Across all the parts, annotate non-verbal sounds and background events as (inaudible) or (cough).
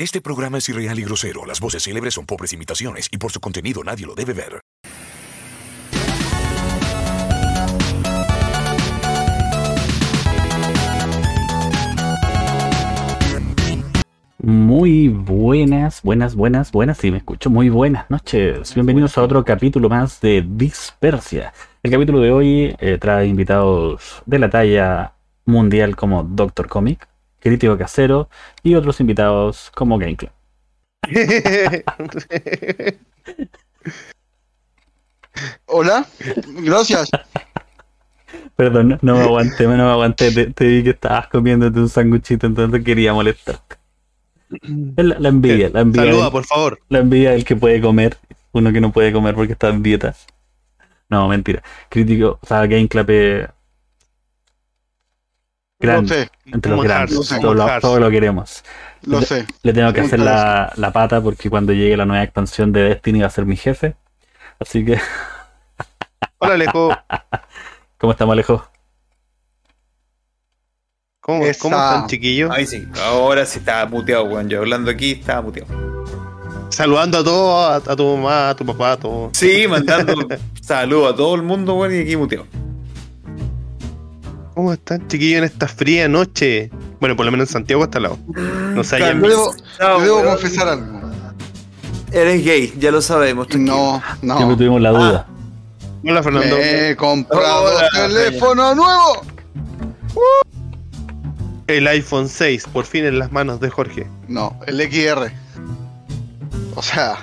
Este programa es irreal y grosero. Las voces célebres son pobres imitaciones y por su contenido nadie lo debe ver. Muy buenas, buenas, buenas, buenas, sí, me escucho. Muy buenas noches. Bienvenidos a otro capítulo más de Dispersia. El capítulo de hoy eh, trae invitados de la talla mundial como Doctor Comic, Crítico Casero y otros invitados como Game Club. (laughs) Hola, gracias. Perdón, no, no me aguanté, no me aguanté. Te, te vi que estabas comiéndote un sanguchito, entonces quería molestarte. Es La, la envidia, la envidia. Saluda, del- por favor. La envidia del que puede comer, uno que no puede comer porque está en dieta. No, mentira. Crítico, o sea, Game Club es grande, Lo sé, entre los grandes. Todo lo, Hearts. todo lo queremos. lo sé. Le tengo que hacer la, la pata porque cuando llegue la nueva expansión de Destiny va a ser mi jefe. Así que, (laughs) Hola, Alejo. ¿cómo estamos, Alejo? ¿Cómo, Esa- ¿Cómo están, chiquillos? Ahí sí, ahora sí estaba muteado, weón. Yo hablando aquí estaba muteado. Saludando a todos, a, a tu mamá, a tu papá, a todos. Sí, mandando (laughs) saludos a todo el mundo, weón, y aquí muteado. ¿Cómo están, chiquillos, en esta fría noche? Bueno, por lo menos en Santiago está al lado. No se hayan Yo debo, yo debo confesar algo. Eres gay, ya lo sabemos. tranquilo. No, Siempre no. tuvimos la duda. Hola, Fernando. Me he comprado Hola, teléfono nuevo. El iPhone 6, por fin en las manos de Jorge. No, el XR. O sea,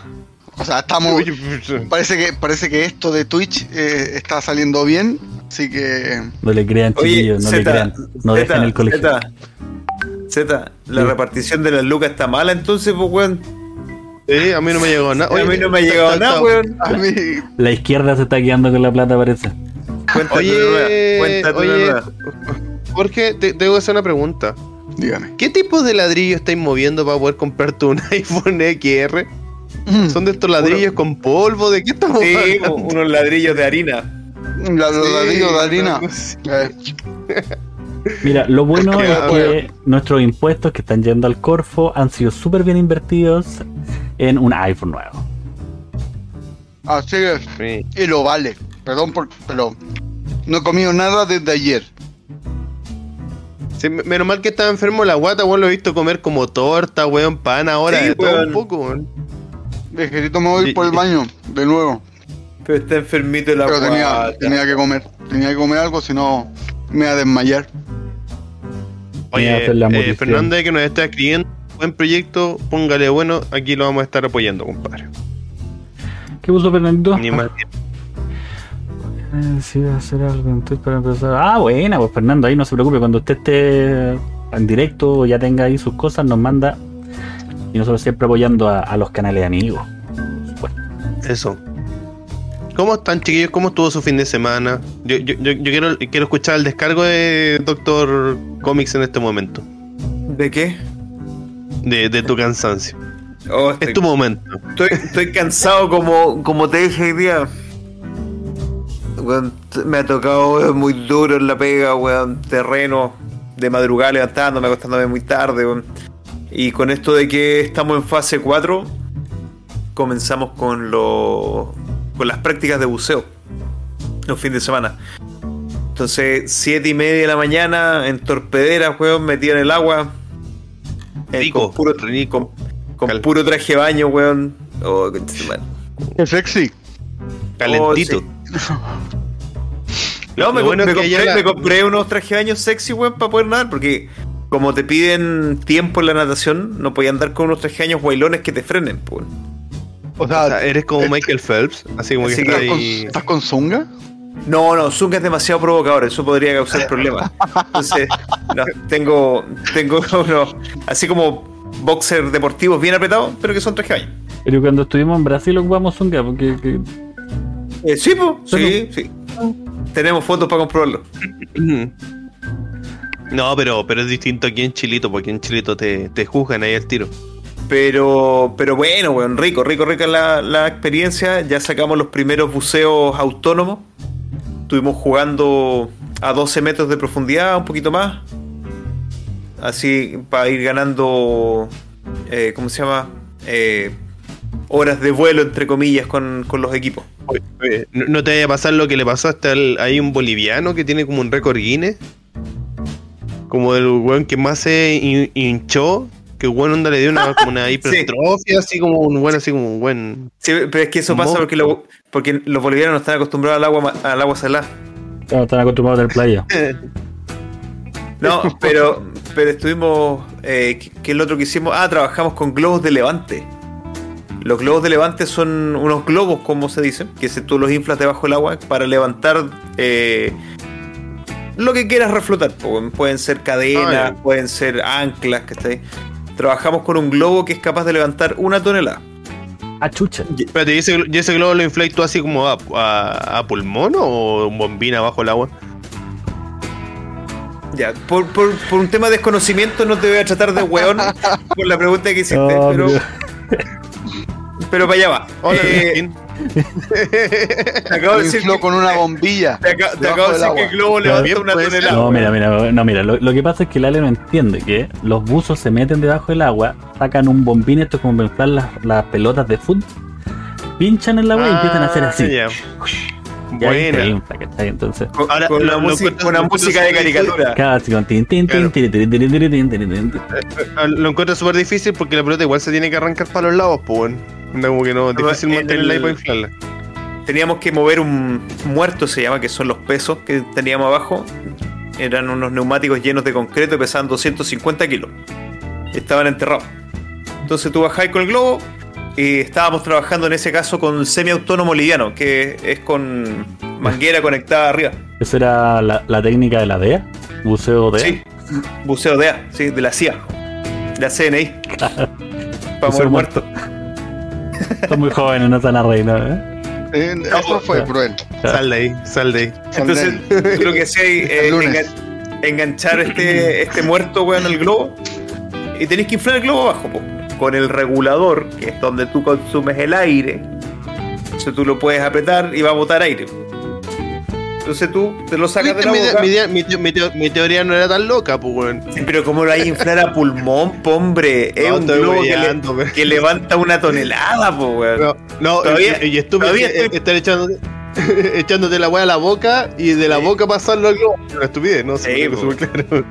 o sea, estamos. (laughs) Parece que, parece que esto de Twitch eh, está saliendo bien, así que No le crean, chiquillos, no le crean. No Zeta, dejen el colegio. Zeta, Zeta, la Sí. repartición de las lucas está mala entonces, pues, weón. Sí, a mí no me llegó nada. a mí no me ha está- llegado está- nada, weón. a mí La izquierda se está quedando con la plata, parece. Cuéntate Oye, cuéntate oye. Jorge, te tengo que hacer una pregunta. dígame. ¿Qué tipo de ladrillo estáis moviendo para poder comprarte un (laughs) iPhone XR? ¿Son de estos ladrillos con polvo? ¿De qué estamos Sí, hablando? unos ladrillos de harina. La, Sí, ladrillos de harina. no sé. Mira, lo bueno (laughs) Es que, es nuestros impuestos que están yendo al Corfo han sido súper bien invertidos en un iPhone nuevo. así es. Sí. Y lo vale. Perdón, por, pero no he comido nada desde ayer. Sí, menos mal que estaba enfermo la guata, weón, lo he visto comer como torta, weón, pan ahora, Sí, de todo un poco, weón. Vejerito, me voy Sí, por el baño, de nuevo. Pero está enfermito de la Pero tenía, tenía que comer. Tenía que comer algo, si no me iba a desmayar. Oye, eh. Fernanda, que nos está escribiendo, buen proyecto, póngale bueno, aquí lo vamos a estar apoyando, compadre. ¿Qué puso Fernandito? Ni más. (laughs) Eh, Sí, voy a hacer algo en para empezar. Ah, buena, pues Fernando, ahí no se preocupe. Cuando usted esté en directo o ya tenga ahí sus cosas, nos manda. Y nosotros siempre apoyando a, a los canales amigos. Por supuesto. Eso. ¿Cómo están, chiquillos? ¿Cómo estuvo su fin de semana? Yo, yo, yo, yo quiero, quiero escuchar el descargo de Doctor Comics en este momento. ¿De qué? De, de tu cansancio. Oh, Es estoy, tu momento. estoy, estoy cansado como, como te dije hoy día. Weón, me ha tocado weón, muy duro en la pega, weón. Terreno de madrugada levantándome, acostándome muy tarde, weón. Y con esto de que estamos en fase 4, comenzamos con lo, con las prácticas de buceo. Los fines de semana. Entonces, siete y media de la mañana, en torpedera, weón, metido en el agua. Eh, Rico, con puro, rico. con puro traje de baño, weón. Oh. Qué sexy. Calentito. Oh, No, me, bueno compré, la- me compré unos trajes de baño sexy, weón, para poder nadar, porque como te piden tiempo en la natación, no podían andar con unos trajes de baño guaylones que te frenen, pues. O O sea, eres como Michael Phelps, así como Así que que- está ¿estás con, ahí. estás con zunga? No, no, Zunga es demasiado provocador, eso podría causar (laughs) problemas. Entonces, no, tengo, tengo (laughs) unos, así como boxer deportivos bien apretados, pero que son trajes de baño. Pero cuando estuvimos en Brasil ocupamos Zunga, porque que- Eh, sí, sí, sí. Tenemos fotos para comprobarlo. No, pero, pero es distinto aquí en Chilito, porque en Chilito te, te juzgan ahí al tiro. Pero, pero bueno, weón, rico, rico, rica la, la experiencia. Ya sacamos los primeros buceos autónomos. Estuvimos jugando a 12 metros de profundidad, un poquito más. Así para ir ganando eh, ¿cómo se llama? Eh, horas de vuelo, entre comillas, con, con los equipos. ¿no te vaya a pasar lo que le pasó hasta el, hay un boliviano que tiene como un récord Guinness? Como del weón que más se hin- hinchó, que el weón onda le dio una, como una (laughs) hipertrofia, así como un buen, así como un buen. Sí, pero es que eso pasa porque, lo- porque los bolivianos no están acostumbrados al agua, al agua salada. Claro, están acostumbrados del playa. (laughs) No, pero, pero estuvimos. Eh, ¿qué, es lo otro que hicimos? Ah, trabajamos con globos de levante. Los globos de levante son unos globos, como se dice, que se, tú los inflas debajo del agua para levantar eh, lo que quieras reflotar. Pueden ser cadenas, pueden ser anclas, ¿cachai? Trabajamos con un globo que es capaz de levantar una tonelada. Ah, chucha. Espérate, ¿y ese, y ese globo lo infláis tú así como a, a, a pulmón o un bombín abajo el agua? Ya, por, por, por un tema de desconocimiento no te voy a tratar de weón (laughs) por la pregunta que hiciste, No, pero, pero- para allá va. Hola, Eh, (laughs) te acabo de decir que- con una bombilla. Te, aca- te acabo de decir que agua. el globo levanta Bien, una tonelada. No, mira, mira, no, mira, lo, lo que pasa es que el Ale no entiende que los buzos se meten debajo del agua, sacan un bombín, esto es como inflar las, las pelotas de fútbol, pinchan en el agua y empiezan a hacer Ah, así. ya. Buena. infla, ¿cachai? Entonces, Con, Ahora, con lo música, una música de caricatura. casi con tin, tin, tin, tin, Lo encuentro súper difícil porque la pelota igual se tiene que arrancar para los lados, pues como que no, difícil en mantenerla para inflarla. Teníamos que mover un muerto, se llama, que son los pesos que teníamos abajo. Eran unos neumáticos llenos de concreto y pesaban 250 kilos. Estaban enterrados. Entonces tú bajás con el globo y estábamos trabajando en ese caso con semiautónomo liviano, que es con manguera conectada arriba. Esa era la, la técnica de la DEA, buceo DEA. Sí, buceo de A, sí, de la CIA, de la CNI. (laughs) Para Buceo mover muerto. Son muy jóvenes, no están arreglados. ¿eh? Eh, Eso fue cruel. Sal de ahí, sal de ahí. Entonces, tú lo que hacía (laughs) lunes. enganchar este, este muerto, weón, al globo. Y tenés que inflar el globo abajo, po, con el regulador, que es donde tú consumes el aire. Entonces tú lo puedes apretar y va a botar aire. Entonces tú te lo sacas de la Mi, boca. mi teoría no era tan loca, pues weón. Sí, pero ¿cómo lo hay inflar a pulmón, po, hombre? Es un globo que, le- levanta una tonelada, weón. No, no, Todavía- y, y estoy- estar (laughs) echándote, echándote la weá a la boca y de la Sí. boca pasarlo al globo. Una estupidez, no sé, Sí, súper claro.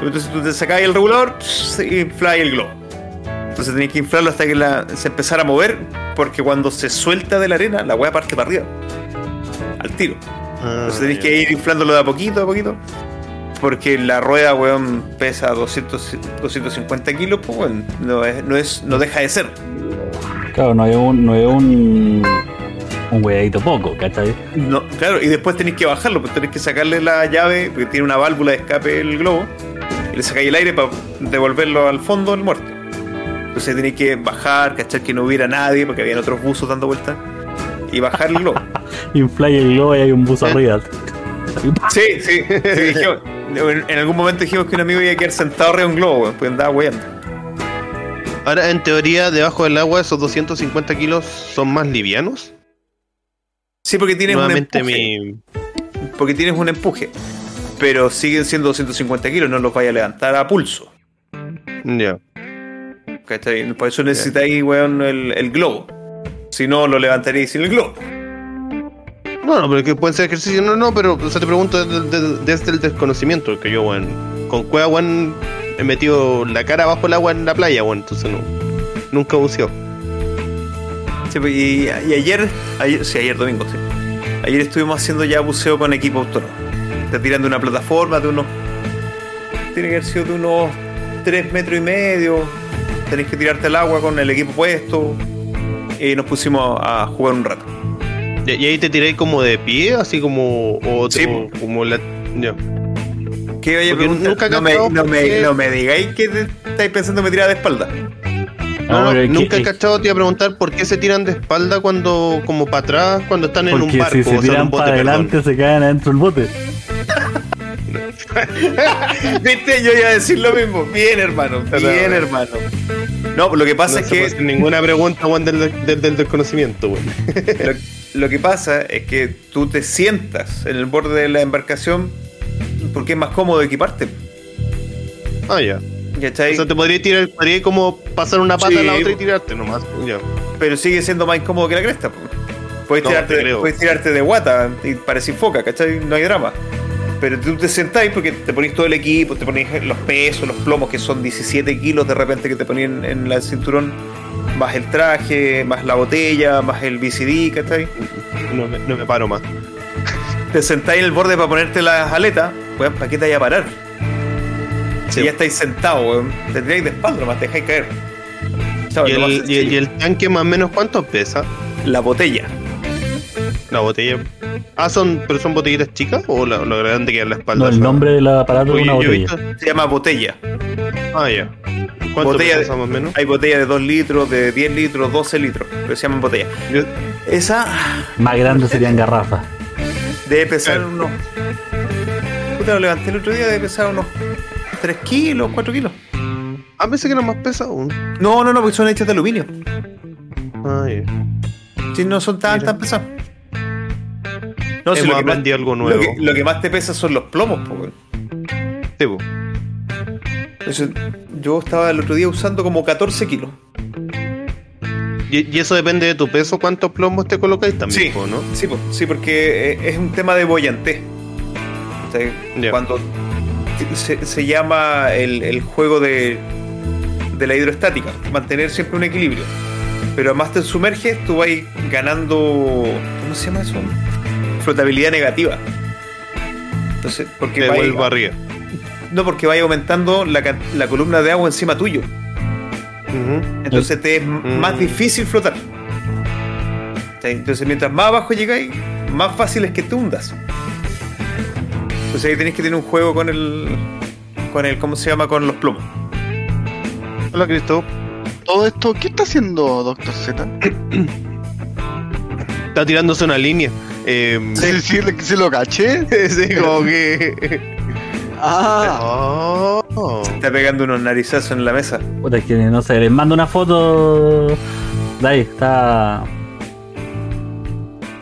Entonces tú te sacas el regulador y inflas el globo. Entonces tenés que inflarlo hasta que la- se empezara a mover, porque cuando se suelta de la arena, la weá parte para arriba. Al tiro. Entonces tenés que ir inflándolo de a poquito, a poquito. Porque la rueda, weón, pesa 200, 250 kilos, pues, weón, no, es, no, es, no deja de ser. Claro, no es un, no es un, un hueadito poco, ¿cachai? No, claro, y después tenés que bajarlo, pues tenés que sacarle la llave, porque tiene una válvula de escape el globo, y le sacáis el aire para devolverlo al fondo del muerto. Entonces tenés que bajar, cachar que no hubiera nadie, porque habían otros buzos dando vueltas, y bajar el globo. (laughs) Inflay el globo y hay un buzo arriba. Sí, sí, sí, dijimos- en, en algún momento dijimos que un amigo iba a quedar sentado arriba de un globo, pues andaba weando. Ahora, en teoría, debajo del agua, esos 250 kilos son más livianos. Sí, porque tienes un empuje. mi. Porque tienes un empuje. Pero siguen siendo 250 kilos, no los vaya a levantar a pulso. Ya. ¿Cachai? Por eso necesitáis, weón, el, el globo. Si no, lo levantaréis sin el globo. No, no, pero que pueden ser ejercicios. No, no, pero o sea, te pregunto desde, desde- desde el desconocimiento. Que yo, weón, con cueva, weón, he metido la cara bajo el agua en la playa, weón. Entonces no. Nunca buceó. Sí, pues, y, y ayer, ayer, sí, ayer domingo, sí. Ayer estuvimos haciendo ya buceo con equipo autónomo. Te tiran de una plataforma de unos. Tiene que haber sido de unos 3 metros y medio. Tenés que tirarte al agua con el equipo puesto. Y nos pusimos a jugar un rato. Y, ahí te tiráis como de pie, así como. O, Sí. o como la. Ya. ¿Qué vaya a Porque preguntar? nunca no, me, no, me, qué- no me digáis que te estáis pensando me tirar de espalda. No, no, nunca he cachado, te iba a preguntar por qué se tiran de espalda cuando, como para atrás, cuando están en un Porque barco. si o se tiran un bote, para perdón. adelante se caen adentro del bote. (laughs) ¿Viste? Yo iba a decir lo mismo. Bien, hermano. Bien, hermano. No, lo que pasa No es se puede que hacer ninguna pregunta, Juan, del, del, del desconocimiento, lo, lo que pasa es que tú te sientas en el borde de la embarcación porque es más cómodo equiparte. Ah, ya. O sea, te podría tirar, podría como pasar una pata Sí. a la otra y tirarte nomás. Pero sigue siendo más incómodo que la cresta. Puedes, No, tirarte, puedes tirarte de guata y parecís foca, ¿cachai? No hay drama. Pero tú te sentáis porque te ponís todo el equipo, te ponís los pesos, los plomos, que son 17 kilos de repente que te ponían en el cinturón, más el traje, más la botella, más el BCD, ¿cachai? No, me- no me paro más. Te sentáis en el borde para ponerte las aletas, weón, ¿para qué te vaya a parar? Si Sí. ya estáis sentados, weón, te tiráis de espalda, nomás te dejáis caer. ¿Y más el, y el tanque más o menos cuánto pesa? La botella. La botella. Ah, son, pero son botellitas chicas o la, lo grande que es la espalda. No, el nombre del aparato es Oye, una botella. visto- Se llama botella. Ah, ya. ¿Cuánto Botella pesa de- más o menos? Hay botellas de 2 litros, de 10 litros, 12 litros, pero se llaman botella. Yo- Esa Más grande serían garrafas. debe pesar Claro. unos. Puta, lo levanté el otro día, debe pesar unos 3 kilos, 4 kilos. Ah, pensé que era más pesado. aún. No, no, no, porque son hechas de aluminio. Ah, ya. Si no son tan, tan pesados. No, si lo que, más, algo lo, nuevo. que, lo que más te pesa son los plomos, po. Sí, po. Yo estaba el otro día usando como 14 kilos. y, y eso depende de tu peso, cuántos plomos te colocáis también, Sí. po, ¿no? Sí, po, sí, porque eh, es un tema de boyantez. O sea, Ya. Cuando se, se llama el, el juego de, de la hidroestática, mantener siempre un equilibrio. Pero además te sumerges, tú vas ganando. ¿Cómo se llama eso? Flotabilidad negativa. Entonces, porque Te vais- vuelvo arriba. no, porque vaya aumentando la, la columna de agua encima tuyo. Entonces te es Mm. más difícil flotar. Entonces mientras más abajo llegáis, más fácil es que te hundas. Entonces ahí tenéis que tener un juego con el. con el. ¿cómo se llama? con los plomos. Hola, Cristo. Todo esto, ¿qué está haciendo Doctor Z? Está tirándose una línea. Eh, Sí, sí, sí lo caché. (laughs) sí, como que. Ah, Oh. Está pegando unos narizazos en la mesa. Puta, es que no sé, les mando una foto. De ahí, está.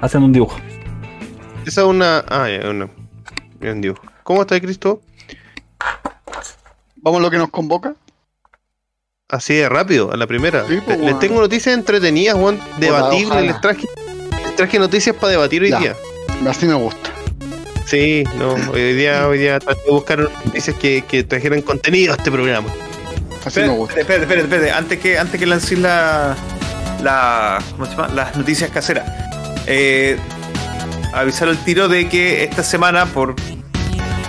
Haciendo un dibujo. Esa es una. Ah, ya, una. Bien, dibujo. ¿Cómo está, Cristo? vamos a lo que nos convoca. Así de rápido, a la primera. Sí, pues, Les bueno. tengo noticias entretenidas, Juan. Debatibles. Les traje, les traje noticias para debatir hoy Ya. día. Así me gusta. Sí, no, hoy día, hoy día traté de buscar noticias que, que trajeran contenido a este programa. Así me Espérate, gusta. espérate, espérate, espérate. Antes que, antes que lancéis la, la. ¿Cómo se llama? Las noticias caseras. Eh, avisar al tiro de que esta semana, por,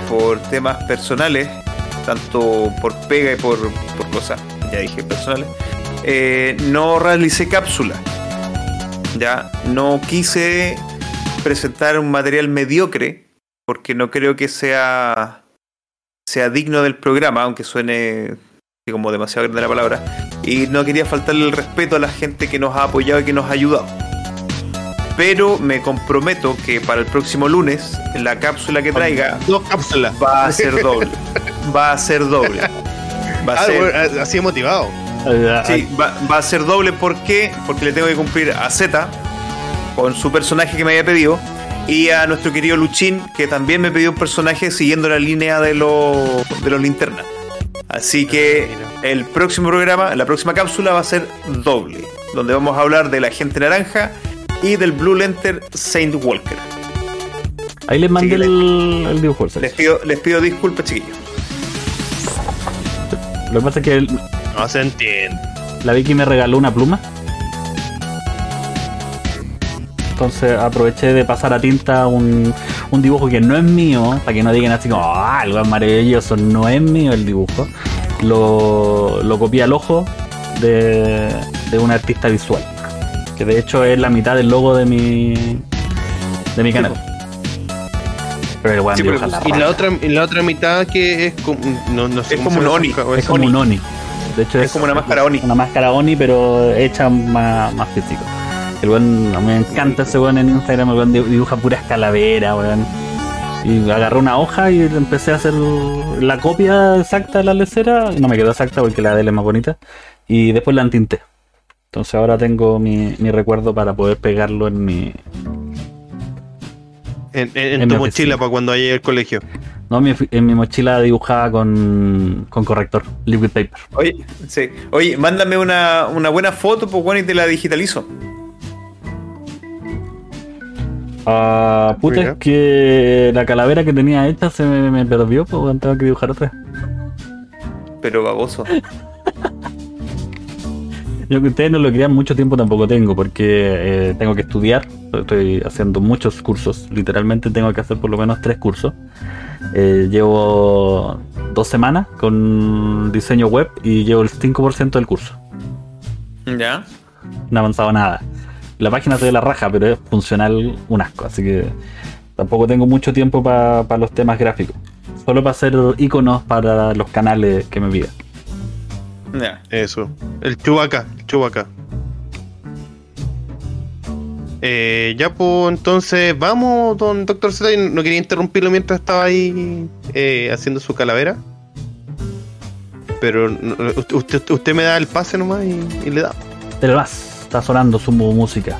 por temas personales, tanto por pega y por, por cosas, ya dije personales, eh, no realicé cápsula. Ya, no quise presentar un material mediocre, porque no creo que sea, sea digno del programa, aunque suene como demasiado grande la palabra. Y no quería faltarle el respeto a la gente que nos ha apoyado y que nos ha ayudado. Pero me comprometo que para el próximo lunes, la cápsula que traiga Dos cápsulas. va a ser doble. (laughs) Va a ser doble. (laughs) Va a Ah, ser, bueno, así motivado. sí, va, va a ser doble ¿por qué? porque le tengo que cumplir a Z con su personaje que me había pedido y a nuestro querido Luchín que también me pidió un personaje siguiendo la línea de los de los linternas. Así que el próximo programa, la próxima cápsula va a ser doble, donde vamos a hablar de la gente naranja y del Blue Lantern Saint Walker. Ahí les mandé Sí, le- el, el dibujo. Les pido, les pido disculpas, chiquillos. Lo que pasa es que el- No se entiende. la Vicky me regaló una pluma. Entonces aproveché de pasar a tinta un, un dibujo que no es mío, para que no digan así como, ah, algo es maravilloso, no es mío el dibujo. Lo, lo copié al ojo de, de un artista visual, que de hecho es la mitad del logo de mi, de mi canal. Pero el weón Sí, dibuja la Y la otra, y la otra mitad que es como. No, no sé Es como un. Oni. Es como un Oni. De hecho Es como una máscara Oni. Una máscara Oni, pero hecha más, más físico. El weón, a mí me encanta ese weón en Instagram, el weón dibuja puras calaveras, weón. Y agarré una hoja y empecé a hacer la copia exacta de la lecera. No me quedó exacta porque la de él es más bonita. Y después la entinté. Entonces ahora tengo mi, mi recuerdo para poder pegarlo en mi... En, en- en En tu mochila oficina. para cuando vaya al colegio. No, mi- en mi mochila dibujada con, con corrector, liquid paper. Oye, sí. Oye, mándame una, una buena foto, pues bueno, y te la digitalizo. Ah, puta, es que la calavera que tenía hecha se me, me perdió, pues tengo que dibujar otra. Pero baboso. (laughs) Yo que ustedes no lo crean mucho tiempo tampoco tengo, porque eh, tengo que estudiar, estoy haciendo muchos cursos, literalmente tengo que hacer por lo menos tres cursos. Eh, llevo dos semanas con diseño web y llevo el 5% del curso. ¿Ya? No he avanzado nada. La página se ve la raja, pero es funcional un asco, así que tampoco tengo mucho tiempo para los temas gráficos. Solo para hacer iconos para los canales que me piden. Eso. El Chubaca, el Chubaca. Eh, ya, pues entonces vamos, don Doctor Z. No quería interrumpirlo mientras estaba ahí eh, haciendo su calavera. Pero usted, usted, me da el pase nomás y, y le da. Pero vas, está sonando su música.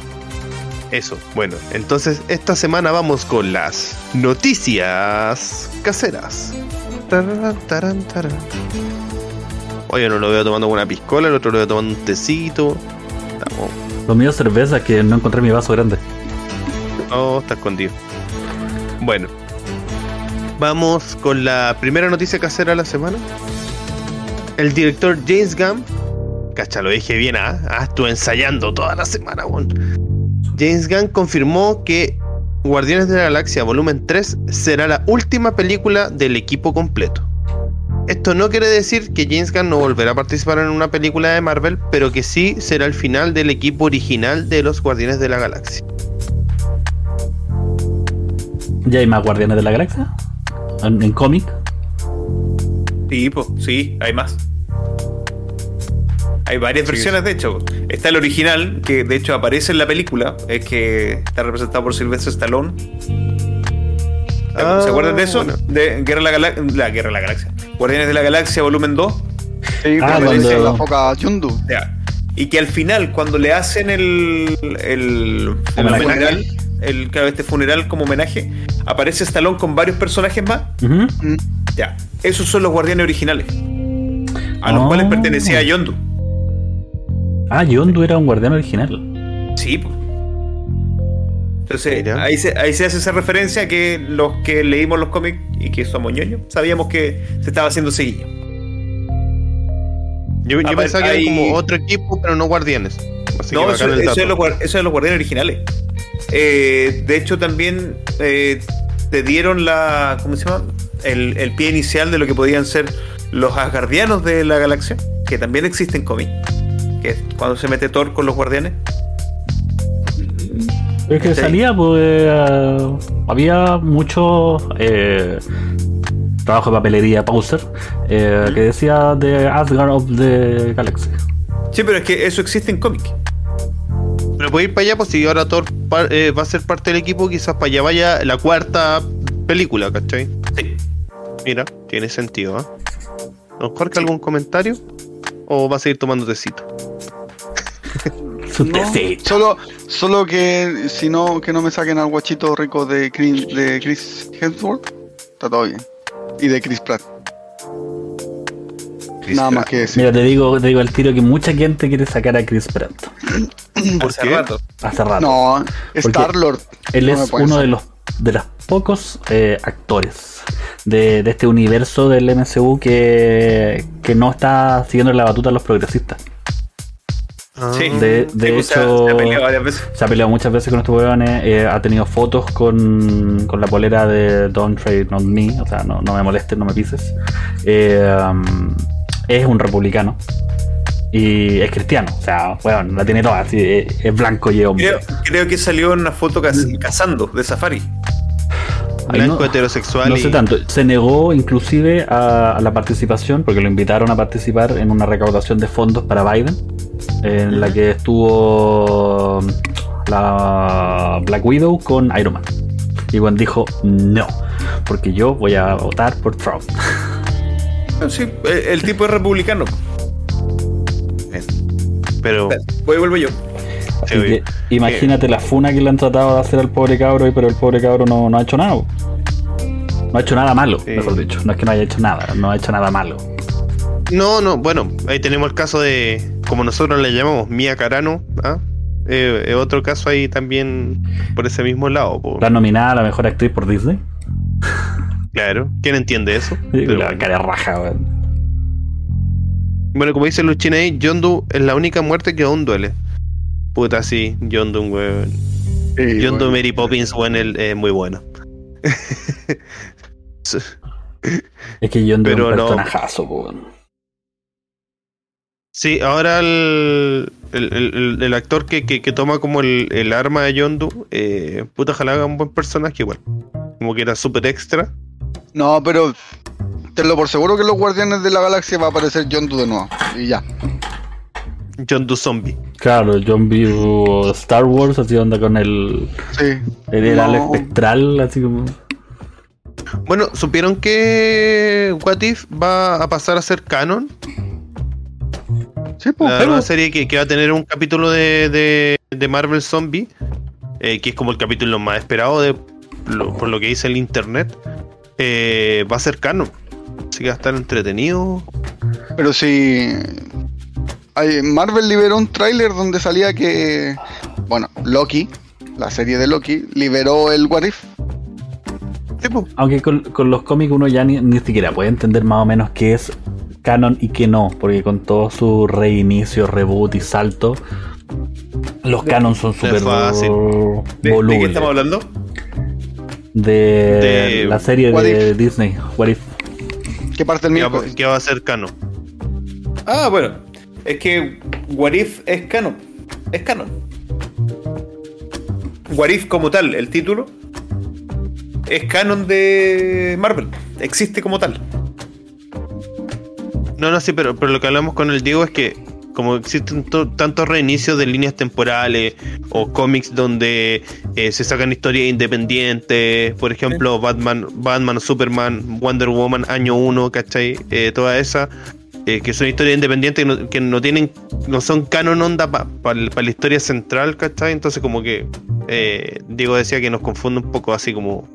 Eso, bueno, entonces esta semana vamos con las noticias caseras. Tararán, tarán, tarán. Oye, no lo veo tomando una piscola, el otro lo veo tomando un tecito. Estamos. Lo mío es cerveza que no encontré mi vaso grande. Oh, está escondido. Bueno, vamos con la primera noticia casera de la semana. El director James Gunn, cacha, lo dije bien, ¿ah? Ah, estuve ensayando toda la semana, weón. James Gunn confirmó que Guardianes de la Galaxia Volumen 3 será la última película del equipo completo. Esto no quiere decir que James Gunn no volverá a participar en una película de Marvel, pero que sí será el final del equipo original de los Guardianes de la Galaxia. ¿Ya hay más Guardianes de la Galaxia? ¿En, en cómic? Sí, pues, sí, hay más. Hay varias versiones, de hecho. Está el original, que de hecho aparece en la película, es que está representado por Sylvester Stallone. Ah, ¿Se acuerdan de eso? bueno. De Guerra de la, Gala- la Guerra de la Galaxia. Guardianes de la Galaxia, volumen 2. Sí, Ah, cuando cuando- dice la foca Yundu. Ya. Y que al final, cuando le hacen el, el, el Homenaje. funeral, el, claro, este funeral como homenaje, aparece Stallone con varios personajes más. Ya. Esos son los guardianes originales. A los Oh. cuales pertenecía Yondu. Ah, Yondu era un guardián original. Sí, po. Entonces, Mira. ahí se, ahí se hace esa referencia que los que leímos los cómics y que somos ñoños, sabíamos que se estaba haciendo seguido. Yo, pensaba que hay- era como otro equipo, pero no guardianes. Así no, eso, eso es los, guar- eso es los guardianes originales. Eh, de hecho, también eh, te dieron la. ¿Cómo se llama? El, el pie inicial de lo que podían ser los Asgardianos de la galaxia, que también existen cómics. Que es cuando se mete Thor con los guardianes. Es que Sí. salía, pues. eh, había mucho eh, trabajo de papelería, Pauser, eh, que decía The Asgard of the Galaxy. Sí, pero es que eso existe en cómics. Pero puede ir para allá, pues si ahora Thor eh, va a ser parte del equipo, quizás para allá vaya la cuarta película, ¿cachai? Sí. Mira, tiene sentido, ¿ah? ¿Don Jorge algún comentario? ¿O va a seguir tomando tecito? (laughs) No, solo, solo que si no, que no me saquen al guachito rico de Chris, de Chris Hemsworth, está todo bien. Y de Chris Pratt. Nada más que decir. Mira, te digo, te digo al tiro que mucha gente quiere sacar a Chris Pratt. ¿Por Hace qué? rato. Hace rato. No, Star Lord. Él es uno de los de los pocos eh, actores de, de este universo del MCU que, que no está siguiendo la batuta a los progresistas. Sí. De, de Sí, pues, se ha- hecho, se ha peleado varias veces. se ha peleado muchas veces con estos huevones. eh, ha tenido fotos con, con la polera de Don't Trade Not Me. O sea, no, no me molestes, no me pises. Eh, um, es un republicano. Y es cristiano. O sea, bueno, la tiene toda. así, es, es blanco y es hombre. Creo, creo que salió en una foto caz- cazando de Safari. Blanco no- heterosexual. No y- sé tanto. Se negó inclusive a, a la participación, porque lo invitaron a participar en una recaudación de fondos para Biden, en la que estuvo la Black Widow con Iron Man. Y Juan dijo, no, porque yo voy a votar por Trump. Sí, el, el tipo es republicano. Pero. Voy vuelvo yo. Así oye, que imagínate la funa que le han tratado de hacer al pobre cabro, y pero el pobre cabro no, no ha hecho nada. No ha hecho nada malo, Sí. mejor dicho. No es que no haya hecho nada, no ha hecho nada malo. No, no, bueno, ahí tenemos el caso de, como nosotros le llamamos, Mia Carano, ¿ah? Eh, eh, otro caso ahí también por ese mismo lado. La nominada a la mejor actriz por Disney. claro. ¿Quién entiende eso? (laughs) Pero la cara raja, weón. Bueno, como dice Luchina ahí, Yondu es la única muerte que aún duele. Puta, sí, Yondu, weón. Sí, Yondu bueno. Mary Poppins, weón, es muy bueno. (laughs) Es que yo Pero un no. personajazo, weón. Sí, ahora el, el, el- el actor que, que, que toma como el, el arma de Yondu, eh, puta, ojalá haga un buen personaje igual. Como que era súper extra. No, pero tenlo por seguro que en los Guardianes de la Galaxia va a aparecer John Doe de nuevo. Y ya. Yondu Zombie. Claro, John vio Star Wars, así onda con el. Sí. El No. espectral, así como. Bueno, ¿supieron que What If va a pasar a ser canon? Sí, pues. La pero- serie que, que va a tener un capítulo de, de, de Marvel Zombie, eh, que es como el capítulo más esperado de, lo- por lo que dice el internet, eh, va a ser canon. Así que va a estar entretenido. Pero si. Marvel liberó un tráiler donde salía que. Bueno, Loki, la serie de Loki, liberó el What If. Tipo, Aunque con, con los cómics uno ya ni, ni siquiera puede entender más o menos qué es canon y qué no, porque con todo su reinicio, reboot y salto, los canons son súper fácil. ¿De, qué volubles. estamos hablando? De, De la serie What de Disney, What If. Que parte el que va, que va a ser canon. Ah, bueno. Es que What If es canon. Es canon. What If como tal, el título, es canon de Marvel. Existe como tal. No, no, sí, pero, pero lo que hablamos con el Diego es que como existen to- tantos reinicios de líneas temporales o cómics donde eh, se sacan historias independientes, por ejemplo, Batman, Batman, Superman, Wonder Woman, año 1, ¿cachai? Eh, toda esa, eh, que son historias independientes que no, que no tienen, no son canon onda para la historia central, ¿cachai? Entonces como que eh, Diego decía que nos confunde un poco así como...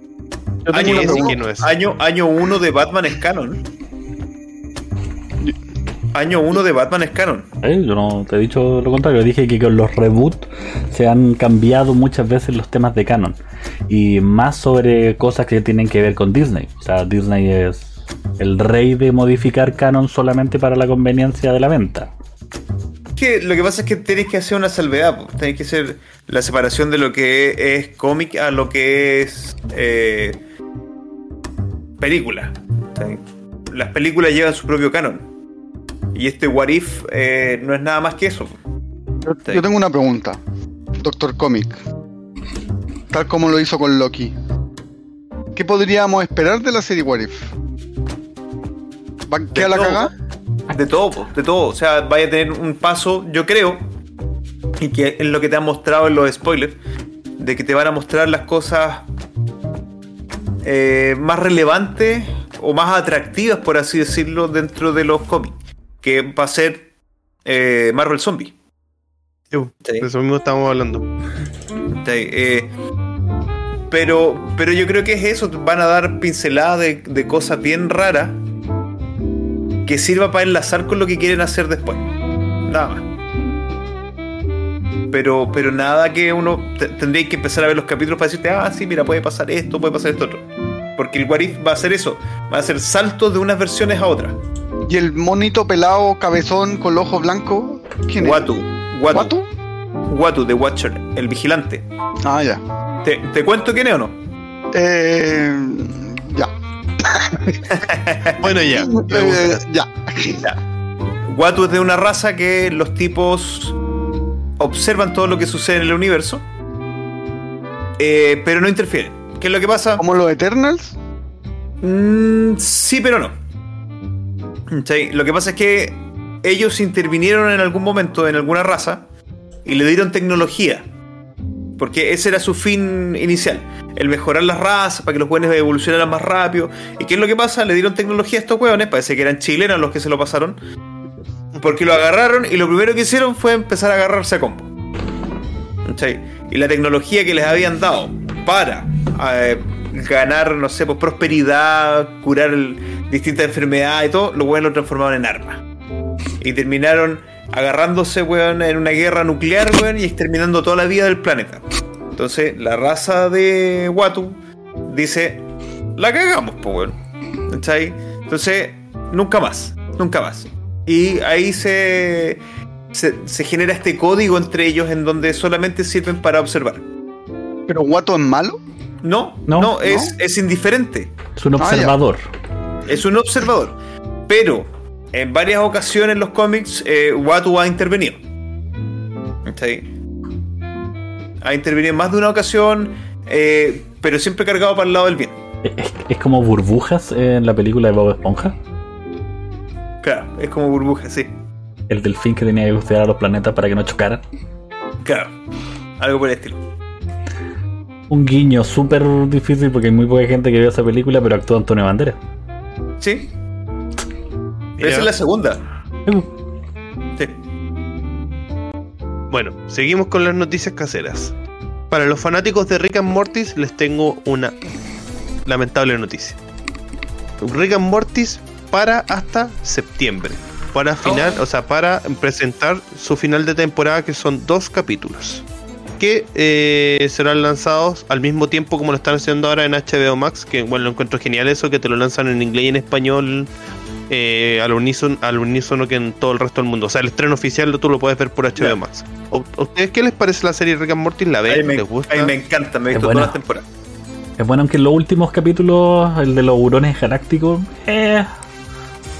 Año es y no es. Año, año 1 de Batman es canon. Año 1 de Batman es canon. Eh, Yo no te he dicho lo contrario, dije que con los reboot se han cambiado muchas veces los temas de canon y más sobre cosas que tienen que ver con Disney. O sea, Disney es el rey de modificar canon solamente para la conveniencia de la venta. Que lo que pasa es que tenéis que hacer una salvedad. Tenéis que hacer la separación de lo que es cómic a lo que es eh, película. Las películas llevan su propio canon. Y este What If eh, no es nada más que eso. Yo, yo tengo una pregunta. Doctor Comic. Tal como lo hizo con Loki. ¿Qué podríamos esperar de la serie What If? ¿Va a quedar la cagada? De todo, de todo. O sea, vaya a tener un paso, yo creo, y que es lo que te han mostrado en los spoilers, de que te van a mostrar las cosas eh, más relevantes o más atractivas, por así decirlo, dentro de los cómics. Que va a ser eh, Marvel Zombie. De eso mismo estamos hablando. Sí, eh, pero, pero yo creo que es eso. Van a dar pinceladas de, de cosas bien raras que sirva para enlazar con lo que quieren hacer después. Nada más. Pero, pero nada que uno te- tendría que empezar a ver los capítulos para decirte, ah, sí, mira, puede pasar esto, puede pasar esto otro. Porque el What If va a hacer eso, va a hacer saltos de unas versiones a otras. ¿Y el monito pelado, cabezón, con los ojos blancos? ¿Quién es? Watu, Watu, ¿Watu? The Watcher, el vigilante. Ah, ya. ¿Te, te cuento quién es o no? Eh, ya. (laughs) Bueno, ya. (laughs) Eh, ya. Watu es de una raza que los tipos observan todo lo que sucede en el universo, eh, pero no interfieren. ¿Qué es lo que pasa? ¿Como los Eternals? Mm, sí, pero no. Sí, Lo que pasa es que ellos intervinieron en algún momento en alguna raza y le dieron tecnología. Porque ese era su fin inicial. El mejorar las razas para que los buenos evolucionaran más rápido. ¿Y qué es lo que pasa? Le dieron tecnología a estos hueones. Parece que eran chilenos los que se lo pasaron. Porque lo agarraron y lo primero que hicieron fue empezar a agarrarse a combo. ¿Cachai? Y la tecnología que les habían dado para eh, ganar, no sé, pues prosperidad, curar distintas enfermedades y todo, los weones lo transformaron en armas. Y terminaron agarrándose, weón, en una guerra nuclear, weón, y exterminando toda la vida del planeta. Entonces, la raza de Watu dice, la cagamos, pues, weón. ¿Cachai? Entonces, nunca más, nunca más. Y ahí se, se, se genera este código entre ellos en donde solamente sirven para observar. ¿Pero Guato es malo? No, No, no, es, es indiferente. Es un Ah, observador. Es un observador. Pero en varias ocasiones en los cómics, eh, Watu ha intervenido. ¿Cachai? Ha intervenido en más de una ocasión, eh, pero siempre cargado para el lado del bien. Es, es como burbujas en la película de Bob Esponja. Claro, es como burbuja, sí. El delfín que tenía que cuidar a los planetas para que no chocaran. Claro, algo por el estilo. Un guiño súper difícil porque hay muy poca gente que vio esa película, pero actúa Antonio Banderas. Sí, pero esa es la segunda. Sí. Bueno, seguimos con las noticias caseras. Para los fanáticos de Rick and Mortis les tengo una lamentable noticia. Rick and Mortis para hasta septiembre. Para final, o sea, para presentar su final de temporada que son dos capítulos. Que eh, serán lanzados al mismo tiempo como lo están haciendo ahora en HBO Max. Que bueno, lo encuentro genial eso, que te lo lanzan en inglés y en español eh, al, unísono, al unísono que en todo el resto del mundo. O sea, el estreno oficial tú lo puedes ver por HBO. Max. ¿A a ustedes qué les parece la serie Rick and Morty? ¿La ven? me, ¿Les gusta? a mí me encanta, me he visto buena. todas las temporadas. Es bueno aunque en los últimos capítulos, el de los hurones galácticos, eh,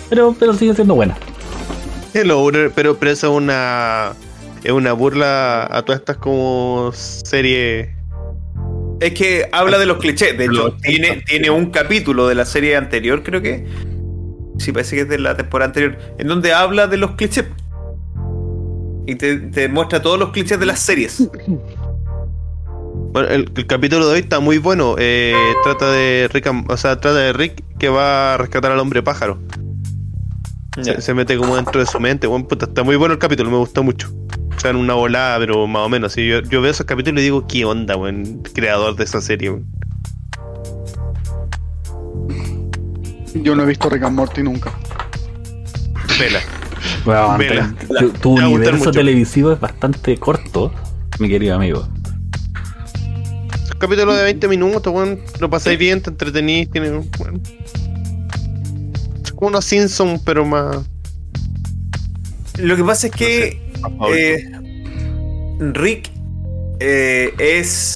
pero, pero sigue siendo buena. Pero, pero eso es una. Es una burla a todas estas como serie. Es que habla de los clichés. De hecho, tiene, tiene un capítulo de la serie anterior, creo que. Sí, parece que es de la temporada anterior. En donde habla de los clichés. Y te, te muestra todos los clichés de las series. Bueno, el, el capítulo de hoy está muy bueno. eh, trata de Rick, o sea, trata de Rick que va a rescatar al hombre pájaro. Se, se mete como dentro de su mente. Bueno, puta, está muy bueno el capítulo, me gustó mucho. O sea, en una volada, pero más o menos. yo, yo veo esos capítulos y digo, ¿qué onda, buen creador de esa serie? Yo no he visto Rick and Morty nunca. Vela. Vela. tu, tu universo televisivo es bastante corto, mi querido amigo. Un capítulo de 20 minutos, weón. Lo pasáis bien, te entretenís, tiene. Bueno. Es como unos Simpsons, pero más. Lo que pasa es que eh, Rick eh, es.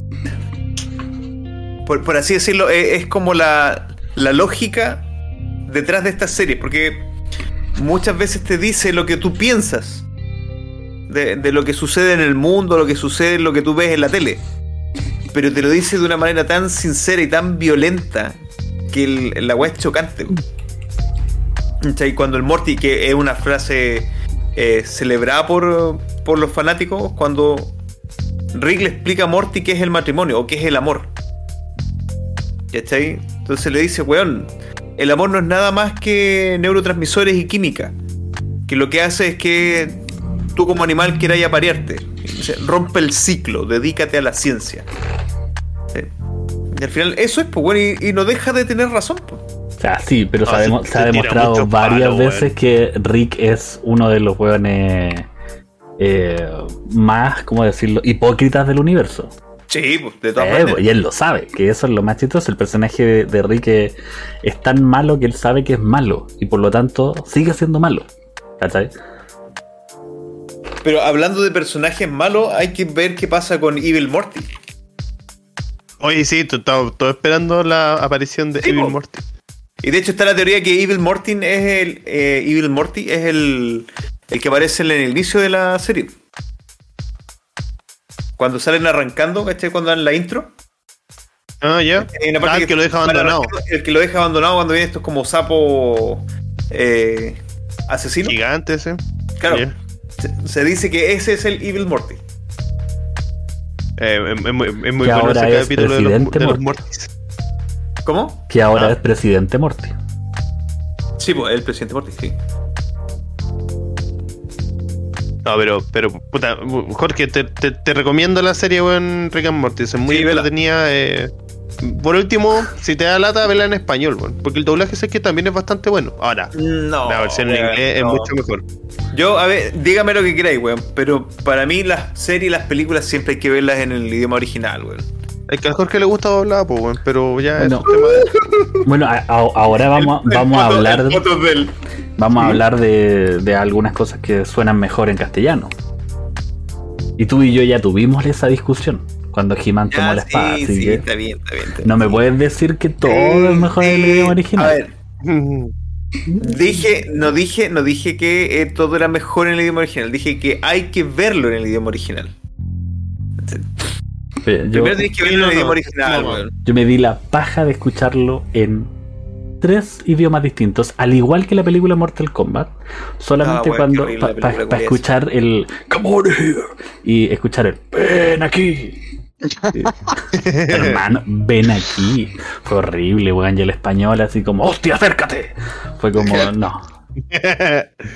Por, por así decirlo, eh, es como la, la lógica detrás de estas series. Porque muchas veces te dice lo que tú piensas de, lo que sucede en el mundo, lo que sucede lo que tú ves en la tele. Pero te lo dice de una manera tan sincera y tan violenta que el- la weá es chocante. ¿Cachai? Cuando el Morty, que es una frase eh, celebrada por, por los fanáticos, cuando Rick le explica a Morty qué es el matrimonio o qué es el amor. ¿Cachai? Entonces le dice, weón, el amor no es nada más que neurotransmisores y química. Que lo que hace es que tú como animal quieras aparearte. Rompe el ciclo, dedícate a la ciencia. Sí. Y al final eso es, pues, bueno, y, y no deja de tener razón. Pues. O sea, sí, pero se, Ah, ha se- demo- se se ha tira demostrado varias palo, veces weón. que Rick es uno de los weones eh, más, ¿cómo decirlo?, hipócritas del universo. Sí, pues, de todas Eh, maneras. y él lo sabe, que eso es lo más chistoso. El personaje de, de Rick es, es tan malo que él sabe que es malo y por lo tanto sigue siendo malo. ¿Cachai? Pero hablando de personajes malos, hay que ver qué pasa con Evil Morty. Oye, sí, todo esperando la aparición de Sí, Evil po. Morty. Y de hecho está la teoría que Evil Morty es el eh, Evil Morty es el, el que aparece en el inicio de la serie. Cuando salen arrancando, ¿cachai? Cuando dan la intro. Ah, ya. Ah, el que lo deja abandonado. El que lo deja abandonado cuando viene estos como sapo eh, asesino. Gigante ese. Claro. Se, se dice que ese es el Evil Morty. Eh, es, es muy, es muy Que bueno ahora ese es capítulo de los, presidente de los Morty. Mortis. ¿Cómo? Que ahora Ah. es presidente Morty. Sí, pues el presidente Morty, sí. No, pero, pero, puta, Jorge, te, te, te recomiendo la serie, weón, Rick and Morty. Es muy Sí, vela. entretenida. Eh, por último, si te da lata, verla en español, weón. Porque el doblaje sé que también es bastante bueno. Ahora, No. la versión en inglés es mucho mejor. Yo, a ver, dígame lo que queráis, weón. Pero para mí las series y las películas siempre hay que verlas en el idioma original, weón. Es que a Jorge le gusta doblar, pues, weón. Pero ya Bueno. es un tema de. Bueno, a- a- ahora vamos, El- el vamos a hablar el foto del- vamos a hablar de, de algunas cosas que suenan mejor en castellano. Y tú y yo ya tuvimos esa discusión cuando He-Man tomó la espada, sí, así sí, que está bien, está bien. está bien. no me puedes decir que todo es mejor en el idioma original. A ver, dije, no dije, no dije que eh, todo era mejor en el idioma original, dije que hay que verlo en el idioma original. Yo, Primero tienes que verlo no, en el idioma original, no, yo me di la paja de escucharlo en tres idiomas distintos, al igual que la película Mortal Kombat, solamente Ah, cuando para escuchar el Come on here y escuchar el Ven aquí. Sí. (laughs) Hermano, ven aquí. Fue horrible, weón. Y el español así como, hostia, acércate. Fue como, (laughs) no.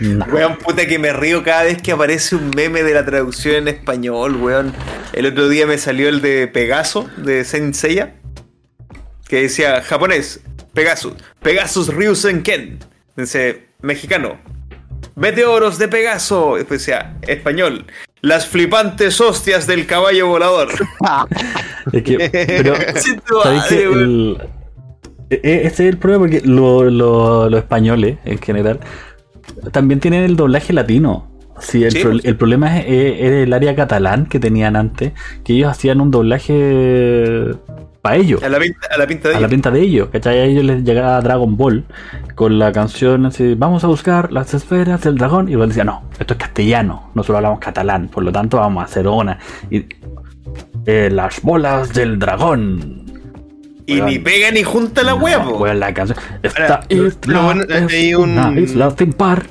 no. Weón, puta que me río cada vez que aparece un meme de la traducción en español, weón. El otro día me salió el de Pegaso, de Saint Seiya, que decía japonés, Pegasus, Pegasus Ryusen Ken. Dice, mexicano, meteoros de Pegaso. Después decía, español, las flipantes hostias del caballo volador. (laughs) Es que, pero, (laughs) Sí, tu ¿sabéis madre, que weón. el- e- e- ese es el problema porque lo- lo- los españoles en general también tienen el doblaje latino. Sí, el, Sí, pro- pues. el problema es, es- es el área catalán que tenían antes, que ellos hacían un doblaje para ellos. A la pinta, a la pinta de a la ellos. pinta de ellos, ¿cachai? A ellos les llegaba Dragon Ball con la canción así, vamos a buscar las esferas del dragón, y igual decía, no, esto es castellano, nosotros hablamos catalán, por lo tanto vamos a hacer una. Y, eh, las bolas del dragón. Y ni pega ni junta la po. weón, la canción. Esta Ahora, isla bueno, es hay un- isla sin par.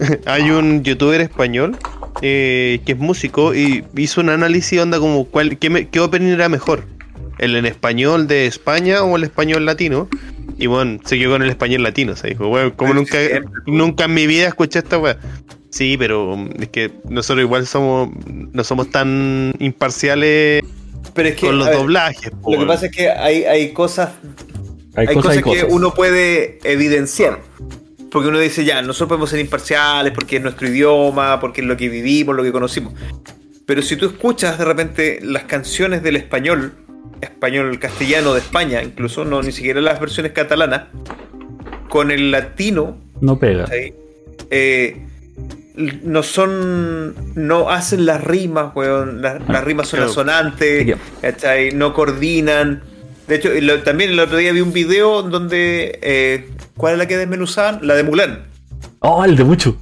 (laughs) Hay un youtuber español eh, que es músico y hizo un análisis onda como cuál, qué, qué opening era mejor. ¿El en español de España o el español latino? Y bueno, se quedó con el español latino. Se dijo, bueno, como nunca, nunca en mi vida escuché esta weá. Sí, pero es que nosotros igual somos no somos tan imparciales Pero es que, con los ver, doblajes. po, lo que pasa es que hay, hay cosas Hay, hay cosas, cosas, y cosas. que uno puede evidenciar. Porque uno dice, ya, nosotros podemos ser imparciales porque es nuestro idioma, porque es lo que vivimos, lo que conocimos. Pero si tú escuchas de repente las canciones del español, español castellano de España, incluso, no ni siquiera las versiones catalanas, con el latino, No pega. Eh, no son. No hacen las rimas, weón. Las, las rimas son asonantes. ¿cachai? No coordinan. De hecho, lo- también el otro día vi un video donde. eh, ¿Cuál es la que desmenuzaban? La de Mulan. Oh, el de mucho.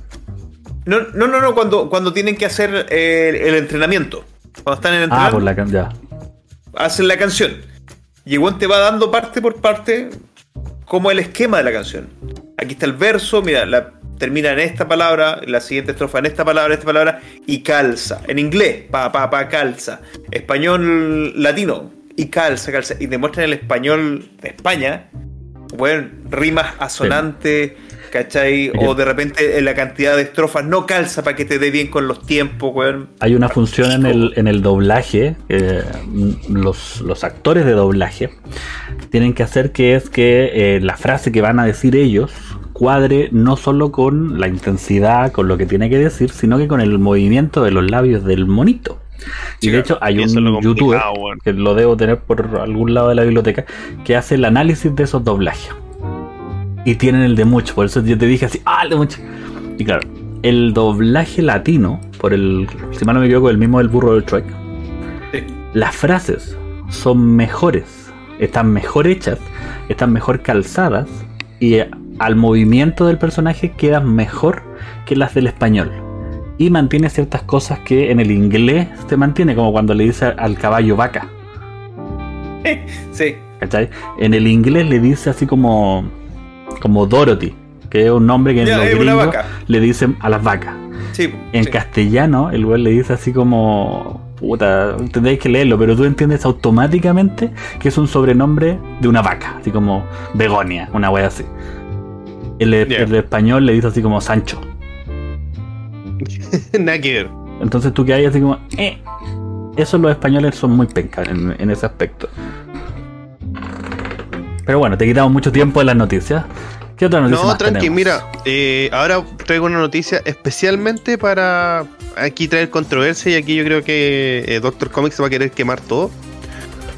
No, no, no, no, cuando, cuando tienen que hacer eh, el entrenamiento. Cuando están en el Ah, entrenamiento, por la ya. Hacen la canción. Y el te va dando parte por parte como el esquema de la canción. Aquí está el verso, mira, la, termina en esta palabra, la siguiente estrofa en esta palabra, esta palabra, y calza. En inglés, pa, pa, pa, calza. Español latino, y calza, calza. Y demuestran el español de España, bueno, rimas asonantes, ¿cachai? O de repente en la cantidad de estrofas no calza para que te dé bien con los tiempos, weón. Hay una función en el, en el doblaje, eh, los, los actores de doblaje tienen que hacer que es que eh, la frase que van a decir ellos cuadre no solo con la intensidad, con lo que tiene que decir, sino que con el movimiento de los labios del monito. Y Sí, de hecho hay un youtuber, que lo debo tener por algún lado de la biblioteca, que hace el análisis de esos doblajes. Y tienen el de mucho, por eso yo te dije así, ah, el de mucho. Y claro, el doblaje latino, por el, si mal no me equivoco, el mismo del burro del Trek, Sí. las frases son mejores, están mejor hechas, están mejor calzadas y al movimiento del personaje quedan mejor que las del español. Y mantiene ciertas cosas que en el inglés se mantiene, como cuando le dice al caballo vaca. (laughs) Sí. ¿cachai? En el inglés le dice así como, como Dorothy, que es un nombre que en Ya, los gringos le dicen a las vacas. Sí. En sí. castellano, el güey le dice así como. Puta, tendréis que leerlo, pero tú entiendes automáticamente que es un sobrenombre de una vaca, así como Begonia, una wea así. El, el español le dice así como Sancho. (laughs) Nada que ver. Entonces tú que hay así como. Eh. Eso los españoles son muy pencas en, en ese aspecto. Pero bueno, te quitamos mucho tiempo en las noticias. ¿Qué otra noticia? No, tranqui, mira, eh, ahora traigo una noticia especialmente para aquí traer controversia y aquí yo creo que eh, Doctor Comics va a querer quemar todo.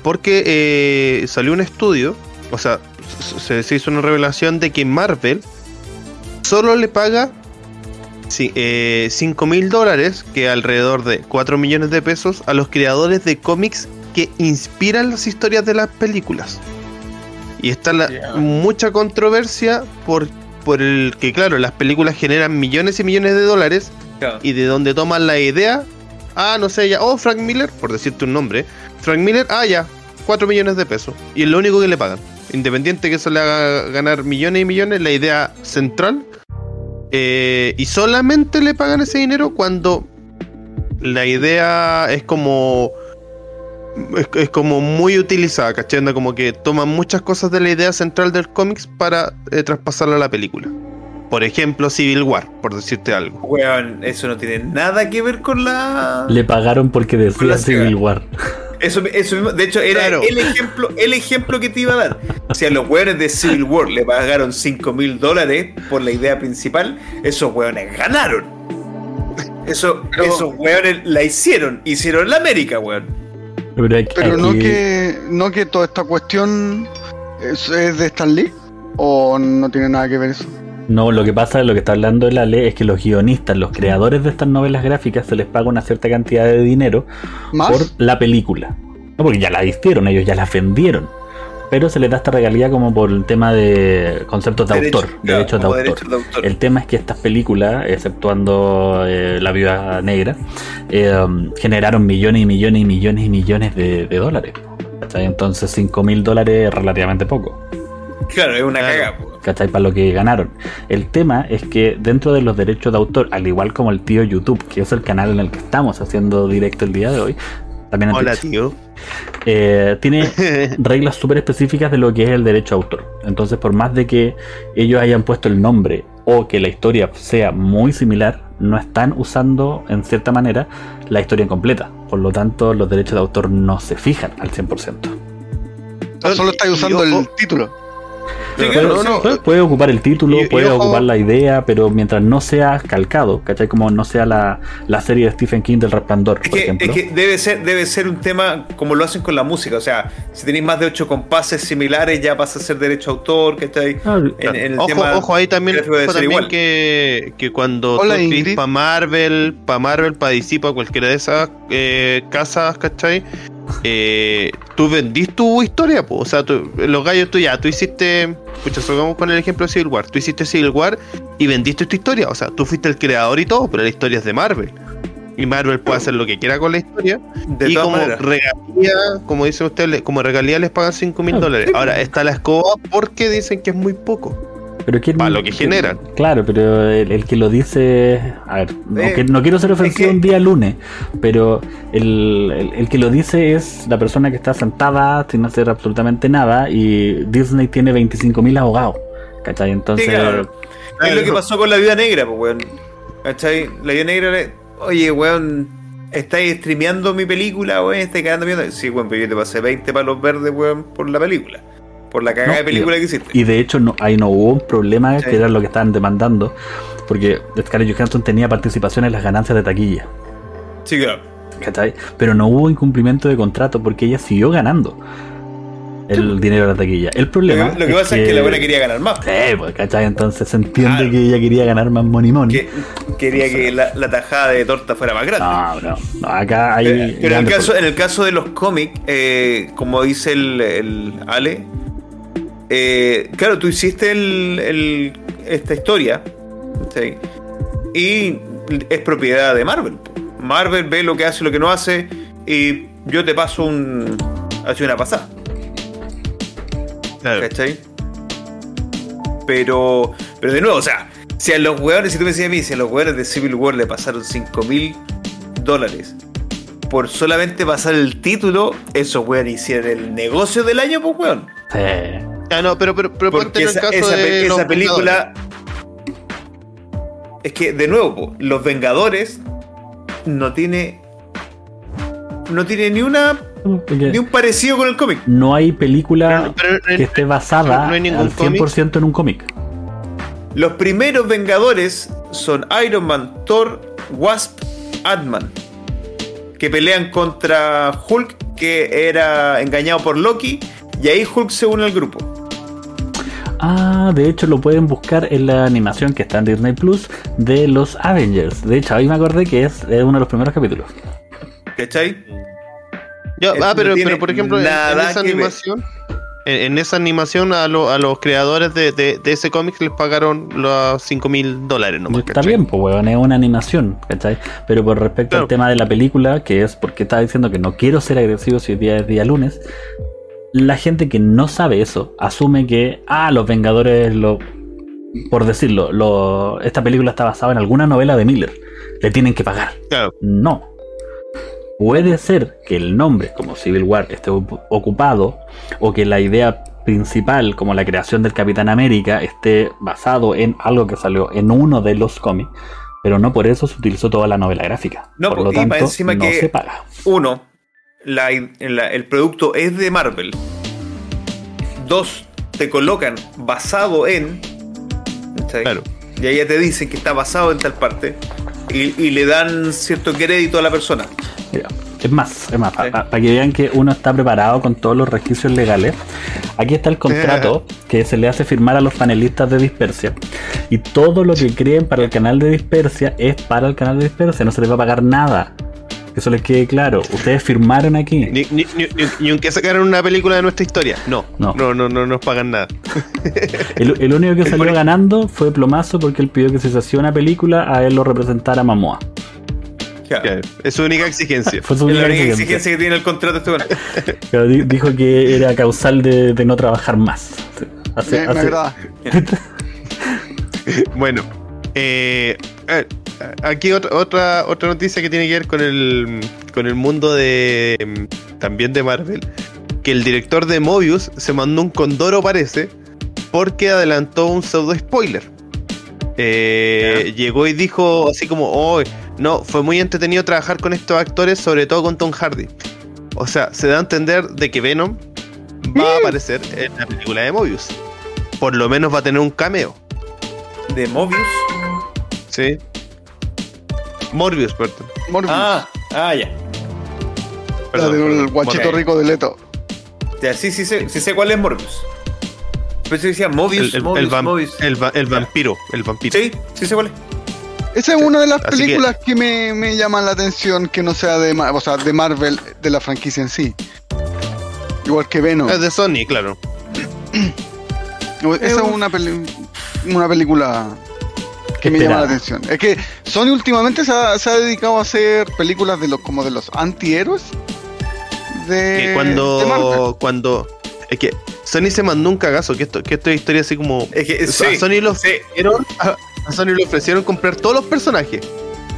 Porque eh, salió un estudio, o sea, se, se, hizo una revelación de que Marvel solo le paga sí, 5 mil dólares, que alrededor de 4 millones de pesos, a los creadores de cómics que inspiran las historias de las películas. Y está la, mucha controversia por, por el que, claro, las películas generan millones y millones de dólares y de donde toman la idea, ah, no sé, ya, oh, Frank Miller, por decirte un nombre, Frank Miller, ah, ya, 4 millones de pesos. Y es lo único que le pagan. Independiente que eso le haga ganar millones y millones, la idea central. Eh, y solamente le pagan ese dinero cuando la idea es como es, como muy utilizada, ¿cachai? Como que toman muchas cosas de la idea central del cómics para eh, traspasarla a la película. Por ejemplo, Civil War, por decirte algo. Weón, eso no tiene nada que ver con la. Le pagaron porque decía Civil War. (laughs) Eso, eso mismo, de hecho, era el ejemplo, el ejemplo que te iba a dar. Si a los weones de Civil War le pagaron 5 mil dólares por la idea principal, esos weones ganaron. Eso, esos weones la hicieron, hicieron la América, weón. Pero, no que no que toda esta cuestión es, de Stan Lee o no tiene nada que ver eso. No, lo que pasa, lo que está hablando de la ley es que los guionistas, los creadores de estas novelas gráficas, se les paga una cierta cantidad de dinero por la película. No, porque ya la hicieron, ellos ya la vendieron pero se le da esta regalía como por el tema de conceptos de autor, derechos de autor. El tema es que estas películas, exceptuando eh, La Viuda Negra, eh, generaron millones y millones y millones y millones de, dólares. Entonces 5 mil dólares es relativamente poco. Claro, es una caga. ¿Cachai? Para lo que ganaron. El tema es que dentro de los derechos de autor, al igual como el tío YouTube, que es el canal en el que estamos haciendo directo el día de hoy, también Hola, tío. Eh, tiene (laughs) reglas súper específicas de lo que es el derecho a autor. Entonces, por más de que ellos hayan puesto el nombre o que la historia sea muy similar, no están usando en cierta manera la historia completa. Por lo tanto, los derechos de autor no se fijan al 100%. Solo estáis usando el título puede, ocupar el título, puede ocupar la idea, pero mientras no sea calcado, ¿cachai? Como no sea la, serie de Stephen King del Resplandor, es que, Es que debe ser, debe ser un tema como lo hacen con la música, o sea, si tenéis más de ocho compases similares ya pasa a ser derecho autor, ¿cachai? Ah, en, el ojo, tema ojo, ahí también, también que, que cuando Hola, para Marvel, para Marvel, para DC, para cualquiera de esas eh, casas, ¿cachai? Eh, tú vendís tu historia, o sea, los gallos tú ya, tú hiciste, pucha, vamos con el ejemplo de Civil War, tú hiciste Civil War y vendiste tu historia, o sea, tú fuiste el creador y todo, pero la historia es de Marvel. Y Marvel puede hacer lo que quiera con la historia. y como regalía, como dice usted, como regalía les pagan 5 mil ah, dólares. Ahora está la escoba porque dicen que es muy poco. Pero para lo que generan. Claro, pero el, que lo dice. A ver, eh, no quiero ser ofensivo un día lunes, pero el, que lo dice es la persona que está sentada sin hacer absolutamente nada y Disney tiene 25.000 abogados. ¿Cachai? Entonces. Es lo que pasó con la vida negra, pues, weón. ¿Cachai? La vida negra. Oye, weón. ¿Estáis streameando mi película, weón? ¿Estáis quedando viendo? Sí, weón, pero yo te pasé 20 palos verdes, weón, por la película por la cagada de película que hiciste. Y de hecho, no, ahí no hubo un problema que era lo que estaban demandando, porque Scarlett Johansson tenía participación en las ganancias de taquilla. Sí, claro. ¿Cachai? Pero no hubo incumplimiento de contrato porque ella siguió ganando el dinero de la taquilla. El problema. Lo, que, pasa es que la buena quería ganar más. Sí, pues, ¿cachai? Entonces se entiende que ella quería ganar más money money. quería que la, tajada de torta fuera más grande. No, no. acá hay. Pero, en, el caso, en el caso de los cómics, eh, como dice el, el Ale, eh, claro, tú hiciste esta historia y es propiedad de Marvel. Marvel ve lo que hace y lo que no hace y yo te paso un. Hace una pasada. ¿Cachai? Pero, pero de nuevo, o sea, si a los jugadores, si tú me decías a mí, si a los jugadores de Civil War le pasaron 5 mil dólares por solamente pasar el título, esos weón hicieron el negocio del año, pues weón. Sí. Ah, no, pero, pero, pero Porque esa, el caso de esa película. Es que, de nuevo, Los Vengadores no tiene. No tiene ni una Ni un parecido con el cómic. no hay película Pero- pero- que esté basada no al 100% en un cómic. Los primeros Vengadores son Iron Man, Thor, Wasp, Ant-Man. Que pelean contra Hulk, que era engañado por Loki. Y ahí Hulk se une al grupo. Ah, de hecho lo pueden buscar en la animación que está en Disney Plus de los Avengers. De hecho, ahí me acordé que es uno de los primeros capítulos. ¿Cachai? Yo- ah, pero, por ejemplo, en, esa animación, en, en esa animación a, lo- a los creadores de, de- de ese cómic les pagaron los 5 mil dólares nomás. Está ¿cachai? bien, pues weón, es una animación, ¿cachai? Pero por respecto Claro. al tema de la película, que es porque estaba diciendo que no quiero ser agresivo si hoy día es día lunes, la gente que no sabe eso asume que, ah, los Vengadores, lo, por decirlo, lo, esta película está basada en alguna novela de Miller, le tienen que pagar. Claro. No. Puede ser que el nombre, como Civil War, esté ocupado, o que la idea principal, como la creación del Capitán América, esté basado en algo que salió en uno de los cómics, pero no por eso se utilizó toda la novela gráfica. No, por po, lo y tanto, encima no que- se paga. Uno, la- la- el producto es de Marvel. Dos, te colocan basado en. ¿cachai? Claro. Y ahí ya te dicen que está basado en tal parte. Y, y le dan cierto crédito a la persona. Mira, es más, es más, Sí. para que vean que uno está preparado con todos los requisitos legales. Aquí está el contrato que se le hace firmar a los panelistas de Dispersia. Y todo lo que creen para el canal de Dispersia es para el canal de Dispersia, no se les va a pagar nada. Que eso les quede claro. Ustedes firmaron aquí. Ni, ni, ni, ni- ni aunque sacaran una película de nuestra historia. No, No. no, no, no, nos pagan nada. (laughs) El, el único que salió por- ganando fue Plomazo porque él pidió que si se hacía una película a él lo representara Mamoa. Claro. Claro, Es su única exigencia. Fue su Es la única única exigencia. exigencia que tiene el contrato este (laughs) di- dijo que era causal de, de no trabajar más. Hace- Me, me hace- agrada. (laughs) Bueno, eh, eh, aquí otra, otra otra noticia que tiene que ver con el con el mundo de mm, también de Marvel, que el director de Mobius se mandó un condoro parece porque adelantó un pseudo spoiler. Eh, llegó y dijo así como, oh, no, fue muy entretenido trabajar con estos actores, sobre todo con Tom Hardy. O sea, se da a entender de que Venom va a aparecer en la película de Mobius. Por lo menos va a tener un cameo. De Mobius. Sí. Morbius, perdón. Morbius. Ah, ah, ya. la Perdón, del perdón. guachito rico de Leto. Ya, sí, sí sé, sí sé cuál es Morbius. Pero decía Mobius, El, el- Mobius, el vam- Mobius. el va- el vampiro. El vampiro. Sí, sí sé cuál es. Esa es una de las Así películas que, me, me llaman la atención que no sea de, o sea, de Marvel, de la franquicia en sí. Igual que Venom. Es de Sony, claro. Esa es una, peli- una película que me llama la atención. Es que Sony últimamente se ha, se ha dedicado a hacer películas de los como de los antihéroes. De, Que de Marvel. cuando, cuando. Es que Sony se mandó un cagazo. Que esto, que esto es historia así como. Es que, a Sony lo sí. ofrecieron. A, a Sony le ofrecieron comprar todos los personajes.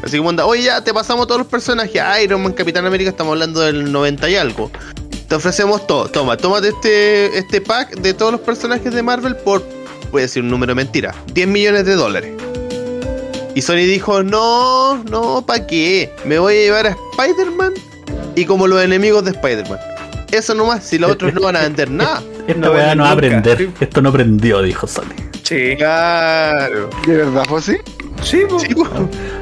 Así como anda, oye, ya te pasamos todos los personajes. Iron Man, Capitán América, estamos hablando del 90 y algo. Te ofrecemos todo. Toma, tómate este, este pack de todos los personajes de Marvel por, voy a decir un número mentira, 10 millones de dólares. Y Sony dijo, no, no, ¿para qué? Me voy a llevar a Spider-Man y como los enemigos de Spider-Man. Eso nomás, si los otros no van a vender (laughs) nada. Esta No weá venden no va a aprender. Esto no prendió, dijo Sony. Sí. Claro. ¿De verdad fue así? Sí, po.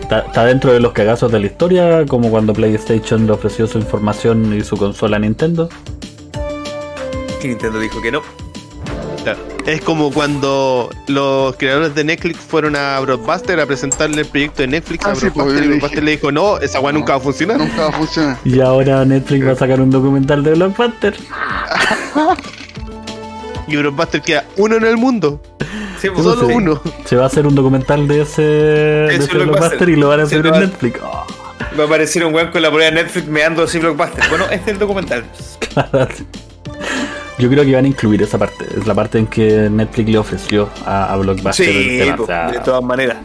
Está, está dentro de los cagazos de la historia, como cuando PlayStation le ofreció su información y su consola a Nintendo. Y Nintendo dijo que no. Claro. Es como cuando los creadores de Netflix fueron a Broadbuster a presentarle el proyecto de Netflix Ah, a sí, pues, y dije. le dijo, no, esa weá No. nunca va a funcionar. Nunca va a funcionar. Y ahora Netflix va a sacar un documental de Blockbuster. (laughs) Y Broadbuster queda uno en el mundo. Sí, po. Solo Sí. uno. Se va a hacer un documental de ese, de Ese Blockbuster. Blockbuster y lo van a hacer en va- Netflix. Oh, Va a aparecer un weón con la prueba de Netflix meando así Blockbuster. Bueno, este es el documental. (laughs) Yo creo que van a incluir esa parte. Es la parte en que Netflix le ofreció a, a Blockbuster el Sí, tema. po, O sea, de todas maneras.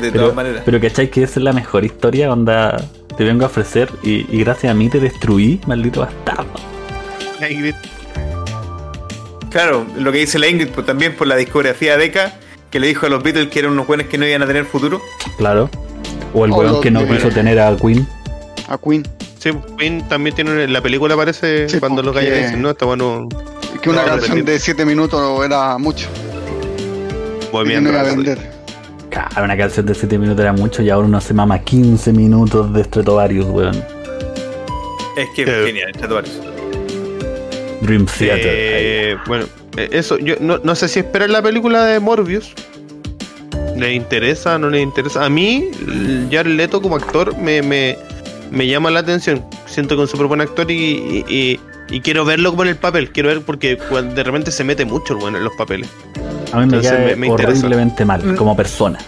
De pero, todas maneras. pero ¿cachai que esa es la mejor historia? Onda, te vengo a ofrecer y, y gracias a mí te destruí, maldito bastardo. Claro, lo que dice la Ingrid, pues también por la discografía de Deca, que le dijo a los Beatles que eran unos buenos que no iban a tener futuro. Claro. O el weón que no quiso tener a Queen. A Queen. Sí, Queen también tiene. La película aparece Sí, cuando los gallos dicen, no, está bueno. Es que una No, canción de 7 minutos era mucho. Y que Movimiento. no iba a vender. Claro, una canción de 7 minutos era mucho y ahora uno se mama 15 minutos de Stratovarius, weón. Es que es genial, Stratovarius. Dream Theater. Eh, bueno, eh, eso, yo no, no sé si esperar la película de Morbius. ¿Le interesa no le interesa? A mí, Jared Leto como actor me, me, me llama la atención. Siento que es un súper buen actor y, y, y- y quiero verlo como en el papel. Quiero ver porque de repente se mete mucho el bueno en los papeles. A mí me entonces cae me- me interesa. horriblemente mal Mm. como persona,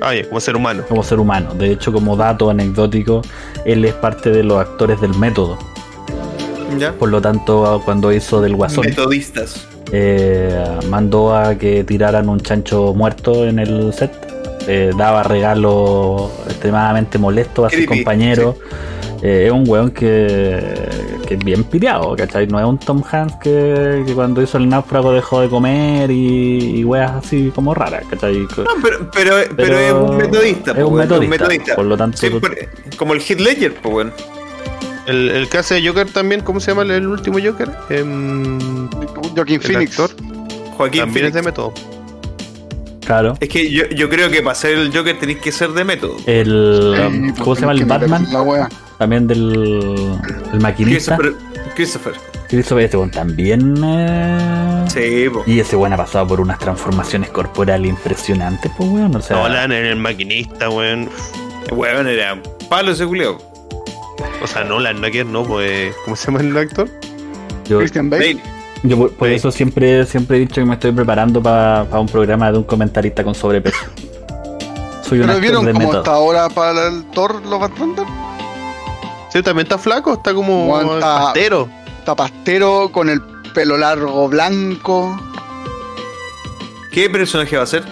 Ah, como ser humano. como ser humano. De hecho, como dato anecdótico, él es parte de los actores del método. ¿Ya? Por lo tanto, cuando hizo del Guasón, Metodistas. eh, mandó a que tiraran un chancho muerto en el set. eh, daba regalos extremadamente molestos a sus compañeros. Eh, es un weón que, que es bien piriado, ¿cachai? No es un Tom Hanks que, que cuando hizo el náufrago dejó de comer y, y weas así como raras, ¿cachai? No, pero, pero, pero, es un metodista. es un metodista, por lo tanto- Siempre- como el Hit Ledger, pues, weón. El, el que hace Joker también, ¿cómo se llama el, el último Joker? Em, Joaquin el Phoenix. Joaquín también es Phoenix. de método. Claro. Es que yo, yo creo que para ser el Joker tenéis que ser de método. El, Sí, ¿Cómo se llama el Batman? La wea. También del el maquinista. Christopher. Christopher. Christopher este weón también. eh, Sí, po. Y ese weón ha pasado por unas transformaciones corporales impresionantes, pues weón. O sea, Nolan en el maquinista, weón. Weón, era palo ese culeo. O sea, Nolan, no que no, pues. ¿Cómo se llama el actor? yo, Christian Bale. Bale. Yo por, por eso siempre, siempre he dicho que me estoy preparando para un programa de un comentarista con sobrepeso. Soy Pero vieron de cómo método. está ahora para el Thor and Thunder. Sí, también está flaco, está como Aguanta. pastero. Está pastero con el pelo largo blanco. ¿Qué personaje va a ser?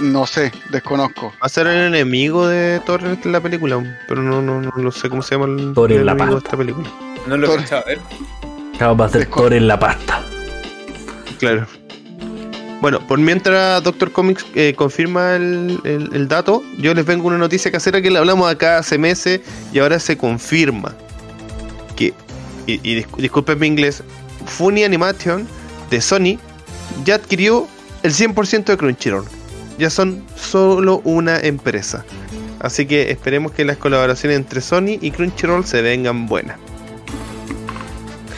No sé, desconozco. Va a ser el enemigo de Thor en la película, pero no, no, no, lo sé cómo se llama el, Thor en el la enemigo de esta película. No lo he escuchado, ¿eh? Claro, ser Desco- Thor en la pasta. Claro. Bueno, por mientras Doctor Comics eh, confirma el, el- el dato, yo les vengo una noticia casera que le hablamos acá hace meses y ahora se confirma. Que, y, y dis- disculpen mi inglés, Funny Animation de Sony ya adquirió el 100% de Crunchyroll. Ya son solo una empresa. Así que esperemos que las colaboraciones entre Sony y Crunchyroll se vengan buenas.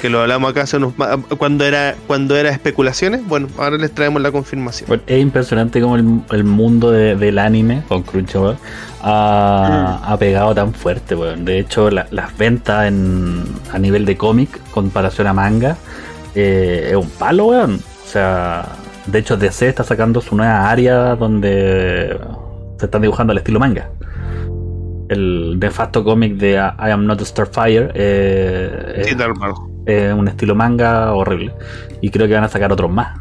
Que lo hablamos acá hace unos cuando era cuando era especulaciones. Bueno, ahora les traemos la confirmación. Bueno, es impresionante como el, el mundo de- del anime con Crunchyroll ha, ha pegado tan fuerte, weón. De hecho, la- las ventas en, a nivel de cómic, comparación a manga, eh, es un palo, weón. O sea, de hecho, DC está sacando su nueva área donde se están dibujando al estilo manga. El nefasto cómic de I Am Not a Starfire eh, Sí, un estilo manga horrible. Y creo que van a sacar otros más.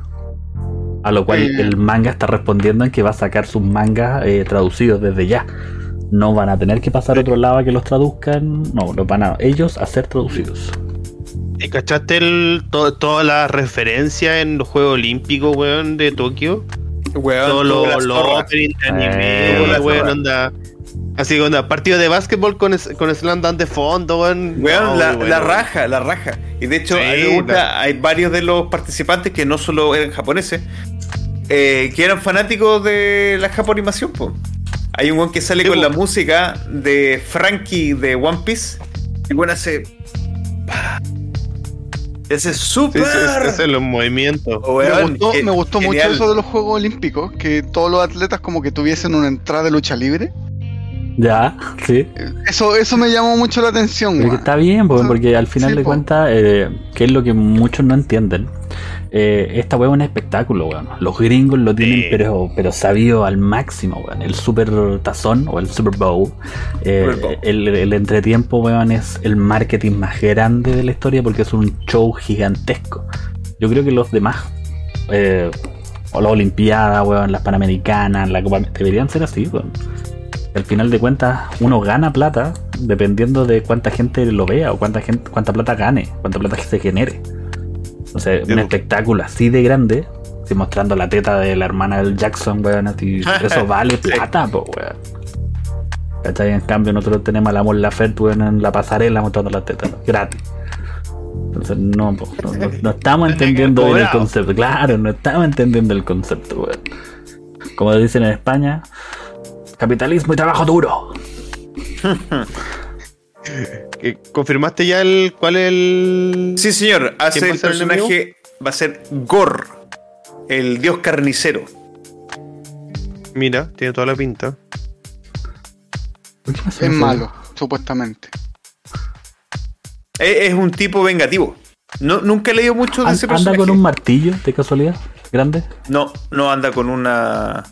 A lo cual Eh. el manga está respondiendo en que va a sacar sus mangas eh, traducidos desde ya. No van a tener que pasar a otro lado a que los traduzcan. No, los van a ellos a ser traducidos. ¿Y cachaste el, to- toda la referencia en los Juegos Olímpicos, weón, de Tokio? Weón, los de Eh, anime, weón, onda. Así que onda, partido de básquetbol con, es- con Slam Dunk de fondo, weón. Weón, No, la, muy bueno. la raja, la raja. Y de hecho, Sí, me la- hay varios de los participantes que no solo eran japoneses, eh, que eran fanáticos de la japonimación, po. Hay un weón que sale Sí, con po. la música de Frankie de One Piece. El weón hace. Ese Sí, súper. sí, ese es los movimientos. Me Weón, gustó, me gustó mucho eso de los Juegos Olímpicos, que todos los atletas como que tuviesen una entrada de lucha libre. Ya, sí. Eso, eso me llamó mucho la atención, Pero que weón. está bien, po, porque al final Sí, de cuentas, eh, que es lo que muchos no entienden. eh, esta weón es un espectáculo, weón. Los gringos lo tienen, Sí. pero, pero sabido al máximo, weón. El Super Tazón o el Super Bowl. eh, Super Bowl. El, el entretiempo, weón, es el marketing más grande de la historia porque es un show gigantesco. Yo creo que los demás, eh, o las Olimpiadas, weón, las Panamericanas, la Copa, deberían ser así, weón. Al final de cuentas, uno gana plata dependiendo de cuánta gente lo vea o cuánta gente, cuánta plata gane, cuánta plata se genere. O sea, un po. espectáculo así de grande, así mostrando la teta de la hermana del Jackson, weón, así, (laughs) eso vale plata, po, weón. ¿Cachai? En cambio, nosotros tenemos a la Mon Laferte weón, en la pasarela mostrando las tetas, gratis. Entonces, no, po, no, no- no estamos (laughs) entendiendo bien el concepto. Claro, no estamos entendiendo el concepto, weón. Como dicen en España, capitalismo y trabajo duro. (laughs) ¿Confirmaste ya el cuál es el. Sí, señor. Hace ¿Quién va a el personaje. Va a ser Gor, el dios carnicero. Mira, tiene toda la pinta. ¿Por qué me Es malo, supuestamente. Es, es un tipo vengativo. No, nunca he leído mucho de An- ese ¿Anda personaje. con un martillo de casualidad? ¿Grande? No, no anda con una.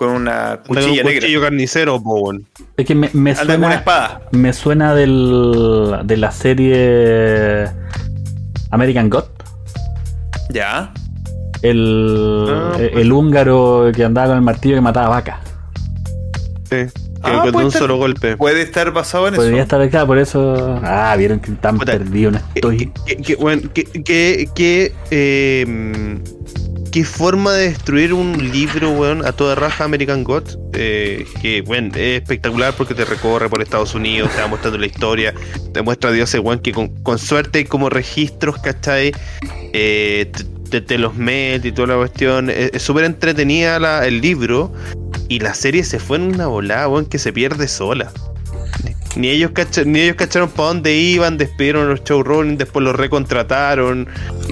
Con una cuchilla un negra. cuchillo carnicero, po, weón. Es que me, me con una suena, espada. me suena del, de la serie American God. Ya. El, Ah, el- pues. el húngaro que andaba con el martillo que mataba vacas. Sí. Que Ah, con puede un estar- solo golpe. Puede estar basado en Podría eso. estar acá, por eso. Ah, vieron que tan Puta, perdido no estoy. ¿Qué, qué- bueno, qué- qué- qué, eh, qué forma de destruir un libro, weón, a toda raja American Gods? Eh, que, bueno, es espectacular porque te recorre por Estados Unidos, te va mostrando la historia, te muestra a Dios, weón, que con, suerte hay como registros, ¿cachai? Eh, te, los mete y toda la cuestión. Es súper entretenida el libro y la serie se fue en una volada, weón, que se pierde sola. Ni ellos, cacha- ni ellos cacharon para dónde iban, despidieron a los showrunners, después los recontrataron.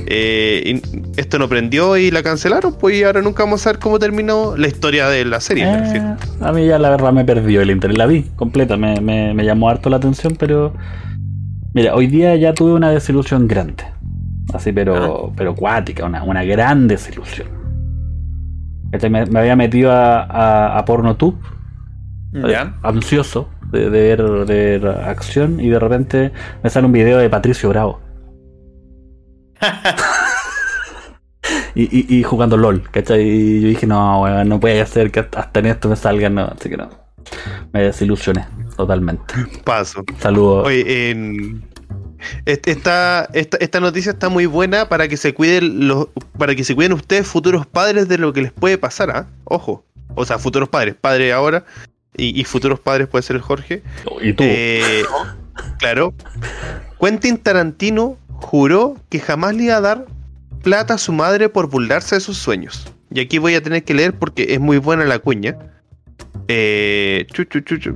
eh, y esto no prendió y la cancelaron, pues y ahora nunca vamos a ver cómo terminó la historia de la serie. Eh, a mí ya la verdad me perdió el interés. La vi completa, me, me- me llamó harto la atención, pero. Mira, hoy día ya tuve una desilusión grande. Así, pero, pero cuática, una, una gran desilusión. ¿Cachai? Me, me había metido a, a, a PornoTube, Ya. ansioso de, de ver, de ver acción, y de repente me sale un video de Patricio Bravo. (laughs) y, y, y jugando LOL, ¿cachai? Y yo dije, no, weón, no puede ser que hasta en esto me salgan, no, así que no. Me desilusioné totalmente. Paso. Saludos. Oye, en- est- esta, esta, esta noticia está muy buena para que se cuiden los, para que se cuiden ustedes futuros padres de lo que les puede pasar, ¿ah? Ojo. O sea, futuros padres, padre ahora y, y futuros padres puede ser el Jorge. y tú. Eh, claro. Quentin Tarantino juró que jamás le iba a dar plata a su madre por burlarse de sus sueños. Y aquí voy a tener que leer porque es muy buena la cuña. Eh, chu, chu, chu, chu.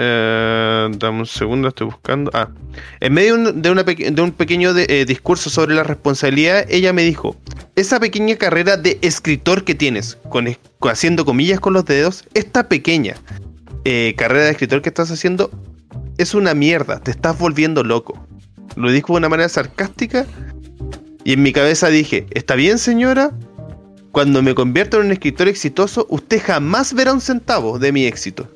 Eh, dame un segundo, estoy buscando. Ah, en medio de un- pequeño eh, discurso sobre la responsabilidad, ella me dijo: Esa pequeña carrera de escritor que tienes, con, haciendo comillas con los dedos, esta pequeña eh, carrera de escritor que estás haciendo es una mierda, te estás volviendo loco. Lo dijo de una manera sarcástica y en mi cabeza dije, está bien señora, cuando me convierto en un escritor exitoso, usted jamás verá un centavo de mi éxito.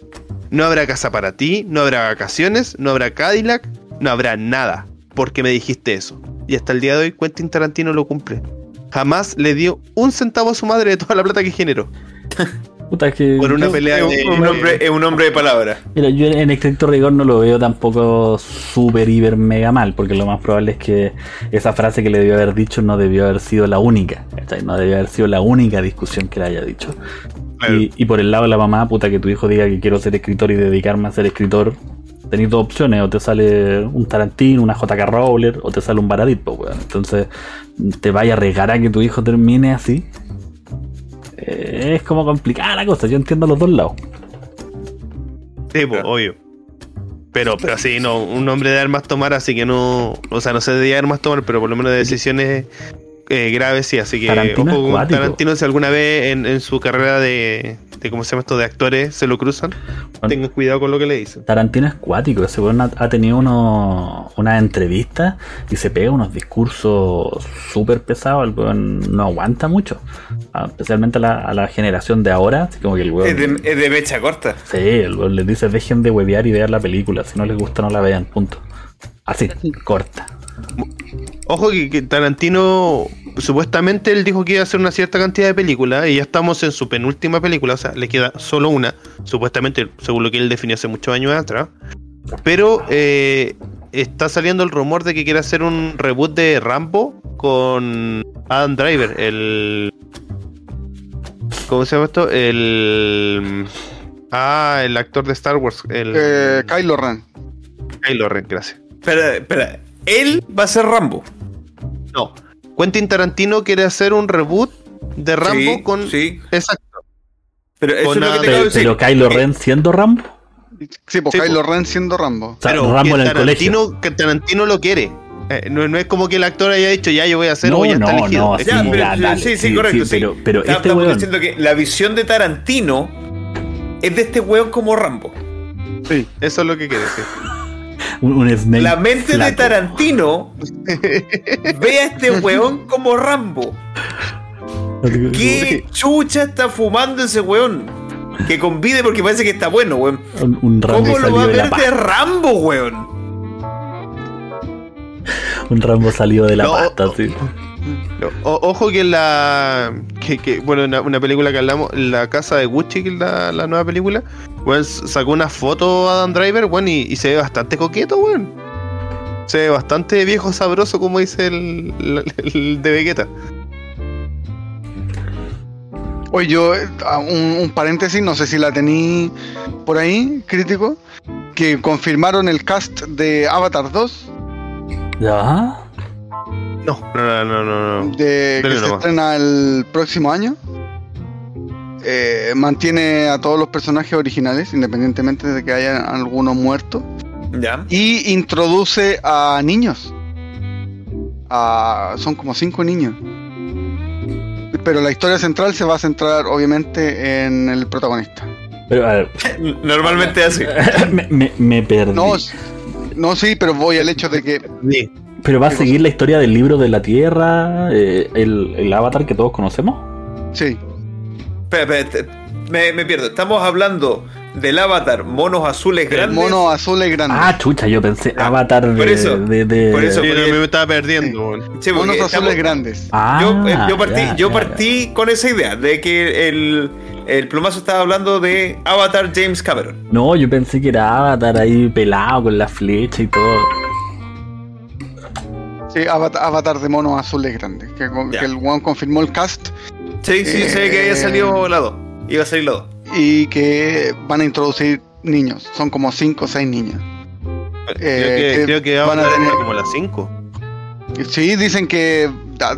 No habrá casa para ti, no habrá vacaciones, no habrá Cadillac, no habrá nada, porque me dijiste eso. Y hasta el día de hoy Quentin Tarantino lo cumple. Jamás le dio un centavo a su madre de toda la plata que generó. (laughs) Puta, es que. Por una yo- pelea de... un, un hombre, es un hombre de palabra. Mira, yo en estricto rigor no lo veo tampoco súper, hiper, mega mal, porque lo más probable es que esa frase que le debió haber dicho no debió haber sido la única. No debió haber sido la única discusión que le haya dicho. Claro. Y, y por el lado de la mamá, puta, que tu hijo diga que quiero ser escritor y dedicarme a ser escritor, tenéis dos opciones, o te sale un Tarantino, una JK Rowler, o te sale un Baradit, pues, weón. Entonces, te vaya a arriesgar a que tu hijo termine así. Eh, es como complicada la cosa, yo entiendo los dos lados. Sí, po, obvio. Pero, pero sí, no, un hombre de armas tomar, así que no. O sea, no sé de armas tomar, pero por lo menos de decisiones eh, graves sí. Así que Tarantino ojo con. Tarantino, si alguna vez en, en su carrera de, de. ¿Cómo se llama esto? De actores se lo cruzan. Tengan cuidado con lo que le dicen. Tarantino es cuático, ese weón ha, ha tenido uno, una entrevista y se pega unos discursos súper pesados, el weón no aguanta mucho, especialmente a la, a la generación de ahora, así como que el Es weón... de, es de mecha corta. Sí, el weón les dice dejen de huevear y vean la película, si no les gusta no la vean, punto. Así, (laughs) corta. Ojo que, que Tarantino. Supuestamente él dijo que iba a hacer una cierta cantidad de películas y ya estamos en su penúltima película, o sea, le queda solo una, supuestamente, según lo que él definió hace muchos años atrás. Pero eh, está saliendo el rumor de que quiere hacer un reboot de Rambo con Adam Driver, el. ¿Cómo se llama esto? El. Ah, el actor de Star Wars. El... Eh, Kylo Ren. Kylo Ren, gracias. Espera, espera. Él va a ser Rambo. No. Quentin Tarantino quiere hacer un reboot de Rambo Sí, con. sí. Exacto. Pero eso Con es lo que te Pero, decir. pero Kylo Eh, Ren siendo Rambo. Sí, pues Sí, Kylo po. Ren siendo Rambo. Pero Rambo en el colegio. Tarantino, que Tarantino lo quiere. Eh, no, no es como que el actor haya dicho ya yo voy a hacer No, o ya está no, elegido. no, Ya, Sí, pero- ya, dale, sí, sí, sí, correcto. sí, sí. pero- pero Está- este estamos weón- diciendo que la visión de Tarantino es de este weón como Rambo. Sí. Eso es lo que quiere decir. Un, un Snake La mente de. Tarantino (laughs) ve a este weón como Rambo. ¿Qué chucha está fumando ese weón? Que convide porque parece que está bueno, weón. Un, un Rambo ¿Cómo lo va a ver de Rambo, weón? Un Rambo salido de la No, pasta, sí. O- ojo que la. Que, que, bueno, una, una película que hablamos, La Casa de Gucci, que es la, la nueva película. Bueno, sacó una foto a Adam Driver, bueno, y, y se ve bastante coqueto, weón. Se ve bastante viejo sabroso, como dice el, el- el de Vegeta. Oye, yo, eh, ah, un, un paréntesis, no sé si la tení por ahí, crítico, que confirmaron el cast de Avatar 2, ¿Ya? No, no, no, no, no. de, que se estrena el próximo año. Eh, mantiene a todos los personajes originales, independientemente de que haya algunos muertos. Ya. Y introduce a niños. A- son como cinco niños. Pero la historia central se va a centrar obviamente en el protagonista. Pero, a ver, (laughs) Normalmente así. (laughs) me, me, me perdí. No, no sí, pero voy al hecho de que Sí. Pero va a seguir la historia del libro de la Tierra, eh, el, el avatar que todos conocemos. sí, Espera, espera, te- me, me pierdo. Estamos hablando del avatar monos azules grandes. mono azul es grande. Ah, chucha, yo pensé Ah, avatar de. por eso, de, de- por eso. Porque- me estaba perdiendo. Sí, Monos estamos- azules grandes. Ah, yo, eh, yo partí, ya, yo ya, partí con esa idea de que el, el plumazo estaba hablando de Avatar James Cameron. No, yo pensé que era avatar ahí pelado con la flecha y todo. Sí, avatar, avatar de monos azules grandes. Que, con- Ya. que el one confirmó el cast Sí, sí, sé que había Eh. salido la 2. Iba a salir la 2. y que van a introducir niños. Son como cinco o seis niños. Creo Eh, que, que creo que van a tener- como las 5. Sí, dicen que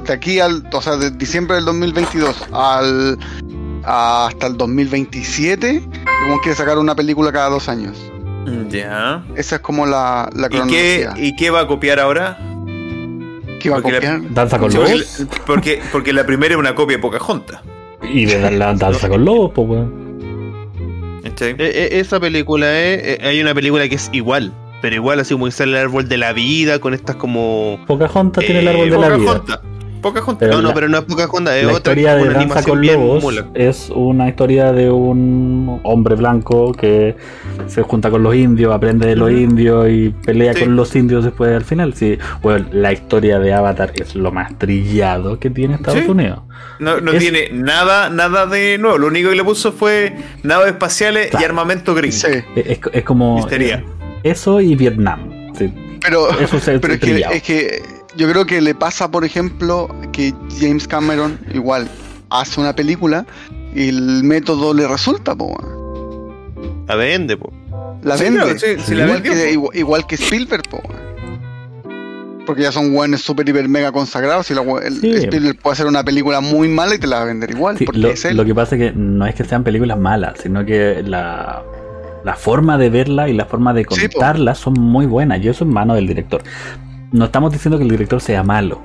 de aquí al, o sea, de diciembre del 2022 al hasta el 2027, como quiere sacar una película cada dos años. Ya. Esa es como la, la ¿Y qué, cronología. ¿Y qué va a copiar ahora? Danza con lobos. porque, porque, porque la primera es una copia de Pocahontas. Y de la danza con lobos, pues. Eh, eh, esa película es. eh, hay una película que es igual. Pero igual, así como dice el árbol de la vida, con estas como. Pocahontas tiene el árbol de la vida. Pocahontas. No, no, pero no es Pocahontas, es La otra. historia de una Danza con bien Lobos mula. es una historia de un hombre blanco que se junta con los indios, aprende de los indios y pelea Sí. con los indios después al final. Sí, bueno, la historia de Avatar es lo más trillado que tiene Estados Sí. Unidos. No, no Es- tiene nada, nada de nuevo. Lo único que le puso fue naves espaciales y armamento gringo. Sí, Es, es como Misteria. eso y Vietnam. sí. pero, Eso se pero es, que, trillado. es que yo creo que le pasa, por ejemplo, que James Cameron igual hace una película y el método le resulta, po. La vende, po. la Sí, vende. claro, sí, sí, la igual, vendió, que, igual, igual que Spielberg, po, porque ya son weones super hiper mega consagrados y la we- el- Sí. Spielberg puede hacer una película muy mala y te la va a vender igual, Sí, porque lo, es él. lo que pasa es que no es que sean películas malas, sino que la, la forma de verla y la forma de contarla son muy buenas y eso es mano del director. No estamos diciendo que el director sea malo,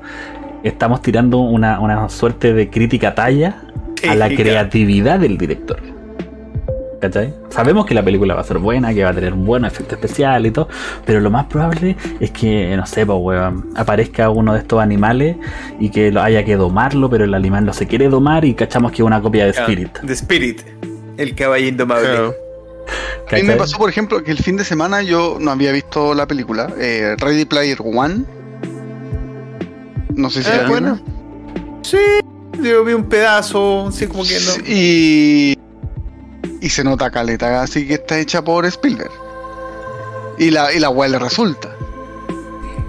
estamos tirando una, una suerte de crítica talla a la creatividad del director. ¿Cachai? Sabemos que la película va a ser buena, que va a tener buenos efectos especiales y todo, pero lo más probable es que, no sé, pues, weón, aparezca uno de estos animales y que lo haya que domarlo, pero el animal no se quiere domar y cachamos que es una copia de Ah, Spirit. The Spirit. El caballo indomable. Claro. A mí me pasó, por ejemplo, que el fin de semana yo no había visto la película, eh, Ready Player One. No sé si Ah, vieron. bueno. Sí, yo vi un pedazo, así como que no. Y, y se nota caleta, así que está hecha por Spielberg. Y la, y la le resulta.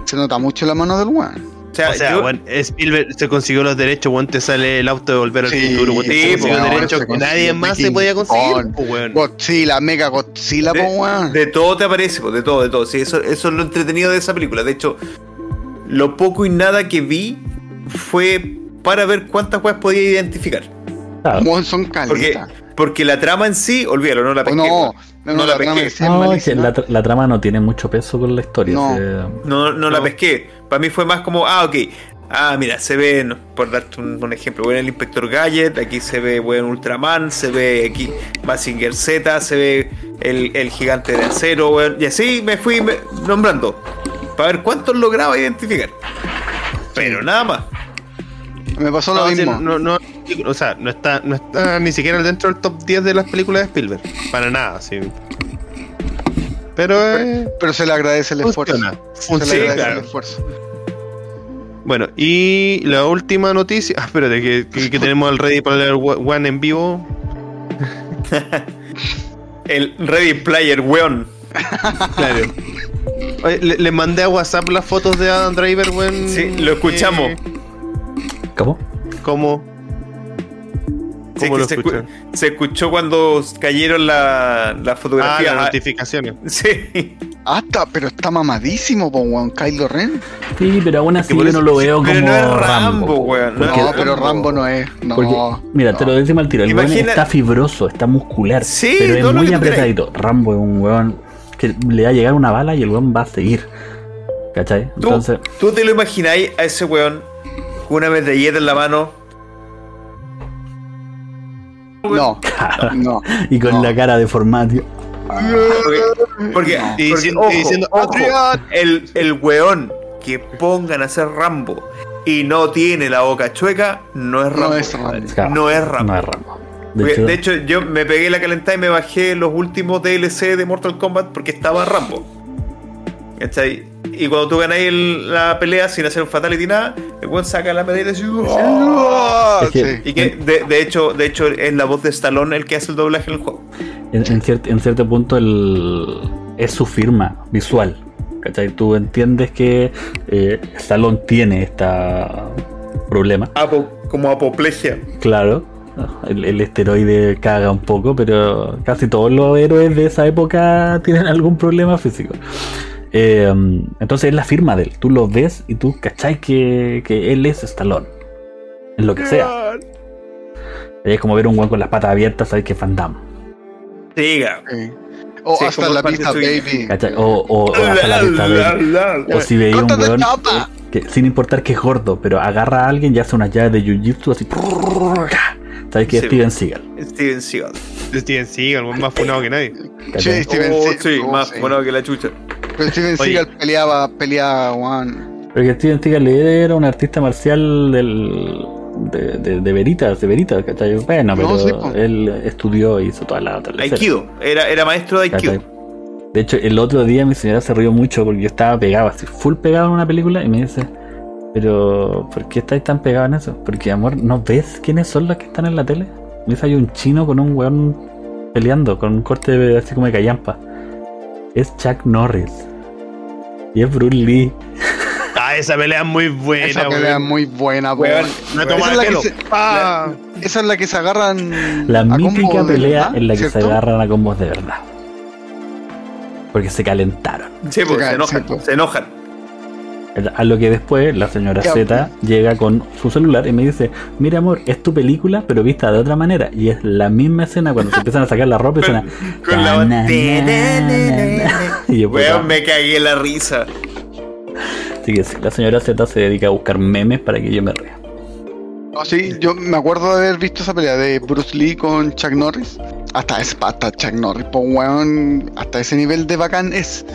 Se nota mucho la mano del weón. Sea, O sea, yo- Spielberg se consiguió los derechos, weón, te sale el auto de volver al Sí, futuro, weón, sí, te consiguió derechos se que nadie más King se podía conseguir, weón. Godzilla, Mega Godzilla, de, todo te aparece, de todo, de todo. Sí, eso, eso es lo entretenido de esa película. De hecho, lo poco y nada que vi fue para ver cuántas weas podía identificar. Claro. Porque, la trama en sí, olvídalo, no la Oh, pesqué. no. No, no no, la pesqué. No, es que malísima. la, tra- la trama no tiene mucho peso con la historia. No. se- No, no la No. pesqué. Para mí fue más como, ah, ok. Ah, mira, se ve, por darte un, un ejemplo, bueno, el Inspector Gadget, aquí se ve bueno, Ultraman, se ve aquí Mazinger Z, se ve el, el gigante de acero, weón, y así me fui me- nombrando, para ver cuántos lograba identificar. Pero nada más. Me pasó No, lo sí, mismo. no, no, o sea, no está, no está ni siquiera dentro del top 10 de las películas de Spielberg. Para nada, sí. Pero eh, Pero se le agradece el esfuerzo. funciona. Se le agradece claro. el esfuerzo. Bueno, y la última noticia. (laughs) Ah, espérate, que, que, que tenemos al Ready Player One en vivo. (laughs) El Ready Player, weón. Claro. Oye, le, le mandé a WhatsApp las fotos de Adam Driver, weón. Sí, lo escuchamos. Eh, ¿Cómo? ¿Cómo? Sí, ¿Cómo que lo se, escuchan? escu- se escuchó cuando cayeron la- las Ah, fotografías. las Ah, notificaciones. (laughs) sí. Hasta, pero está mamadísimo, po, weón. Kylo Ren. Sí, pero aún así yo no lo veo como Pero no es Rambo, weón. No, pero Rambo no es. No. Porque, mira, te lo decimos al tiro, el weón Imagina- está fibroso, está muscular, Sí, pero es muy apretadito. Rambo es un weón que le va a llegar una bala y el weón va a seguir. ¿Cachai? ¿Tú, Entonces, tú te lo imagináis a ese weón con una metralleta en la mano. No, no. y con no. la cara deformada, tío. Porque, porque, No. Y porque, ojo, y diciendo, ojo, "Adrián". el, el weón que pongan a hacer Rambo y no tiene la boca chueca, no es No Rambo. es No es Rambo. No es Rambo. De hecho, yo me pegué la calentada y me bajé los últimos DLC de Mortal Kombat porque estaba Rambo. ¿Cachai? Y cuando tú ganáis el- la pelea sin hacer un fatality nada, el weón saca la medalla y dice, "Oh". Sí. Y que de, de hecho, de hecho es la voz de Stallone el que hace el doblaje en el juego. en, en ciert- en cierto punto el, es su firma visual. ¿Cachai? Tú entiendes que eh, Stallone tiene este problema. Apo- como apoplejia. Claro, el, el esteroide caga un poco, pero casi todos los héroes de esa época tienen algún problema físico. Eh, entonces es la firma de él. Tú lo ves y tú cachai que, que él es Stallone. En lo que sea. Es como ver un guan con las patas abiertas, sabes que es Van Damme. Siga. Sí. O Sí, hasta la pista, baby. O, o, o hasta la vista de- O si veía un ¡Córtate weón que sin importar que es gordo, pero agarra a alguien y hace una llave de jiu-jitsu así. ¿Sabes que es Sí. Steven Seagal? Steven Seagal. Steven Seagal, más funado que nadie. ¿cachai? Sí, Steven Oh, Seagal. sí, Oh, más bueno que la chucha. Pero Steven. (laughs) Seagal peleaba, peleaba, weón. Porque Steven Seagal era un artista marcial del, de, de, de veritas, de veritas, ¿cachai? Bueno, No, pero sí, él estudió y hizo toda la otra Aikido. Era, era maestro de Aikido. ¿cachai? De hecho, el otro día mi señora se rió mucho porque yo estaba pegado, así, full pegado en una película y me dice, pero ¿por qué estáis tan pegados en eso? Porque, amor, ¿no ves quiénes son los que están en la tele? Me dice, hay un chino con un weón peleando, con un corte de- así como de callampa. Es Chuck Norris. Y es Bruce Lee. Ah, esa pelea es muy buena, Esa pelea es weón. muy buena, Weón, Esa es la que se- ¡Ah! Esa es la que se agarran. La a mítica pelea en la que se agarran a combos de verdad. Porque se calentaron. Sí, porque se enojan. se enojan. A lo que después la señora Ya, Z llega con su celular y me dice, mira amor, es tu película, pero vista de otra manera. Y es la misma escena cuando se empiezan a sacar la ropa y (laughs) suena... Con la "Ta, na, na, na". (laughs) Y yo, Weón, me cagué la risa. Así que sí, la señora Z se dedica a buscar memes para que yo me ría. No, sí, yo me acuerdo de haber visto esa pelea de Bruce Lee con Chuck Norris. Hasta, ese, hasta Chuck Norris, pues, weón. Hasta ese nivel de bacán es.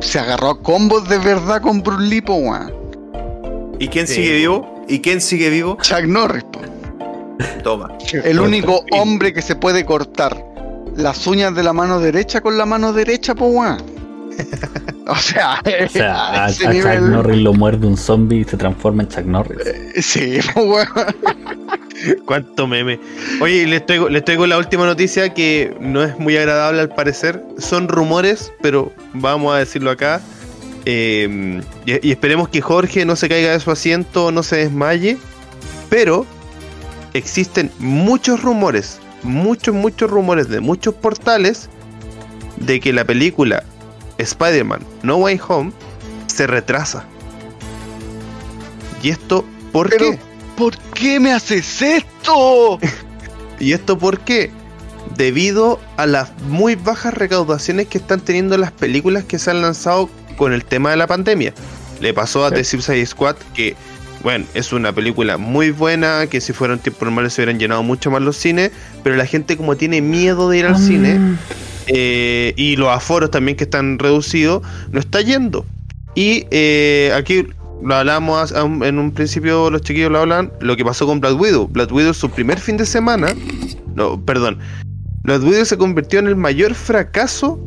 Se agarró a combos de verdad con Bruce Lee, pues, weón. ¿Y quién Sí. sigue vivo? ¿Y quién sigue vivo? Chuck Norris, pues. Toma. El único hombre que se puede cortar las uñas de la mano derecha con la mano derecha, pues, weón. (laughs) O sea, O sea, a, (laughs) a a ese Chuck. Norris lo muerde un zombie y se transforma en Chuck Norris. Sí, pues, weón. (laughs) (laughs) Cuánto meme. Oye, les traigo, les traigo la última noticia que no es muy agradable al parecer. Son rumores, pero vamos a decirlo acá. Eh, y, y esperemos que Jorge no se caiga de su asiento, no se desmaye. Pero existen muchos rumores, muchos, muchos rumores de muchos portales de que la película Spider-Man No Way Home se retrasa. ¿Y esto por Pero, qué? ¿Por qué me haces esto? (laughs) ¿Y esto por qué? Debido a las muy bajas recaudaciones que están teniendo las películas que se han lanzado con el tema de la pandemia. Le pasó a Sí. The Suicide Squad que, bueno, es una película muy buena, que si fuera un tiempo normal se hubieran llenado mucho más los cines, pero la gente como tiene miedo de ir al cine Mm, eh, y los aforos también que están reducidos, no está yendo. Y eh, aquí lo hablamos en un principio, los chiquillos lo hablan, lo que pasó con Black Widow. Black Widow, su primer fin de semana, no, perdón, Black Widow se convirtió en el mayor fracaso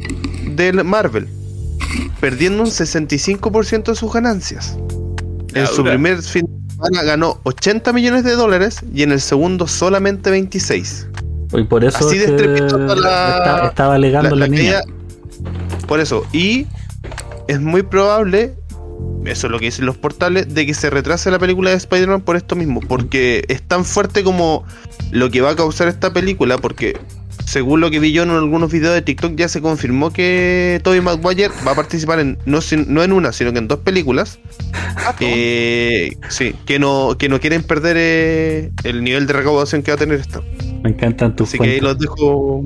del Marvel, perdiendo un 65% de sus ganancias. En La su primer fin de semana ganó 80 millones de dólares y en el segundo solamente 26. Y por eso Así de es que la- está- estaba alegando la, niña. caída- Por eso, y es muy probable, eso es lo que dicen los portales, de que se retrase la película de Spider-Man por esto mismo, porque es tan fuerte como lo que va a causar esta película, porque según lo que vi yo en algunos videos de TikTok ya se confirmó que Tobey Maguire va a participar en no, en una, sino que en dos películas. Eh, sí, que no, que no quieren perder eh, el nivel de recaudación que va a tener esta. Me encantan tus Así que ahí los dejo,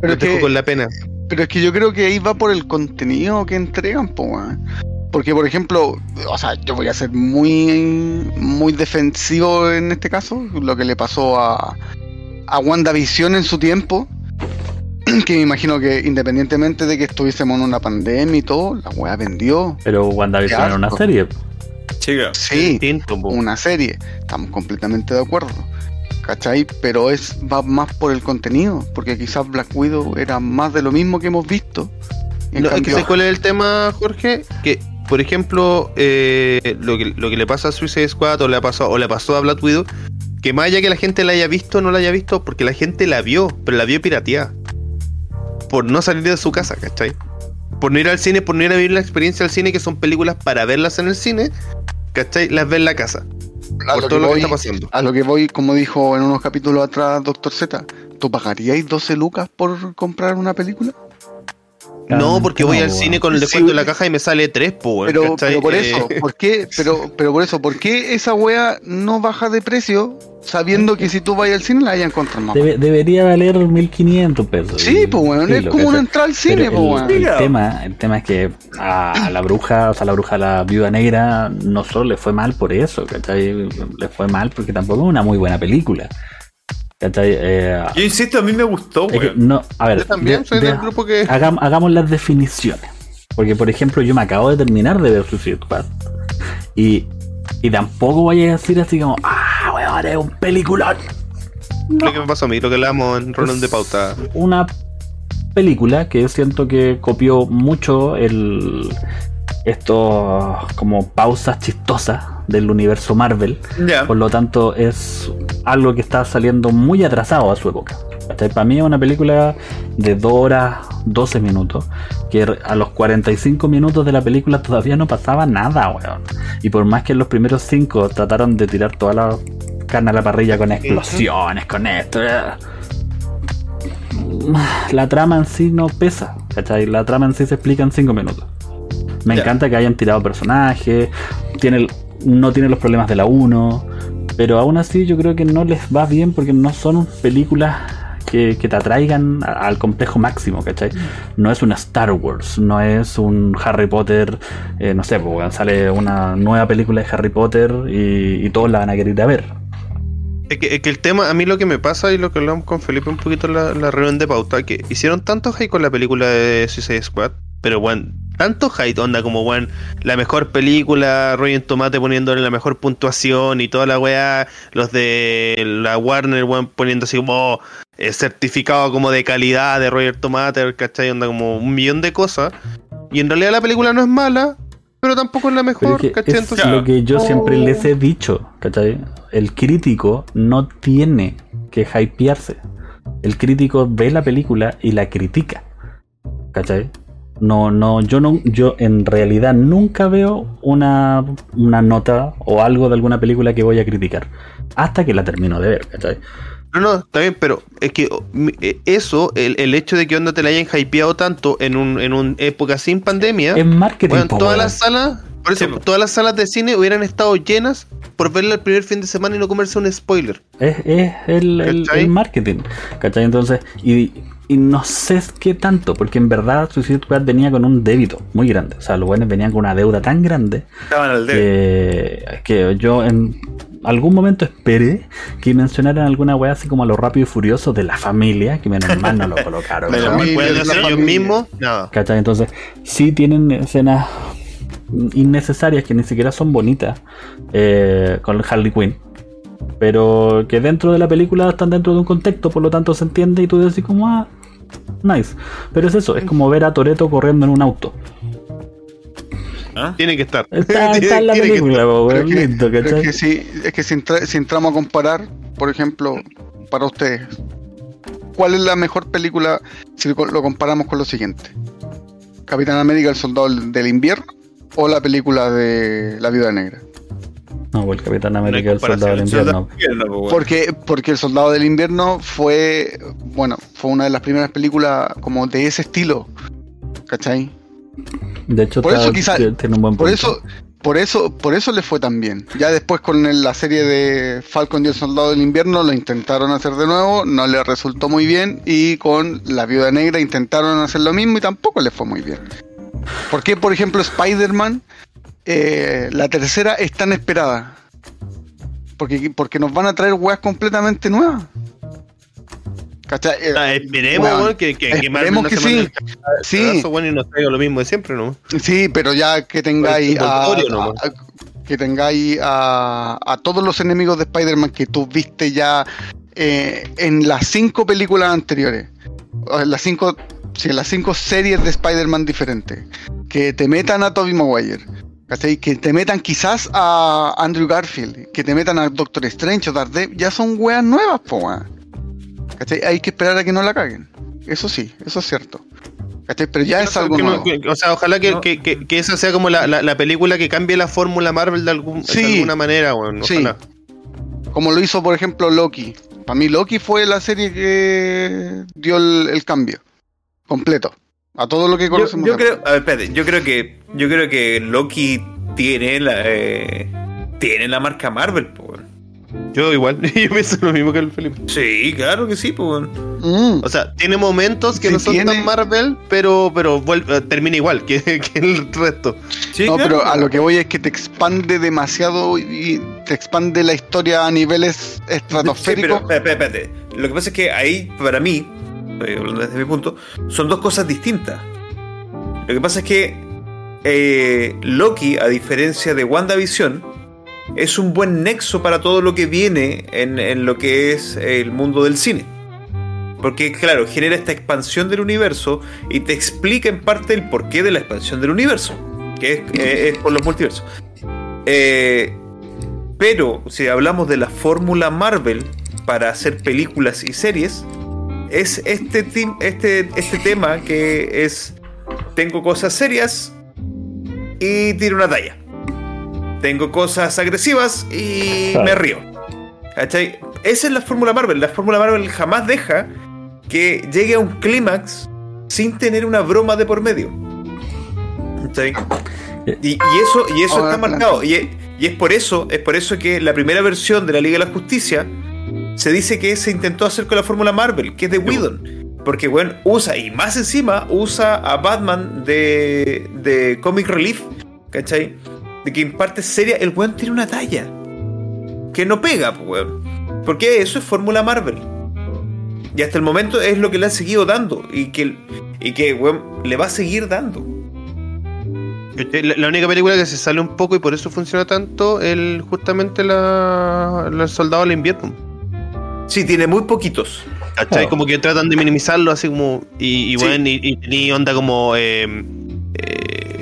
Pero los es, dejo que, con la pena. pero es que yo creo que ahí va por el contenido que entregan, po, weón. Porque, por ejemplo, o sea, yo voy a ser muy, muy defensivo en este caso, lo que le pasó a, a WandaVision en su tiempo, (clears throat) que me imagino que independientemente de que estuviésemos en una pandemia y todo, la weá vendió. Pero WandaVision era una serie. Chica. Sí, Distinto, una serie, estamos completamente de acuerdo. ¿Cachai? Pero es va más por el contenido, porque quizás Black Widow era más de lo mismo que hemos visto. En No, es que cambio- ¿sabes cuál es el tema, Jorge? Que, por ejemplo, eh, lo, que, lo que le pasa a Suicide Squad o le, ha pasado, o le pasó a Black Widow, que más allá que la gente la haya visto o no la haya visto, porque la gente la vio, pero la vio pirateada. Por no salir de su casa, ¿cachai? Por no ir al cine, por no ir a vivir la experiencia del cine, que son películas para verlas en el cine, ¿cachai? Las ve en la casa. a por lo, todo que lo que voy, está pasando. a lo que voy, como dijo en unos capítulos atrás Doctor Z, ¿tú pagaríais 12 lucas por comprar una película? No, porque voy no, al cine con el Sí, descuento de la caja y me sale 3, po, weón, Pero, pero por Eh, eso, ¿por qué? Pero, pero por eso, ¿por qué esa wea no baja de precio sabiendo que si tú vas al cine la hay a encontrar más? Debe- debería valer 1500 pesos. Sí, pues weón, es como una entrada al cine, Pero pues el, weón. el tema, el tema es que a, la bruja, o sea, la bruja, la viuda negra, no solo le fue mal por eso, ¿cachai? Le fue mal porque tampoco es una muy buena película. Eh, Yo insisto, a mí me gustó, weón. no, a ver, Yo también soy de- del grupo que. hagam- hagamos las definiciones. Porque, por ejemplo, yo me acabo de terminar de ver Suicide Squad. Y, y tampoco voy a decir así como, ah, weón, es un peliculón. Lo que me pasó a mí, lo que hablamos en Roland de Pauta. Una película que siento que copió mucho el estos como pausas chistosas del universo Marvel. Por lo tanto, es algo que está saliendo muy atrasado a su época. Para mí es una película de 2 horas 12 minutos, que a los 45 minutos de la película todavía no pasaba nada, weón. Y por más que en los primeros 5 trataron de tirar toda la carne a la parrilla con explosiones, con esto, eh, la trama en sí no pesa, ¿cachai? La trama en sí se explica en 5 minutos. Me encanta que hayan tirado personajes, tiene no tiene los problemas de la 1, pero aún así yo creo que no les va bien porque no son películas que, que te atraigan al complejo máximo, ¿cachai? No es una Star Wars, no es un Harry Potter, eh, no sé, pues, sale una nueva película de Harry Potter y, y todos la van a querer ir a ver. Es que, es que el tema, a mí lo que me pasa y lo que hablamos con Felipe un poquito en la, la reunión de pauta, que hicieron tanto hype con la película de Suicide Squad, pero bueno, tanto hype, onda como bueno, la mejor película, Roger Tomate poniéndole la mejor puntuación y toda la weá, los de la Warner, weón, poniendo así como oh, eh, certificado como de calidad de Roger Tomate, ¿cachai? Onda como un millón de cosas. Y en realidad la película no es mala, pero tampoco es la mejor, es que ¿cachai? es Entonces, lo que yo siempre les he dicho, ¿cachai? El crítico no tiene que hypearse. El crítico ve la película y la critica, ¿cachai? No, no, yo no, yo en realidad nunca veo una, una nota o algo de alguna película que voy a criticar. Hasta que la termino de ver, ¿cachai? No, no, está bien, pero es que oh, eh, eso, el, el hecho de que onda te la hayan hypeado tanto en un, en un época sin pandemia, Es marketing, bueno, todas las salas, por eso, Sí, todas las salas de cine hubieran estado llenas por verla el primer fin de semana y no comerse un spoiler. Es, es el, el marketing, ¿cachai? Entonces, y, y no sé qué tanto, porque en verdad Suicide Squad venía con un débito muy grande. O sea, los buenos venían con una deuda tan grande Estaban al dedo. que, que yo en algún momento esperé que mencionaran alguna weá así como a los rápido y furiosos de la familia, que menos mal no lo (laughs) colocaron. ¿no? familia, Pueden hacer ellos mismos, nada. ¿Cachai? Entonces, sí tienen escenas innecesarias que ni siquiera son bonitas eh, con Harley Quinn. Pero que dentro de la película están dentro de un contexto, por lo tanto se entiende y tú decís como, ah, nice. Pero es eso, es como ver a Toreto corriendo en un auto. ¿Ah? Tiene que estar. Está, (laughs) en la película, po, es que, si, es que si, entra- si entramos a comparar, por ejemplo, para ustedes, ¿cuál es la mejor película si lo lo comparamos con lo siguiente? ¿Capitán América, el soldado del invierno o la película de La Viuda Negra? No, pues el Capitán América, hay el soldado del invierno. Porque, porque El Soldado del Invierno fue, bueno, fue una de las primeras películas como de ese estilo, ¿cachai? De hecho, Por está- eso quizá- tiene un buen Por punto. eso, por eso, por eso le fue tan bien. Ya después con el- la serie de Falcon y el Soldado del Invierno lo intentaron hacer de nuevo, no le resultó muy bien y con la Viuda Negra intentaron hacer lo mismo y tampoco le fue muy bien. ¿Por qué, por ejemplo, Spider-Man, eh, la tercera es tan esperada? Porque, porque nos van a traer weas completamente nuevas. ¿Cachai? Eh, Ah, esperemos, que, que, esperemos que sí. Sí, bueno, y nos traiga lo mismo de siempre, ¿no? Sí, pero ya que tengáis a, que tengáis a, a todos los enemigos de Spider-Man que tú viste ya eh, en las cinco películas anteriores, en las cinco, sí, en las cinco series de Spider-Man diferentes, que te metan a Tobey Maguire. ¿Cachai? Que te metan quizás a Andrew Garfield, que te metan a Doctor Strange o Daredevil, ya son weas nuevas, po, weón. ¿Cachai? Hay que esperar a que no la caguen. Eso sí, eso es cierto. ¿Cachai? Pero ya es algo Que no- nuevo. que- o sea, ojalá que, No. que, que, que esa sea como la, la, la película que cambie la fórmula Marvel de, algún, Sí. de alguna manera, weón. Sí. Ojalá. Como lo hizo, por ejemplo, Loki. Para mí, Loki fue la serie que dio el, el cambio completo a todo lo que Yo, conocemos. yo acá. creo, a ver, espérate, yo creo que yo creo que Loki tiene la eh, tiene la marca Marvel, weón. Yo igual, (laughs) yo pienso lo mismo que el Felipe. Sí, claro que sí. Mm, O sea, tiene momentos que Sí no son tiene. tan Marvel, pero, pero vuelve- termina igual que, (laughs) que el resto. Sí, no, claro, pero a lo que voy es que te expande demasiado y te expande la historia a niveles Sí, pero, estratosféricos. espérate, espérate. Lo que pasa es que ahí, para mí, estoy hablando desde mi punto, son dos cosas distintas. Lo que pasa es que eh, Loki, a diferencia de WandaVision, es un buen nexo para todo lo que viene en, lo que es el mundo del cine. Porque, claro, genera esta expansión del universo y te explica en parte el porqué de la expansión del universo, que es, eh, por los multiversos. Eh, pero si hablamos de la fórmula Marvel para hacer películas y series, es este, tim- este, este tema que es, tengo cosas serias y tiro una talla. Tengo cosas agresivas y Claro. me río. ¿Cachai? Esa es la fórmula Marvel. La fórmula Marvel jamás deja que llegue a un clímax sin tener una broma de por medio. ¿Cachai? Y, y eso, y eso Ahora, está marcado. Y, es- y es por eso, es por eso que la primera versión de la Liga de la Justicia se dice que se intentó hacer con la fórmula Marvel, que es de Whedon. Porque, bueno, usa, y más encima, usa a Batman de, de Comic Relief, ¿cachai? De que en parte seria, el weón tiene una talla. Que no pega, weón. Porque eso es fórmula Marvel. Y hasta el momento es lo que le han seguido dando. Y que, y que weón, le va a seguir dando. La, única película que se sale un poco y por eso funciona tanto el justamente la, la Soldado del Invierno. Sí, tiene muy poquitos. ¿Cachai? Claro. Como que tratan de minimizarlo así como. Y, y Sí. bueno, y, y tenía onda como. eh,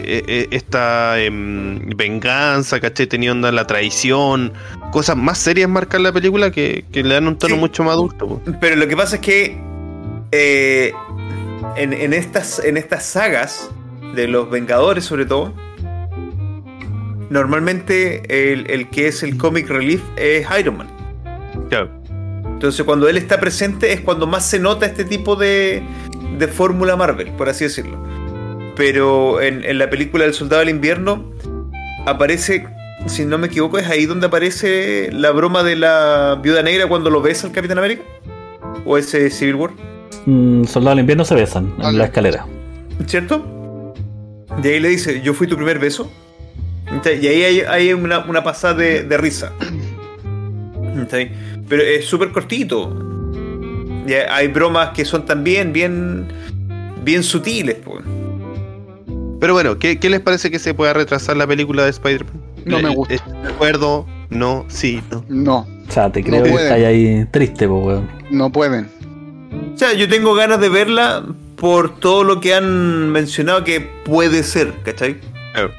eh, eh, esta em, venganza, ¿cachai? Tenía onda la traición. Cosas más serias marcan la película que, que le dan un tono Sí. mucho más adulto. po. Pero lo que pasa es que eh, en, en estas, en estas sagas de los Vengadores sobre todo, normalmente el, el que es el comic relief es Iron Man. Claro. Entonces cuando él está presente es cuando más se nota este tipo de, de fórmula Marvel, por así decirlo. Pero en, en la película del Soldado del Invierno aparece, si no me equivoco, es ahí donde aparece la broma de la Viuda Negra cuando lo besa al Capitán América. ¿O ese Civil War? Mm, Soldado del invierno se besan en la escalera. ¿Cierto? Y ahí le dice, yo fui tu primer beso. Y ahí hay, hay una, una pasada de, de risa. ¿Cachai? Pero es súper cortito. Y hay bromas que son también bien, bien sutiles. pues. Pero bueno, ¿qué, qué les parece que se pueda retrasar la película de Spider-Man? No me Eh, gusta. eh, ¿De acuerdo? No, sí, no. No, O sea, te No creo que pueden. estás ahí triste, po, weón. no pueden. O sea, yo tengo ganas de verla por todo lo que han mencionado que puede ser, ¿cachai? Claro.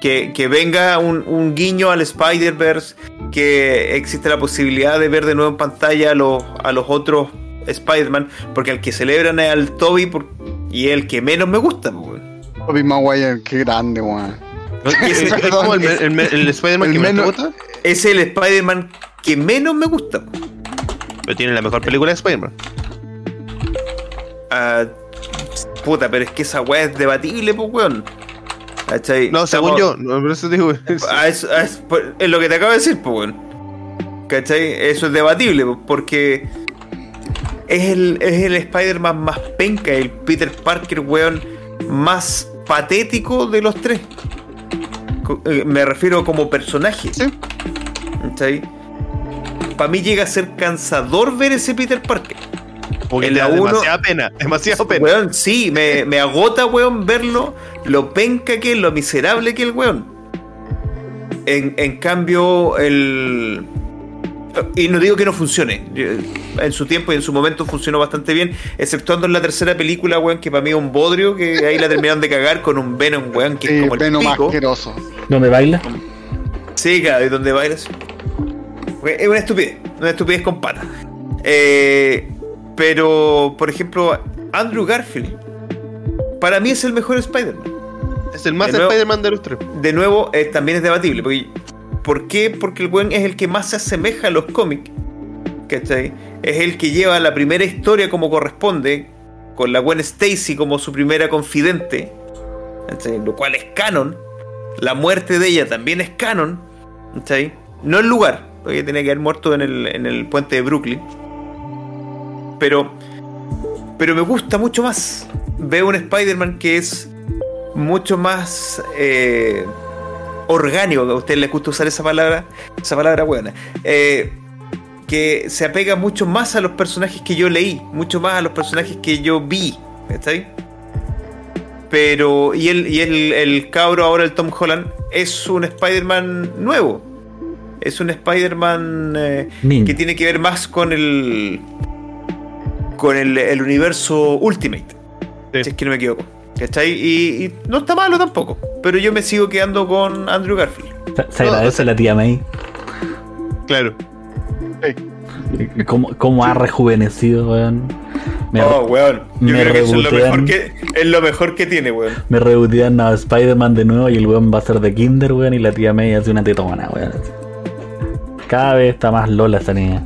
Que, que venga un, un guiño al Spider-Verse, que existe la posibilidad de ver de nuevo en pantalla a los, a los otros Spider-Man, porque al que celebran es al Toby por- y es el que menos me gusta. weón. Tobey Maguire, qué grande, weón. ¿No? (laughs) ¿Es, es como el, el- el Spider-Man que menos gusta? Es el Spider-Man que menos me gusta. Pero tiene la mejor película de Spider-Man. Ah, puta, pero es que esa weá es debatible, pues, weón. ¿Cachai? No, según Estamos- yo. No, por eso digo. (laughs) Es, es- por- es lo que te acabo de decir, pues, weón. ¿Cachai? Eso es debatible, porque es el, es el Spider-Man más penca, el Peter Parker, weón, más patético de los tres. Eh, Me refiero como personaje. Sí. ¿Cachai? Para mí llega a ser cansador ver ese Peter Parker. Porque te da uno- demasiada pena. (laughs) Demasiada pena. Weón, sí, me, (laughs) me agota, weón, verlo, lo penca que es, lo miserable que es el weón. En, en cambio, el. Y no digo que no funcione. En su tiempo y en su momento funcionó bastante bien, exceptuando en la tercera película, weón, que para mí es un bodrio, que ahí la terminaron de cagar con un Venom, weón, que es como el Venom pico. asqueroso. ¿Dónde baila? Sí, cada vez donde bailas. Es una estupidez, una estupidez con pata. Eh, pero, por ejemplo, Andrew Garfield, para mí es el mejor Spider-Man. Es el más Spider-Man de los tres. De nuevo, eh, también es debatible. Porque, ¿Por qué? Porque el buen es el que más se asemeja a los cómics. ¿Cachai? Es el que lleva la primera historia como corresponde, con la Gwen Stacy como su primera confidente, ¿cachai? lo cual es canon. La muerte de ella también es canon. ¿cachai? No el lugar, porque tenía que haber muerto en el, en el puente de Brooklyn. Pero, pero me gusta mucho más. Veo un Spider-Man que es mucho más eh, orgánico. A usted les gusta usar esa palabra, esa palabra buena. Eh, que se apega mucho más a los personajes que yo leí, mucho más a los personajes que yo vi. ¿Está ahí? Pero, y el, y el, el cabro ahora, el Tom Holland, es un Spider-Man nuevo. Es un Spider-Man eh, que tiene que ver más con el. Con el, el universo Ultimate. Sí. Si es que no me equivoco. ¿Cachai? Y, y no está malo tampoco. Pero yo me sigo quedando con Andrew Garfield. Se, agradece a la tía May. Claro. ¿Cómo, cómo ha rejuvenecido, weón? Me, oh, weón. Yo me creo que eso es lo, mejor que, es lo mejor que tiene, weón. me rebotean a Spider-Man de nuevo y el weón va a ser de Kinder, weón, y la tía May hace una tetona, weón. Cada vez está más lola esa niña.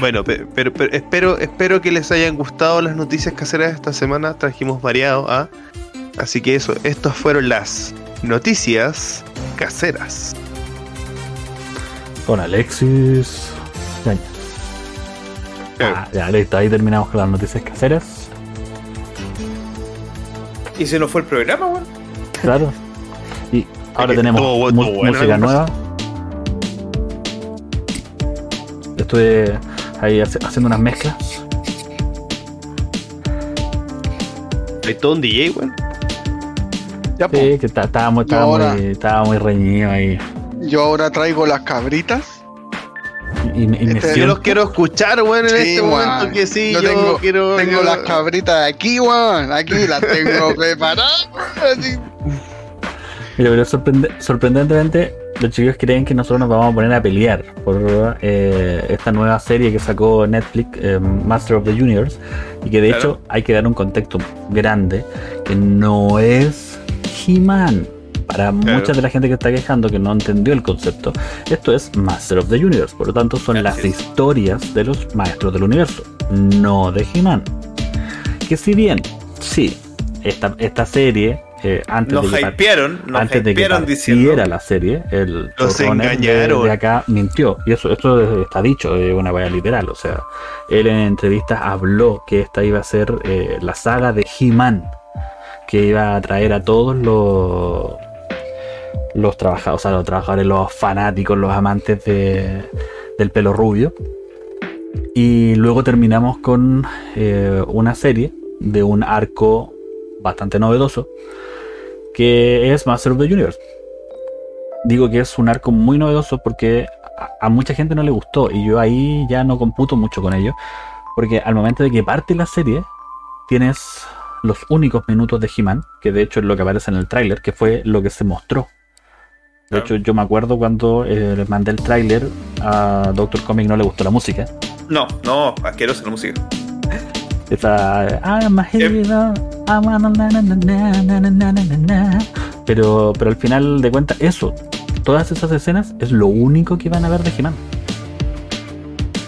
Bueno, pe- pero, pero espero, espero que les hayan gustado las noticias caseras de esta semana. Trajimos variado, ¿ah? Así que eso, estas fueron las noticias caseras. Con Alexis. Claro. Ah, ya, listo, ahí terminamos con las noticias caseras. Y se nos fue el programa, weón. Claro. Y ahora tenemos mu- música nueva. Estuve ahí hace- haciendo unas mezclas. Hay todo un DJ, weón. Ya, po. Sí, que está- estaba muy, estaba ahora- muy, estaba muy reñido ahí. Yo ahora traigo las cabritas. Y, y me Este- Yo los quiero escuchar, weón, en Sí, este momento. Que sí, yo, tengo, quiero. tengo yo- las cabritas aquí, weón. Aquí las tengo (laughs) preparadas. así. Mira, pero sorprende- sorprendentemente los chicos creen que nosotros nos vamos a poner a pelear por eh, esta nueva serie que sacó Netflix, eh, Master of the Universe, y que de Claro. hecho hay que dar un contexto grande, que no es He-Man. Para mucha de la gente que está quejando que no entendió el concepto, esto es Master of the Universe, por lo tanto son Así las es. historias de los maestros del universo, no de He-Man. Que si bien, sí, esta, esta serie, eh, antes Nos de hypearon, nos antes de que diciendo. la serie, el Los de, engañaron. de acá mintió. Y eso, esto está dicho, es una vaya literal. O sea, él en entrevistas habló que esta iba a ser eh, la saga de He-Man, que iba a traer a todos los los trabajadores, o sea, los trabajadores, los fanáticos, los amantes de, del pelo rubio. Y luego terminamos con eh, una serie de un arco bastante novedoso que es Master of the Universe. Digo que es un arco muy novedoso porque a, a mucha gente no le gustó y yo ahí ya no computo mucho con ello. Porque al momento de que parte la serie, tienes los únicos minutos de He-Man, que de hecho es lo que aparece en el tráiler, que fue lo que se mostró. De hecho, yo me acuerdo cuando eh, les mandé el tráiler, a Doctor Comic no le gustó la música. No, no, asquerosa la música. Está, I'm ah, ah, Pero, pero al final de cuentas, eso, todas esas escenas es lo único que van a ver de He-Man.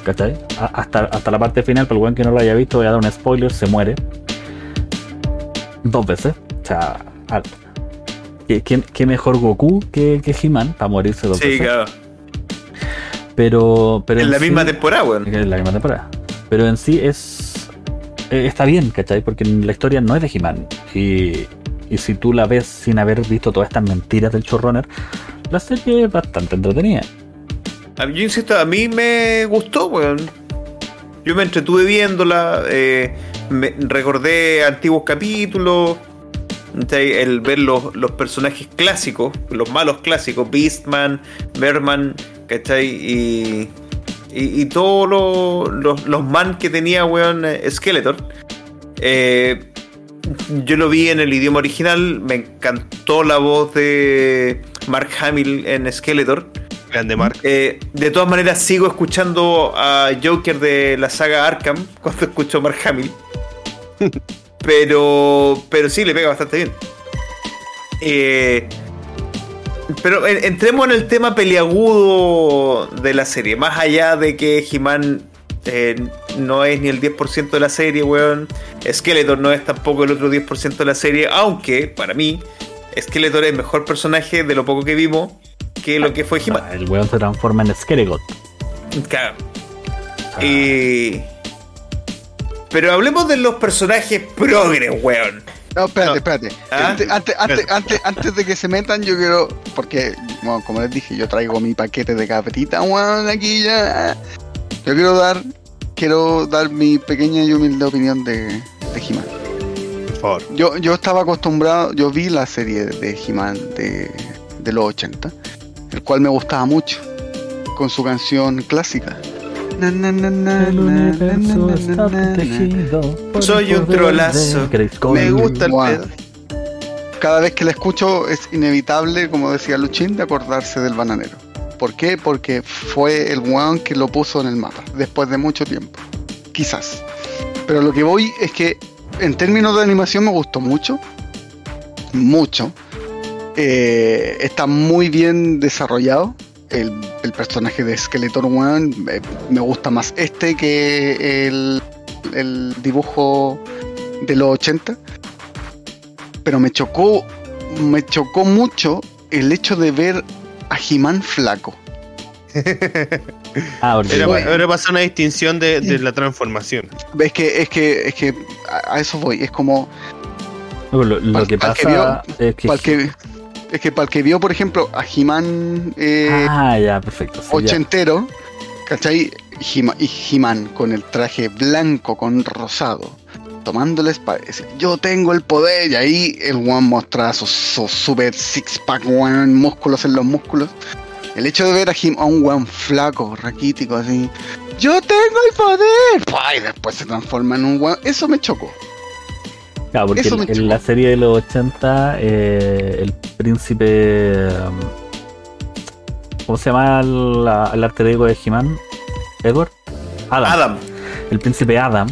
¿Cachai? Hasta, hasta la parte final, para el buen que no lo haya visto, voy a dar un spoiler, se muere. Dos veces. O sea, ¿qué, qué mejor Goku que, que He-Man para morirse dos veces sí. Claro. Pero, pero en, la misma temporada. Bueno. En la misma temporada. Pero en sí es eh, está bien, ¿cachai? Porque la historia no es de He-Man. Y, y si tú la ves sin haber visto todas estas mentiras del showrunner, la serie es bastante entretenida. Yo insisto, a mí me gustó, weón. Yo me entretuve viéndola, eh, me recordé antiguos capítulos, el ver los, los personajes clásicos, los malos clásicos, Beastman, Bearman, ¿cachai? Y, y, y todos los, los, los man que tenía, weón, eh, Skeletor. Eh, yo lo vi en el idioma original, me encantó la voz de Mark Hamill en Skeletor. Grande Mark. Eh, de todas maneras, sigo escuchando a Joker de la saga Arkham (laughs) cuando escucho a Mark Hamill. (laughs) pero, pero sí, le pega bastante bien. Eh, pero en- entremos en el tema peliagudo de la serie. Más allá de que He-Man eh, no es ni el 10% de la serie, weón. Skeletor no es tampoco el otro 10% de la serie. Aunque, para mí, Skeletor es el mejor personaje de lo poco que vimos que lo que fue He-Man. El weón se transforma en Skeregot. Claro. Y- Pero hablemos de los personajes progres, weón. No, espérate, espérate. Ah. Antes, antes, antes, antes, antes de que se metan, yo quiero. Porque, bueno, como les dije, yo traigo mi paquete de capetita, weón, aquí ya. Yo quiero dar. Quiero dar mi pequeña y humilde opinión de, de He-Man. Por favor. Yo, yo estaba acostumbrado, yo vi la serie de He-Man de, de los 80, el cual me gustaba mucho, con su canción clásica. El universo está protegido. Soy un trolazo. Me gusta el pedo. Cada vez que la escucho es inevitable, como decía Luchín, de acordarse del bananero. ¿Por qué? Porque fue el weón que lo puso en el mapa, después de mucho tiempo. Quizás. Pero lo que voy es que en términos de animación me gustó mucho. Mucho. Eh, está muy bien desarrollado. El, el personaje de Skeletor Weón eh, me gusta más este que el, el dibujo de los 80 pero me chocó, me chocó mucho el hecho de ver a He-Man flaco. (laughs) Ah, Era, Bueno. era pasar una distinción de, de la transformación. Es que, es que, es que a, a eso voy, es como lo, lo pal- que pasa es que. Es que para el que vio, por ejemplo, a He-Man eh, ah, ya, perfecto. sí, ya. ochentero, ¿cachai? Y He-Man con el traje blanco con rosado, tomando la espada, dice, yo tengo el poder, y ahí el one mostraba sus su super six pack, weón, músculos en los músculos. El hecho de ver a, un weón flaco, raquítico, así, yo tengo el poder, y después se transforma en un weón, eso me chocó. Claro, porque en, la serie de los 80, eh, el príncipe. um, ¿cómo se llama el, el arte ego de He-Man? ¿Edward? Adam. Adam. El príncipe Adam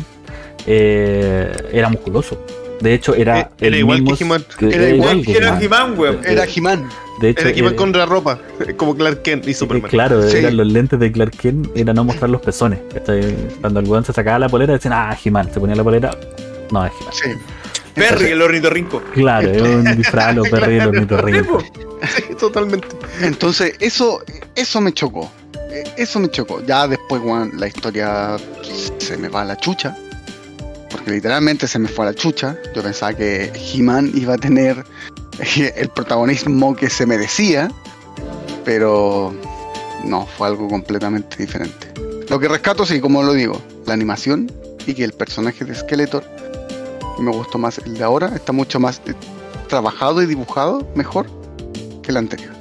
eh, era musculoso. De hecho, era. Eh, era igual que He-Man. Era, igual que He-Man, weón. Era He-Man. De hecho, era He-Man con la ropa, (laughs) como Clark Kent y Superman. Claro, eran los lentes de Clark Kent, era no mostrar los pezones. Cuando el weón se sacaba la polera, decían, ah, He-Man. Se ponía la polera, no, es He-Man. Sí. Perry, el ornitorrinco. Claro, es un disfraz, Perry, el ornitorrinco. Sí, totalmente. Entonces, eso, eso me chocó. Eso me chocó. Ya después, weón, la historia se me va a la chucha porque literalmente se me fue a la chucha. Yo pensaba que He-Man iba a tener (laughs) el protagonismo que se merecía, pero no, fue algo completamente diferente. Lo que rescato, sí, como lo digo, la animación y que el personaje de Skeletor me gustó más. El de ahora está mucho más eh, trabajado y dibujado mejor que el anterior.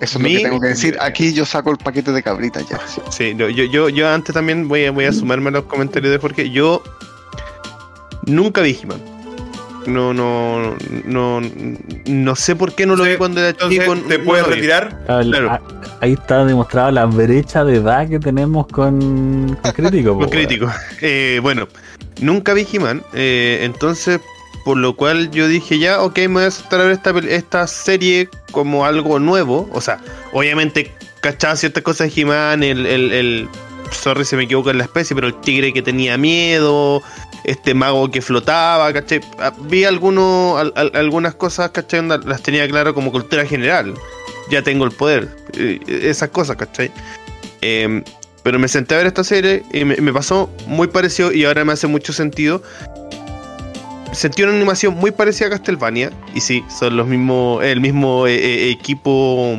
Eso es lo que tengo que decir. Aquí yo saco el paquete de cabritas ya. Sí, yo, yo, yo antes también voy a, voy a sumarme a los comentarios de Jorge. Yo Nunca vi He-Man. No, no, no, no sé por qué no lo vi cuando era chico. ¿Te puedes retirar? claro. Ahí está demostrada la brecha de edad que tenemos con, con crítico. (laughs) con crítico. Eh, bueno, nunca vi He-Man. Eh, entonces, por lo cual yo dije ya, ok, me voy a aceptar a ver esta, esta serie como algo nuevo. O sea, obviamente cachaba ciertas cosas de He-Man, el, el, el, sorry si me equivoco en la especie, pero el tigre que tenía miedo, este mago que flotaba, ¿cachai? Ah, vi algunos, algunas cosas, ¿cachai? Las tenía claro como cultura general. Ya tengo el poder. Eh, esas cosas, ¿cachai? Em, pero me senté a ver esta serie y me, pasó muy parecido y ahora me hace mucho sentido. Sentí una animación muy parecida a Castlevania. Y sí, son los mismos. el mismo eh, eh, equipo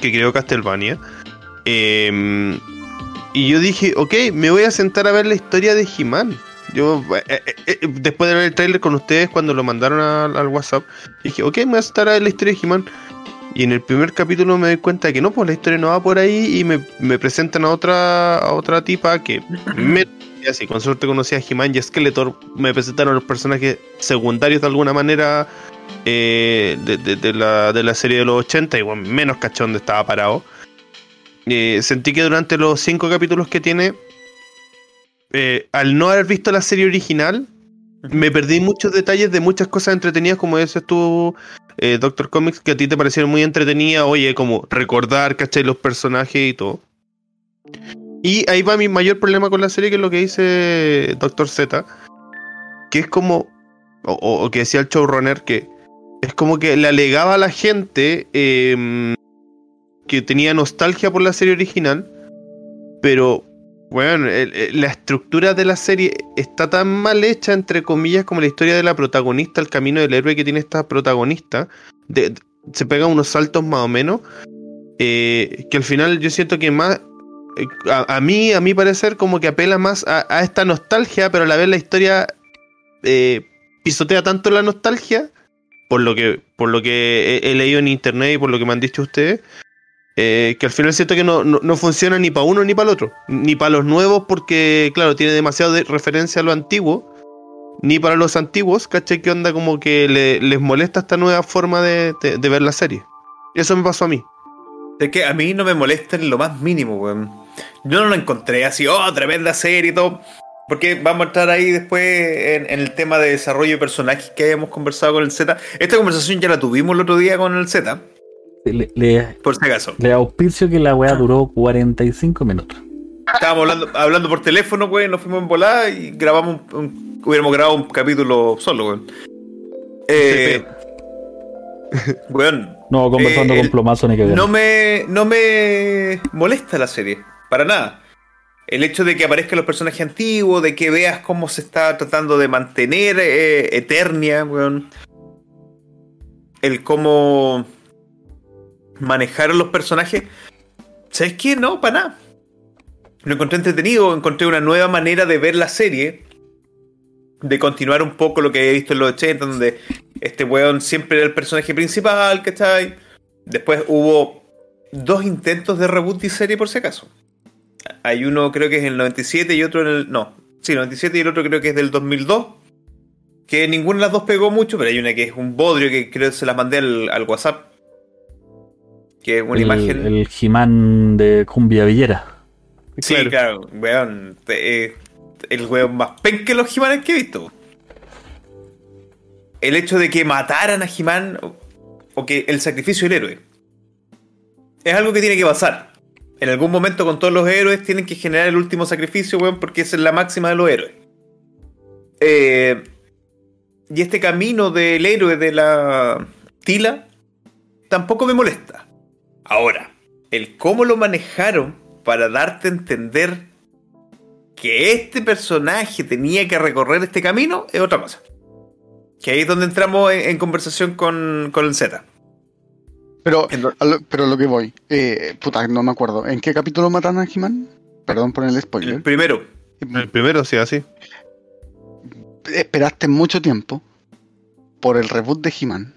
que creó Castlevania. Em, y yo dije, ok, me voy a sentar a ver la historia de He-Man. Yo, eh, eh, eh, después de ver el trailer con ustedes, cuando lo mandaron al, WhatsApp, dije, ok, me voy a estar a ver la historia de He-Man. Y en el primer capítulo me doy cuenta de que no, pues la historia no va por ahí y me, presentan a otra, a otra tipa que (clears throat) me así, con suerte conocía a He-Man y Skeletor, me presentaron los personajes secundarios de alguna manera de, la, de la serie de los 80, y bueno, menos cachón de estaba parado. sentí que durante los cinco capítulos que tiene, eh, al no haber visto la serie original, me perdí muchos detalles de muchas cosas entretenidas, como dices tú, eh, Doctor Comics, que a ti te parecieron muy entretenidas, oye, como recordar, ¿cachai? Los personajes y todo. Y ahí va mi mayor problema con la serie, que es lo que dice Doctor Z, que es como, o, que decía el showrunner, que es como que le alegaba a la gente em, que tenía nostalgia por la serie original, pero bueno, la estructura de la serie está tan mal hecha, entre comillas, como la historia de la protagonista, el camino del héroe que tiene esta protagonista. se pega unos saltos más o menos. Eh, que al final yo siento que más. Eh, a, mí, a mi parecer, como que apela más a, esta nostalgia, pero a la vez la historia eh, pisotea tanto la nostalgia, por lo que, por lo que he leído en internet y por lo que me han dicho ustedes, eh, que al final siento que no, no, funciona ni para uno ni para el otro. Ni para los nuevos porque, claro, tiene demasiado de referencia a lo antiguo. Ni para los antiguos, ¿cachai? Que onda como que les molesta esta nueva forma de, ver la serie. Eso me pasó a mí. Es que a mí no me molesta en lo más mínimo, weón. Yo no lo encontré así, oh, tremenda serie y todo. Porque vamos a estar ahí después en, en, el tema de desarrollo de personajes que habíamos conversado con el Z. Esta conversación ya la tuvimos el otro día con el Z. Le, por si acaso. Le auspicio que la weá duró 45 minutos. Estábamos hablando, hablando por teléfono, güey, nos fuimos en volada y grabamos un, hubiéramos grabado un capítulo solo, güey. Eh, no, conversando con plomazo ni que no me, no me molesta la serie, para nada. El hecho de que aparezcan los personajes antiguos, de que veas cómo se está tratando de mantener eh, Eternia, weón. El cómo manejaron los personajes. ¿Sabes qué? No, para nada. Lo encontré entretenido, encontré una nueva manera de ver la serie. De continuar un poco lo que había visto en los 80, donde este weón siempre era el personaje principal, ¿cachai? Después hubo dos intentos de reboot de serie por si acaso. Hay uno creo que es en el 97 y otro en el... No, sí, 97 y el otro creo que es del 2002. Que ninguna de las dos pegó mucho, pero hay una que es un bodrio que creo que se las mandé al WhatsApp que es una el, imagen. El He-Man de Cumbia Villera. Sí, claro, weón. eh, el weón más pen que los He-Manes que he visto. El hecho de que mataran a He-Man o, o que el sacrificio del héroe es algo que tiene que pasar. En algún momento con todos los héroes tienen que generar el último sacrificio, weón, porque esa es la máxima de los héroes. Eh, y este camino del héroe de la Tila tampoco me molesta. Ahora, el cómo lo manejaron para darte a entender que este personaje tenía que recorrer este camino es otra cosa. Que ahí es donde entramos en, en conversación con, con el Z. Pero, pero lo que voy, eh, puta, no me acuerdo. ¿En qué capítulo matan a He-Man? Perdón por el El spoiler. primero, El primero sí, así. Esperaste mucho tiempo por el reboot de He-Man.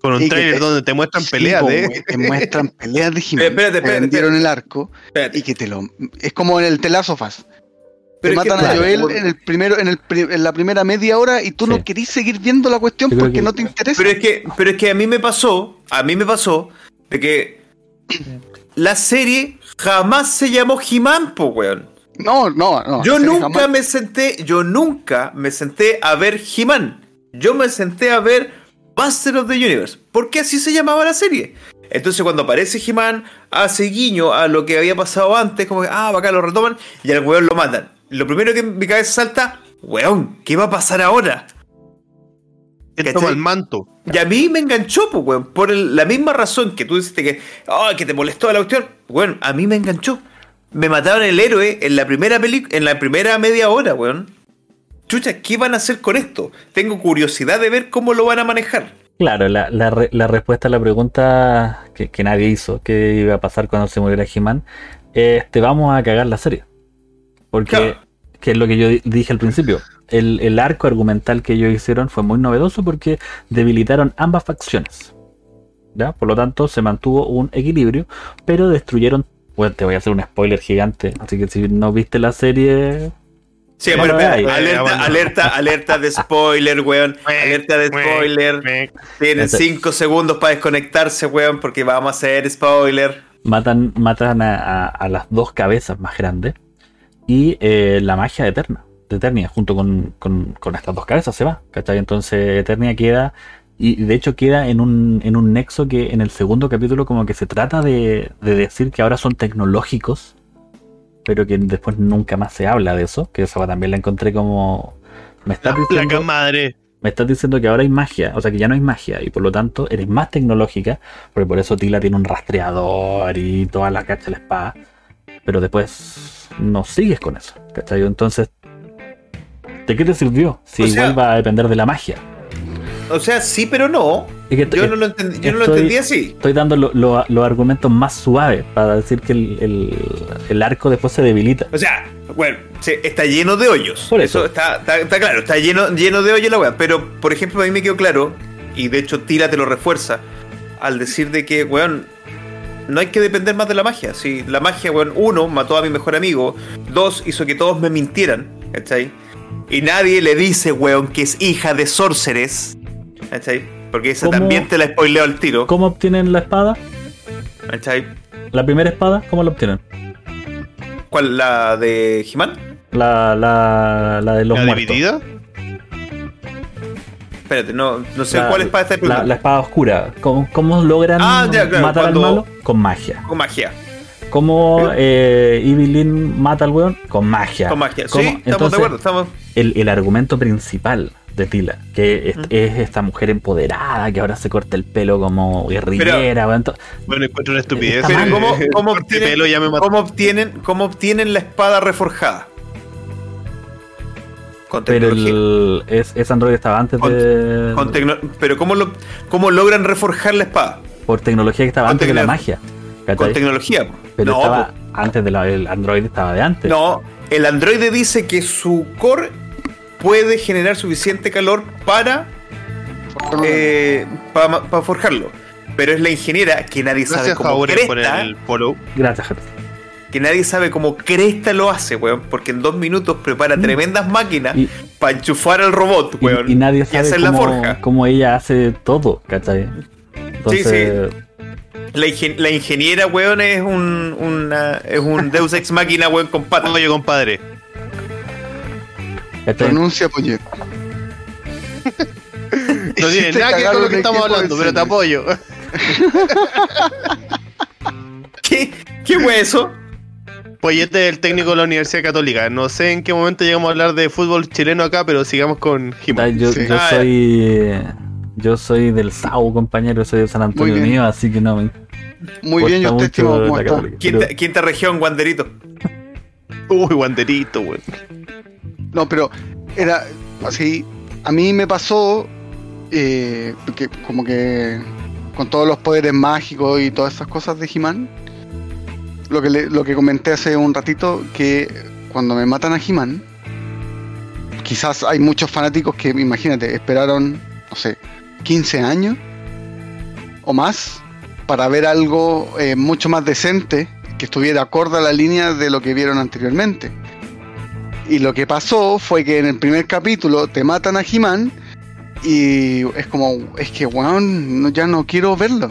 Con un Sí, trailer te- donde te muestran Sí, peleas de. Te muestran (laughs) peleas de. Eh, espérate, te espérate, vendieron espérate. el arco espérate. y que te lo. Es como en el Telazofas. Te Pero que, matan a Joel por- en el primero, en, el, en la primera media hora y tú Sí. no querís seguir viendo la cuestión porque que- no te interesa. Pero es que, pero es que a mí me pasó, a mí me pasó de que la serie jamás se llamó He-Man, po, weón. No, no, no. Yo nunca jamás- me senté, yo nunca me senté a ver He-Man. Yo me senté a ver Master of the Universe. Porque así se llamaba la serie. Entonces cuando aparece He-Man, hace guiño a lo que había pasado antes, como que, ah, acá lo retoman, y al weón lo matan. Lo primero que en mi cabeza salta, weón, ¿qué va a pasar ahora? Él toma el manto. Y a mí me enganchó, pues, weón. Por el- la misma razón que tú dijiste que, "Ay, que te molestó la cuestión. Bueno, a mí me enganchó. Me mataron el héroe en la primera película, en la primera media hora, weón. Chucha, ¿qué van a hacer con esto? Tengo curiosidad de ver cómo lo van a manejar. Claro, la, la re- la respuesta a la pregunta que, que nadie hizo, que iba a pasar cuando se muriera He-Man, es te vamos a cagar la serie. Porque, Claro. que es lo que yo di- dije al principio, el, el arco argumental que ellos hicieron fue muy novedoso porque debilitaron ambas facciones. ¿ya? Por lo tanto, se mantuvo un equilibrio, pero destruyeron... Bueno, te voy a hacer un spoiler gigante, así que si no viste la serie... Sí, No alerta, Bueno. alerta, alerta de spoiler, weón. (laughs) Alerta de spoiler. Tienen 5 segundos para desconectarse, weón, porque vamos a hacer spoiler. matan, matan a, a- a las dos cabezas más grandes y eh, la magia de Eterna, de Eternia, junto con, con- con estas dos cabezas se va, ¿cachai? Entonces Eternia queda, y de hecho queda en un, en un nexo que en el segundo capítulo como que se trata de, de decir que ahora son tecnológicos, pero que después nunca más se habla de eso, que esa también la encontré como... Me estás La diciendo, madre. me estás diciendo que ahora hay magia, o sea que ya no hay magia y por lo tanto eres más tecnológica, porque por eso Tila tiene un rastreador y toda la cacha de la espada, pero después no sigues con eso, ¿cachai? Entonces, ¿de qué te sirvió si O sea- va a depender de la magia? O sea, sí, pero no. Es que Yo no lo entendí, yo no lo entendí así. Estoy dando lo- lo- los argumentos más suaves para decir que el, el- el arco después se debilita. O sea, bueno, está lleno de hoyos. Por eso. está, está, está claro, está lleno, lleno de hoyos la weá. Pero, por ejemplo, a mí me quedó claro, y de hecho Tira te lo refuerza, al decir de que, weón, no hay que depender más de la magia. Si la magia, weón, uno, mató a mi mejor amigo, dos, hizo que todos me mintieran, ¿cachai? Y nadie le dice, weón, que es hija de sorceres, ¿cachai? Porque esa ¿Cómo? también te la spoileo al tiro, ¿Cómo obtienen la espada? ¿cachai? La primera espada, ¿cómo la obtienen? ¿Cuál? ¿La de He-Man? La, la, la de los ¿La muertos. dividida? Espérate, no, no sé La- cuál espada está La, la espada oscura. ¿Cómo, cómo logran Ah, ya, claro, matar cuando- al malo? Con magia. Con magia. ¿Cómo eh, Evelyn mata al weón? Con magia. Con magia. ¿Cómo? Sí, estamos Entonces, de acuerdo. Estamos... El, el argumento principal de Tila, que es, es esta mujer empoderada que ahora se corta el pelo como guerrillera. weón, to- Bueno, encuentro una estupidez. Pero. ¿cómo, de obtienen, pelo ya me mató. cómo obtienen, ¿Cómo obtienen la espada reforjada? Con pero tecnología. el, es, ese androide estaba antes Con- de. Con tecno- pero ¿cómo, lo, ¿cómo logran reforjar la espada? por tecnología que estaba con antes de la magia. Con ¿cachai? tecnología. po. Pero no, estaba antes de la. El androide estaba de antes. no, el androide dice que su core puede generar suficiente calor para, eh, para, para forjarlo. Pero es la ingeniera que nadie sabe cómo por cresta, el follow. Gracias, que nadie sabe cómo cresta lo hace, weón, porque en dos minutos prepara tremendas máquinas. Y- para enchufar al robot, weón, y nadie sabe hacer la cómo, forja. cómo ella hace todo, ¿cachai? Entonces, La, ingen- la ingeniera, weón, es un, una- es un Deus Ex Máquina, weón, con patas. Oye, compadre. Pronuncia Poyet. No (laughs) tiene nada que ver con lo que estamos hablando, pero te apoyo. (laughs) ¿Qué, qué hueso? Poyete es el técnico de la Universidad Católica. No sé en qué momento llegamos a hablar de fútbol chileno acá, pero sigamos con He-Man. Yo, Sí. yo Ah, soy. eh, Yo soy del SAU, compañero, soy de San Antonio. Mío, así que no me Muy bien, ¿y importa usted, mucho estimado, cómo la está? Católica. Quinta, Pero- quinta región, Wanderito. Uy, guanderito, weón. No, pero era así. A mí me pasó eh, que como que con todos los poderes mágicos y todas esas cosas de He-Man, lo que, le- lo que comenté hace un ratito, que cuando me matan a He-Man, quizás hay muchos fanáticos que, imagínate, esperaron, no sé, 15 años o más para ver algo eh, mucho más decente que estuviera acorde a la línea de lo que vieron anteriormente. Y lo que pasó fue que en el primer capítulo te matan a He-Man y es como, es que, weón, no- ya no quiero verlo.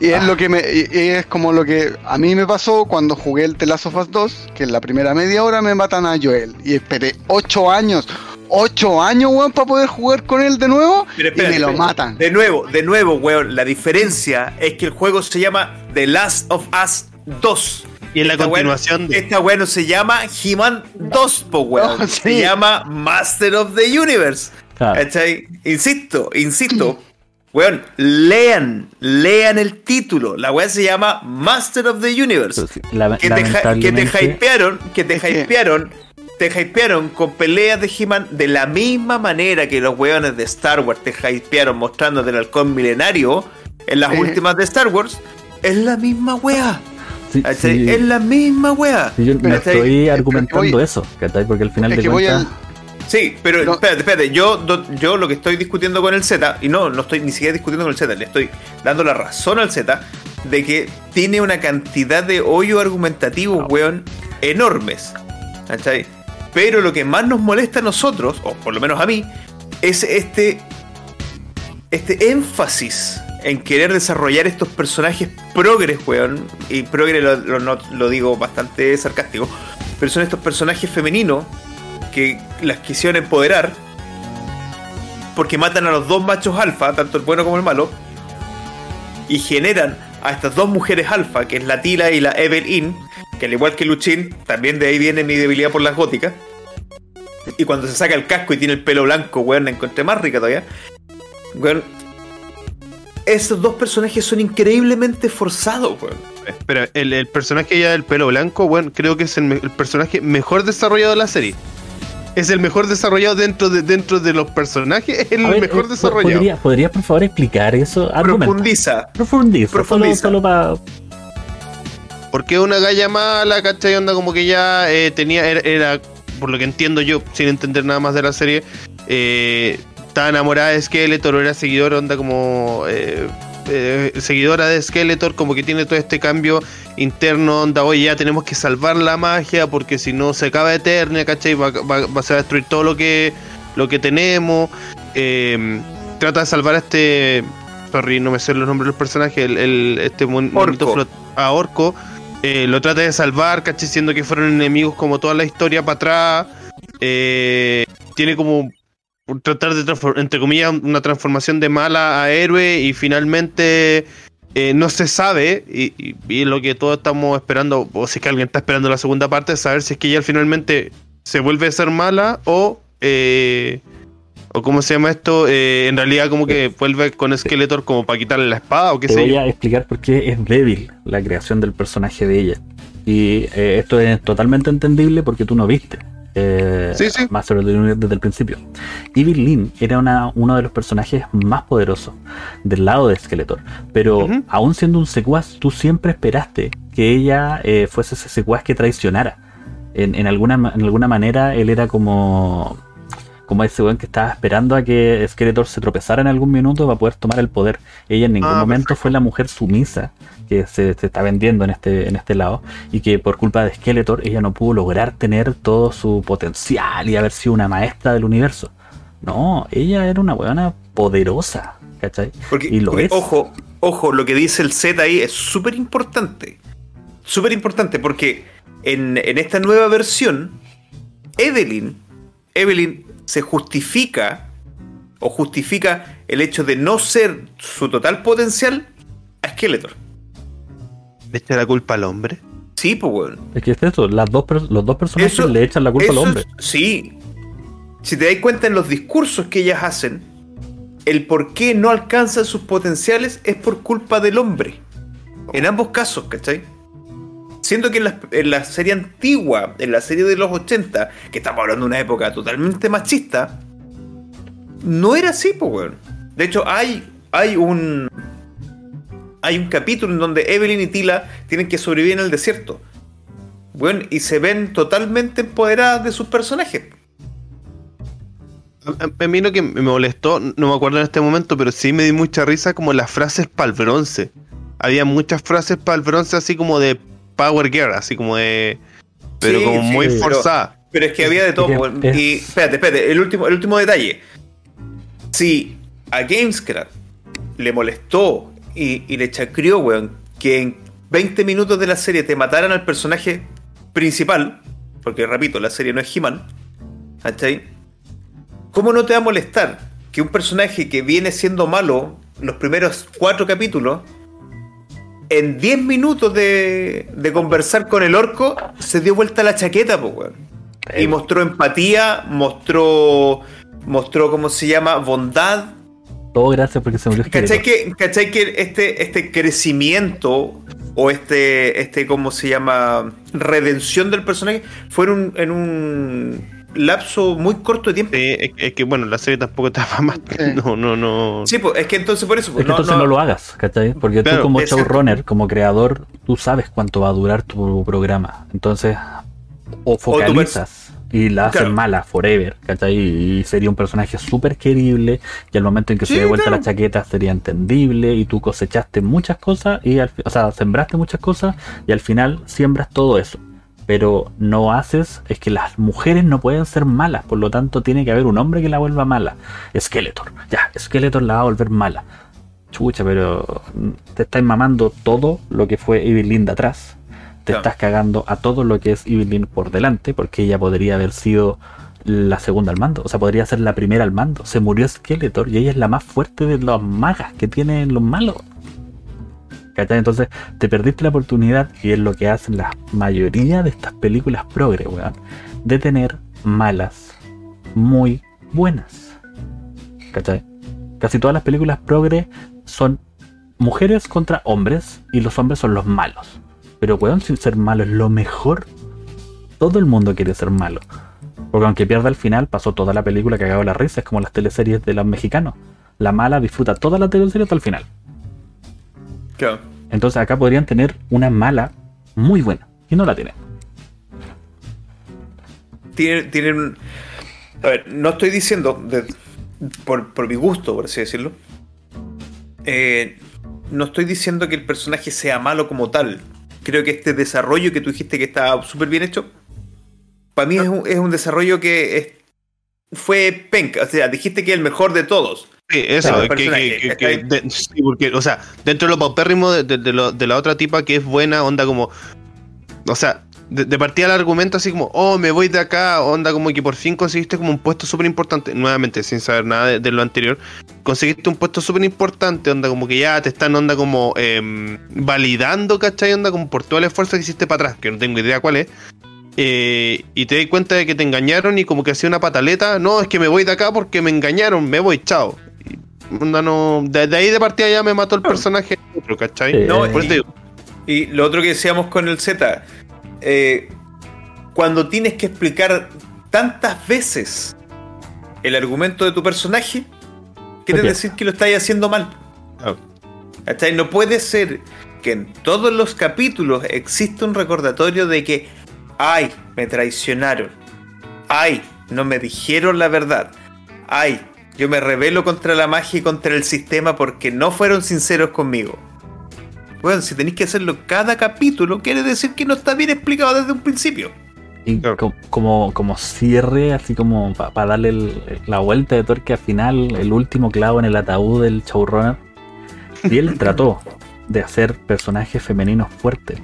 Y es lo que me, y- y es como lo que a mí me pasó cuando jugué el The Last of Us 2, que en la primera media hora me matan a Joel. Y esperé 8 años, 8 años, weón, para poder jugar con él de nuevo Pero y me lo matan. De nuevo, de nuevo, weón. La diferencia es que el juego se llama The Last of Us 2. Y en la Esta weá- continuación de. Esta weá no se llama He-Man 2, po weón. No, Se llama Master of the Universe. Claro. Insisto, insisto. Weón, lean, lean el título. La weá se llama Master of the Universe. Lame- que, te, que te hypearon, que te hypearon, te hypearon con peleas de He-Man de la misma manera que los weones de Star Wars te hypearon mostrándote el halcón milenario en las Eh. últimas de Star Wars. Es la misma wea. Sí, ¿cachai? sí. Es la misma wea. Sí, yo no estoy argumentando voy- eso, ¿cachai? Porque al final Es de que voy cuentas. al- Sí, pero No. espérate, espérate. Yo, yo lo que estoy discutiendo con el Z, y no, no estoy ni siquiera discutiendo con el Z, le estoy dando la razón al Z de que tiene una cantidad de hoyos argumentativos, weón, enormes. ¿Cachai? Pero lo que más nos molesta a nosotros, o por lo menos a mí, es este. Este énfasis en querer desarrollar estos personajes progres, weón. Y progres lo, lo- lo digo bastante sarcástico. Pero son estos personajes femeninos que las quisieron empoderar porque matan a los dos machos alfa, tanto el bueno como el malo, y generan a estas dos mujeres alfa, que es la Tila y la Evelyn, que al igual que Luchin, también de ahí viene mi debilidad por las góticas. Y cuando se saca el casco y tiene el pelo blanco, weón, la encontré más rica todavía. Weón, esos dos personajes son increíblemente forzados, weón. Espera, el, el personaje ya del pelo blanco, bueno, creo que es el, personaje mejor desarrollado de la serie. Es el mejor desarrollado dentro de dentro de los personajes, es el ver, mejor eh, desarrollado. ¿podría, ¿Podría, por favor, explicar eso? Argumenta. Profundiza. Profundiza. Profundiza. Solo, solo para. Porque es una galla mala, ¿cachai? Onda como que ya eh, tenía, era, era, por lo que entiendo yo, sin entender nada más de la serie, eh, estaba enamorada de Skeletor, era seguidora, onda como eh, eh, seguidora de Skeletor, como que tiene todo este cambio interno, onda, oye, ya tenemos que salvar la magia, porque si no se acaba Eternia, ¿cachai? Va, va- va- a destruir todo lo que, lo que tenemos. Eh, trata de salvar a este... Sorry, no me sé los nombres de los personajes, el, el- este mon- monito Orco. flot- a Orco. Eh, lo trata de salvar, ¿cachai? Siendo que fueron enemigos como toda la historia para atrás. Tiene como tratar de entre comillas una transformación de mala a héroe y finalmente eh, no se sabe y, y- y lo que todos estamos esperando o si es que alguien está esperando la segunda parte es saber si es que ella finalmente se vuelve a ser mala o eh, o cómo se llama esto Eh, en realidad como que vuelve con Skeletor como para quitarle la espada o qué Te sé voy yo a explicar por qué es débil la creación del personaje de ella. Y eh, esto es totalmente entendible porque tú no viste. Eh, Sí, sí. Master of the Universe desde el principio. Evil Lynn era una, uno de los personajes más poderosos del lado de Skeletor. Pero aún siendo un secuaz, tú siempre esperaste que ella eh, fuese ese secuaz que traicionara. En, en alguna, en alguna manera él era como como ese weón que estaba esperando a que Skeletor se tropezara en algún minuto para poder tomar el poder. Ella en ningún Ah, momento perfecto. fue la mujer sumisa que se, se está vendiendo en este, en este lado y que por culpa de Skeletor ella no pudo lograr tener todo su potencial y haber sido una maestra del universo. No, ella era una weona poderosa, ¿cachai? Porque, Y lo porque, es. ojo, ojo, lo que dice el Z ahí es súper importante. Súper importante porque en, en esta nueva versión, Evelyn, Evelyn se justifica o justifica el hecho de no ser su total potencial a Skeletor. ¿Le echa la culpa al hombre? Sí, pues weón. Es que es eso, las dos los dos personajes Eso- le echan la culpa al hombre. es- sí. Si te das cuenta en los discursos que ellas hacen, el por qué no alcanzan sus potenciales es por culpa del hombre. En ambos casos, ¿cachai? Siendo que en la, serie antigua, en la serie de los 80, que estamos hablando de una época totalmente machista, no era así, pues, weón. De hecho, hay, hay un. Hay un capítulo en donde Evelyn y Tila tienen que sobrevivir en el desierto. Bueno, y se ven totalmente empoderadas de sus personajes. A mí lo que me molestó, no me acuerdo en este momento, pero sí me di mucha risa como las frases para el bronce. Había muchas frases para el bronce así como de Power Girl, así como de... Pero Sí, como sí, muy forzada. Pero es que había de todo. Es Y espérate, espérate, el último, el último detalle. Si a Gamescraft le molestó y, y le chacrió, weón, que en 20 minutos de la serie te mataran al personaje principal, porque repito, la serie no es He-Man, ¿cachai? ¿Cómo no te va a molestar que un personaje que viene siendo malo los primeros cuatro capítulos, en 10 minutos de, de conversar con el orco, se dio vuelta la chaqueta, pues, weón? Y mostró empatía, mostró, mostró, ¿cómo se llama? Bondad. Todo gracias porque se murió ¿Cachai que, ¿cachai que este, este crecimiento o este, este, ¿cómo se llama? Redención del personaje fue en un, en un lapso muy corto de tiempo. Sí, es, es que bueno, la serie tampoco está más. Sí. (laughs) No, no, no. Sí, pues es que entonces por eso. Es Pues, que no, entonces no, no- lo hagas, ¿cachai? Porque Claro, tú como showrunner, como creador, tú sabes cuánto va a durar tu programa. Entonces, o focalizas y la haces Claro. mala forever, ¿cachai? Y sería un personaje súper querible y al momento en que Sí, se dé vuelta claro. la chaqueta sería entendible y tú cosechaste muchas cosas y al, o sea, sembraste muchas cosas y al final siembras todo eso. Pero no haces, es que las mujeres no pueden ser malas, por lo tanto tiene que haber un hombre que la vuelva mala. Skeletor, ya, Skeletor la va a volver mala. Chucha, pero mm, te estás mamando todo lo que fue Evelyn de atrás. Te Claro. estás cagando a todo lo que es Evelyn por delante, porque ella podría haber sido la segunda al mando. O sea, podría ser la primera al mando. Se murió Skeletor y ella es la más fuerte de las magas que tienen los malos. ¿Cachai? Entonces te perdiste la oportunidad, y es lo que hacen la mayoría de estas películas progre, weón, de tener malas muy buenas. ¿Cachai? Casi todas las películas progre son mujeres contra hombres y los hombres son los malos. Pero weón, sin ser malo es lo mejor. Todo el mundo quiere ser malo. Porque aunque pierda al final, pasó toda la película cagado la risa, es como las teleseries de los mexicanos. La mala disfruta toda la teleserie hasta el final. Claro. Entonces acá podrían tener una mala muy buena. Y no la tienen. Tienen, tienen. A ver, no estoy diciendo, de- por, por mi gusto, por así decirlo. eh, no estoy diciendo que el personaje sea malo como tal. Creo que este desarrollo que tú dijiste que está súper bien hecho, para mí es un, es un desarrollo que es- fue penca. O sea, dijiste que es el mejor de todos. Sí, eso, que, que- que- porque, o sea, dentro de lo paupérrimo de, de- de lo- de la otra tipa que es buena, onda como. O sea, de, partida el argumento así como, oh, me voy de acá, onda como que por fin conseguiste como un puesto súper importante, nuevamente sin saber nada de, de lo anterior, conseguiste un puesto súper importante, onda como que ya te están onda como em, validando, ¿cachai? Onda como por todo el esfuerzo que hiciste para atrás, que no tengo idea cuál es. eh, y te das cuenta de que te engañaron y como que hacía una pataleta, no, es que me voy de acá porque me engañaron, me voy, chao. No, de, de ahí de partida ya me mató el personaje, otro, ¿cachai? Sí. No, Por eso te y, digo, y lo otro que decíamos con el Z, eh, cuando tienes que explicar tantas veces el argumento de tu personaje, quiere decir que lo estáis haciendo mal. Ah. ¿Cachai? No puede ser que en todos los capítulos exista un recordatorio de que, ay, me traicionaron, ay, no me dijeron la verdad, ay, yo me rebelo contra la magia y contra el sistema porque no fueron sinceros conmigo. Bueno, si tenéis que hacerlo cada capítulo, quiere decir que no está bien explicado desde un principio. Y como, como cierre, así como para darle el- la vuelta de tuerca final, el último clavo en el ataúd del showrunner. Y él trató de hacer personajes femeninos fuertes,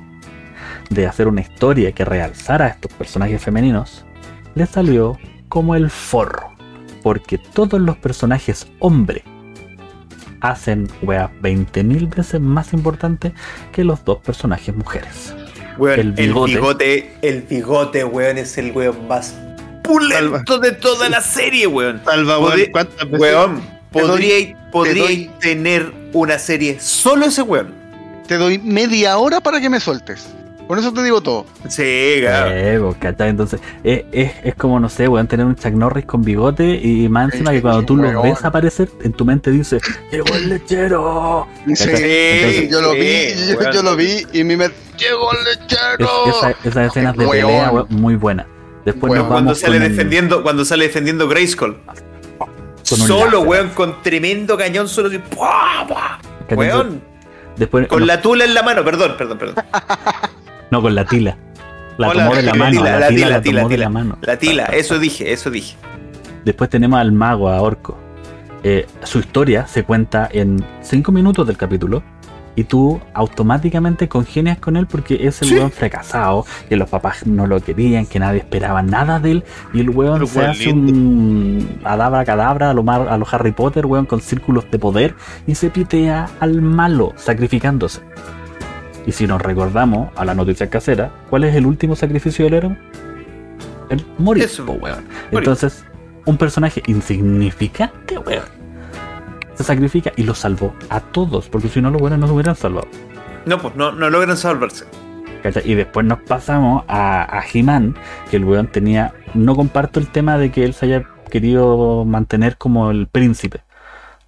de hacer una historia que realzara a estos personajes femeninos, le salió como el forro. Porque todos los personajes hombre hacen weas 20.000 veces más importantes que los dos personajes mujeres. Weón, El el bigote. el bigote, weón, es el weón más pulento de toda la serie, weón. Salva, weón. Podría- ¿Cuántas veces? Weón, podría, podría doy- tener una serie solo ese weón. Te doy media hora para que me sueltes. Con eso te digo todo. Sí, claro. Eh, pues, ¿cachai? Entonces, es, es, es como, no sé, weón, tener un Chuck Norris con bigote y más encima que cuando tú lo Weón. ves aparecer, en tu mente dice, ¡Llegó el lechero! Sí, Entonces- yo lo vi, sí, (laughs) yo, weón. yo lo vi y mi me llegó el Es- lechero. esa- esas escenas de Weón. pelea, weón, muy buenas. Después Weón, nos Cuando vamos sale con, defendiendo, cuando sale defendiendo Grayskull. Solo, láser. weón, con tremendo cañón, solo así, ¡pua, pua! Weón, Después, con no, la tula en la mano, perdón, perdón, perdón. (laughs) no, con la tila. La Hola, tomó de la la mano, tila, la, la tila, la tomó de la mano. La tila, eso dije, eso dije. Después tenemos al mago, a Orco. Eh, su historia se cuenta en 5 minutos del capítulo y tú automáticamente congenias con él porque es el Sí. weón fracasado, que los papás no lo querían, que nadie esperaba nada de él y el weón Pero se hace un adabra cadabra a lo, mar- a los Harry Potter, weón, con círculos de poder y se pitea al malo sacrificándose. Y si nos recordamos a la noticia casera, ¿cuál es el último sacrificio del héroe? El morir, Eso. po, weón. Entonces, un personaje insignificante, weón, se sacrifica y lo salvó a todos, porque si no, los buenos no se hubieran salvado. No, pues no, no logran salvarse. ¿cachai? Y después nos pasamos a, a He-Man, que el weón tenía. No comparto el tema de que él se haya querido mantener como el príncipe.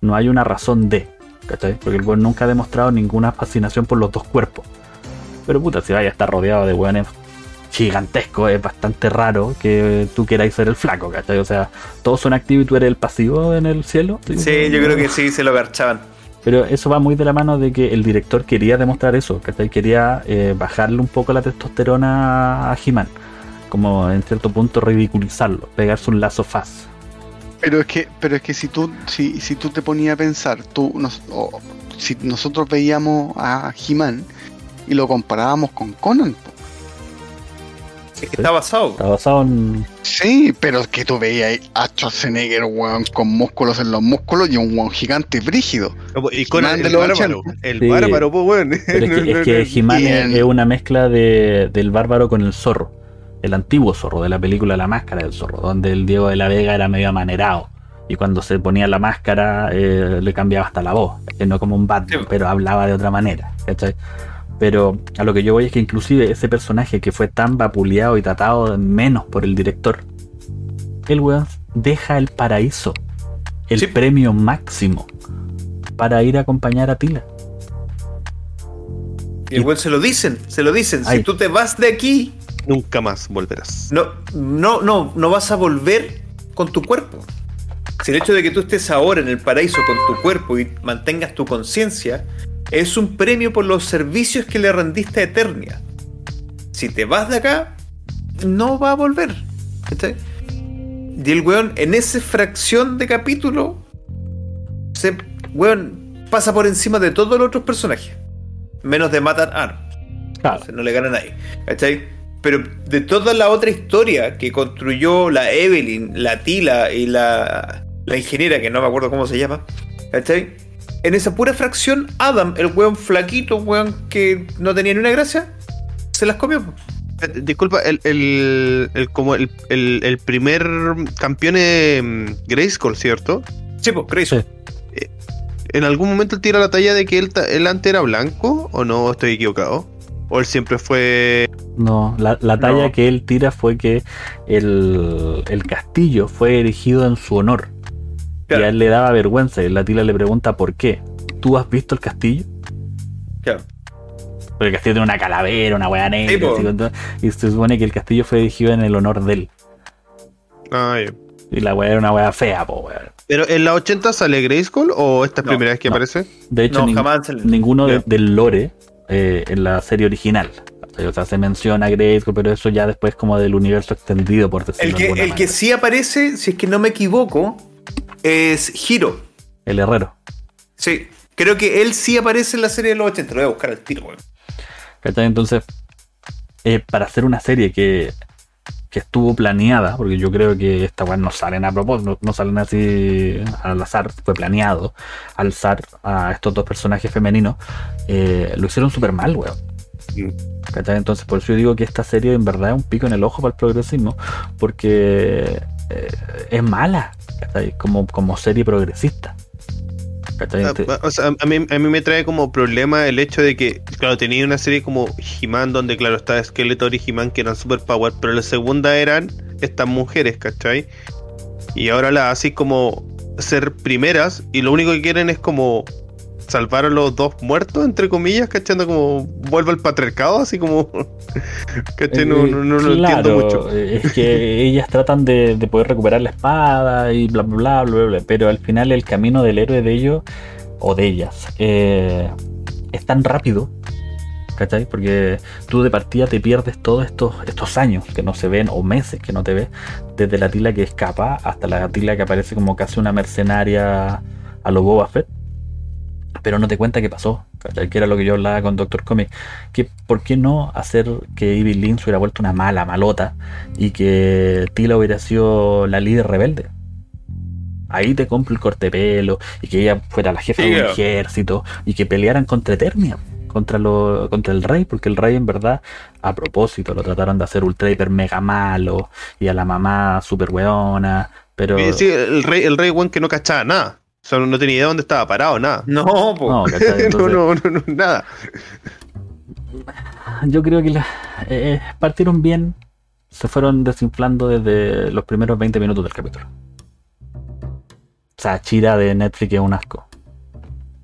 No hay una razón de, ¿cachai? Porque el weón nunca ha demostrado ninguna fascinación por los dos cuerpos. Pero puta, si vaya a estar rodeado de weones gigantescos, es bastante raro que tú queráis ser el flaco, ¿cachai? O sea, todos son activos y tú eres el pasivo en el cielo. Sí, yo creo que sí, se lo garchaban. Pero eso va muy de la mano de que el director quería demostrar eso, ¿cachai? Quería eh, bajarle un poco la testosterona a He-Man. Como en cierto punto ridiculizarlo, pegarse un lazo faz. Pero es que, pero es que si tú, si, si tú te ponías a pensar, tú nos, o si nosotros veíamos a He-Man y lo comparábamos con Conan, po. Es que está basado. Está basado en. sí, pero es que tú veías a Schwarzenegger, weón, con músculos en los músculos y un weón gigante brígido. Y con Man de el los bárbaro. 80. El Sí. bárbaro, pues, weón. Pero es que, es que (laughs) He-Man es, es una mezcla de, del bárbaro con el zorro. El antiguo zorro de la película La Máscara del Zorro, donde el Diego de la Vega era medio amanerado. Y cuando se ponía la máscara eh, le cambiaba hasta la voz. Que no como un Batman, Sí. pero hablaba de otra manera. ¿cachai? Pero a lo que yo voy es que inclusive ese personaje que fue tan vapuleado y tratado menos por el director, el weón deja el paraíso, el Sí. premio máximo, para ir a acompañar a Tila. Y el weón se lo dicen, se lo dicen. Ay. Si tú te vas de aquí, Nunca más volverás. no, no, no, no vas a volver con tu cuerpo. Si el hecho de que tú estés ahora en el paraíso con tu cuerpo y mantengas tu conciencia, es un premio por los servicios que le rendiste a Eternia. Si te vas de acá, no va a volver. ¿Cachai? Y el weón, en esa fracción de capítulo, se, weón, pasa por encima de todos los otros personajes. Menos de Matan Arm. Claro. No le gana a nadie. ¿Cachai? Pero de toda la otra historia que construyó la Evelyn, la Tila y la, la ingeniera, que no me acuerdo cómo se llama, ¿cachai? En esa pura fracción, Adam, el weón flaquito, weón que no tenía ni una gracia, se las comió. Eh, Disculpa, el, el, el- como el, el, el primer campeón es mm, Grayskull, ¿cierto? Sí, pues, Grayson. Sí. ¿En algún momento él tira la talla de que él, él antes era blanco o no estoy equivocado? ¿O él siempre fue... No, la, la talla No. que él tira fue que el, el castillo fue erigido en su honor. Claro. Y a él le daba vergüenza. Y la tila le pregunta por qué. ¿Tú has visto el castillo? Claro. Porque el castillo tiene una calavera, una weá negra. Sí, así, todo. y se supone que el castillo fue erigido en el honor de él. Ah, ya. Y la weá era una weá fea, po, weón. ¿Pero en la 80 sale Grayskull o esta es No, primera vez que no. aparece? De hecho, No, nin- jamás ninguno de- del lore eh, en la serie original. O sea, se menciona a Grayskull, pero eso ya después como del universo extendido, por decirlo El de que, alguna el que sí aparece, si es que no me equivoco, es Hiro. El herrero. Sí, Creo que él sí aparece en la serie de los 80. Lo voy a buscar al tiro, weón. ¿Cachai? Entonces, eh, para hacer una serie que, que estuvo planeada, porque yo creo que esta weón no salen a propósito, no, no salen así al azar, fue planeado alzar a estos dos personajes femeninos, eh, lo hicieron súper mal, weón. ¿Cachai? Entonces, por eso yo digo que esta serie en verdad es un pico en el ojo para el progresismo, porque eh, es mala, ¿cachai? Como, como serie progresista. ¿cachai? Ah, O sea, a mí, a mí me trae como problema el hecho de que, claro, tenía una serie como He-Man, donde, claro, está Skeletor y He-Man que eran super power, pero la segunda eran estas mujeres, ¿cachai? Y ahora las así como ser primeras, y lo único que quieren es como salvar a los dos muertos, entre comillas, ¿cachai? Como vuelve al patriarcado, así como. (laughs) ¿cachai? No, no, no lo entiendo mucho. eh, Es que ellas tratan de, de poder recuperar la espada y bla, bla, bla, bla, bla, bla, pero al final el camino del héroe de ellos, o de ellas, eh, es tan rápido, ¿cachai? Porque tú de partida te pierdes todos estos, estos años que no se ven, o meses que no te ves, desde la tila que escapa hasta la tila que aparece como casi una mercenaria a lo Boba Fett. Pero no te cuenta qué pasó, ¿cachai? Que era lo que yo hablaba con Doctor Comic. Que, ¿Por qué no hacer que Evil Lynn se hubiera vuelto una mala, malota, y que Tila hubiera sido la líder rebelde? Ahí te compro el corte pelo, y que ella fuera la jefa Sí, de un claro. ejército, y que pelearan contra Eternia, contra, lo, contra el rey, porque el rey en verdad, a propósito, lo trataron de hacer ultra hiper mega malo, y a la mamá super weona, pero... Sí, sí, el rey, el rey weón que no cachaba nada. O sea, no tenía idea dónde estaba parado, nada. No, po. No, (laughs) no, Entonces- no, no, no, nada. Yo creo que la- eh, partieron bien, se fueron desinflando desde los primeros 20 minutos del capítulo. O sea, Chira de Netflix es un asco.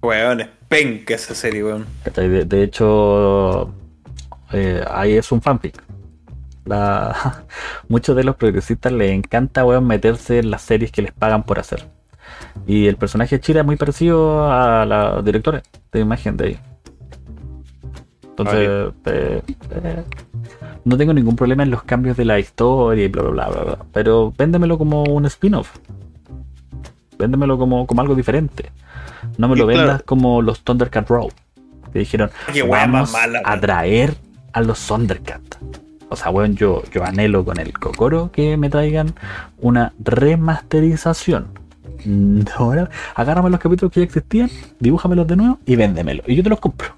Weón, es penca esa serie, weón. De, de hecho, eh, ahí es un fanfic. La- (laughs) muchos de los progresistas les encanta weón, meterse en las series que les pagan por hacer. Y el personaje de Chira es muy parecido a la directora de imagen de ahí. Entonces, eh, eh, no tengo ningún problema en los cambios de la historia y bla bla bla bla, bla. Pero véndemelo como un spin-off. Véndemelo como, como algo diferente. No me lo claro. vendas como los Thundercat Row. Que dijeron, Qué vamos mala, a traer a los Thundercat. O sea, weón, yo, yo anhelo con el Kokoro que me traigan una remasterización. Mm, (laughs) Ahora, agárrame los capítulos que ya existían, dibújamelos de nuevo y véndemelo. Y yo te los compro.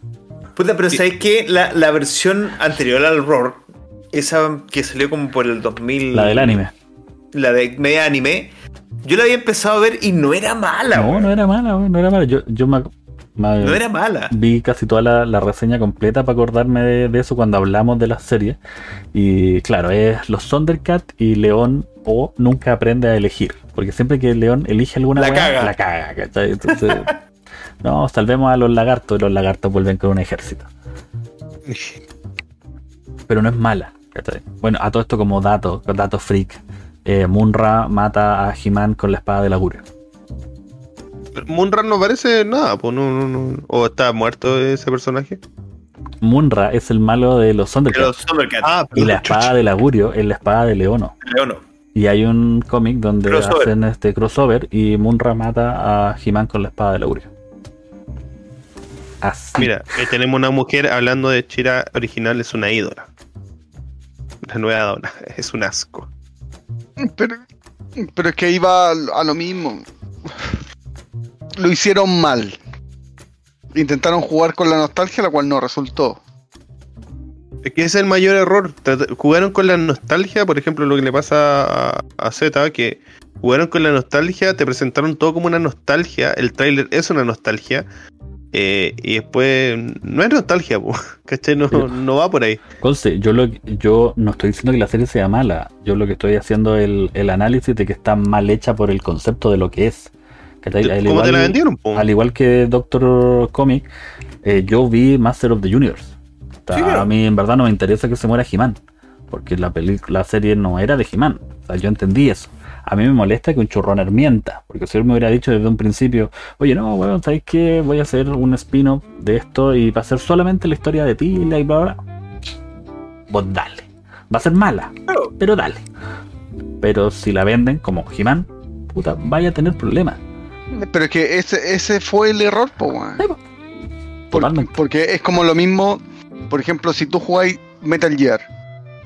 Puta, pero ¿sabes qué? La, la versión anterior al Roar, esa que salió como por el 2000. La del anime. La de media anime. Yo la había empezado a ver y no era mala, No, no era mala, weón, no era mala. Yo, yo me, No era mala. vi casi toda la, la reseña completa para acordarme de, de eso cuando hablamos de la serie. Y claro, es los Thundercat y León o nunca aprende a elegir. Porque siempre que León elige alguna La caga. la caga, ¿cachai? Entonces, (laughs) no, salvemos a los lagartos y los lagartos vuelven con un ejército. Pero no es mala, ¿cachai? Bueno, a todo esto como dato, dato freak. Eh, Munra mata a He-Man con la espada del augurio. Munra no parece nada, pues no, no, no. O está muerto ese personaje. Munra es el malo de los Thundercats. Thundercat. Ah, Y la espada del augurio es la espada de Leono. Leono. Y hay un cómic donde Crossover. hacen este crossover y Munra mata a He-Man con la espada del augurio. Así. Mira, ahí tenemos una mujer hablando de Chira original, es una ídola. La nueva dona, (laughs) es un asco. Pero, pero es que ahí va a lo mismo. Lo hicieron mal. Intentaron jugar con la nostalgia, la cual no resultó. Es que ese es el mayor error. Jugaron con la nostalgia, por ejemplo, lo que le pasa a, a Z, que jugaron con la nostalgia, te presentaron todo como una nostalgia, el tráiler es una nostalgia, eh, y después no es nostalgia, po, (laughs) ¿cachai? No, no va por ahí. Conce, yo, lo, yo no estoy diciendo que la serie sea mala. Yo lo que estoy haciendo es el, el análisis de que está mal hecha por el concepto de lo que es. Al ¿Cómo te la igual- vendieron? po? Al igual que Doctor Comic, eh, yo vi Master of the Universe. Sí, claro. A mí en verdad no me interesa que se muera He-Man, porque la, peli- la serie no era de He-Man. O sea, yo entendí eso. A mí me molesta que un churroner mienta, porque si él me hubiera dicho desde un principio, oye, no, weón, ¿sabes qué? Voy a hacer un spin-off de esto y va a ser solamente la historia de Tila y bla, bla, bla. Vos dale. Va a ser mala, Claro. pero dale. Pero si la venden como He-Man, puta, vaya a tener problemas. Pero es que ese, ese fue el error, po, weón. Sí, po. Por- Totalmente. porque es como lo mismo, por ejemplo, si tú jugáis Metal Gear,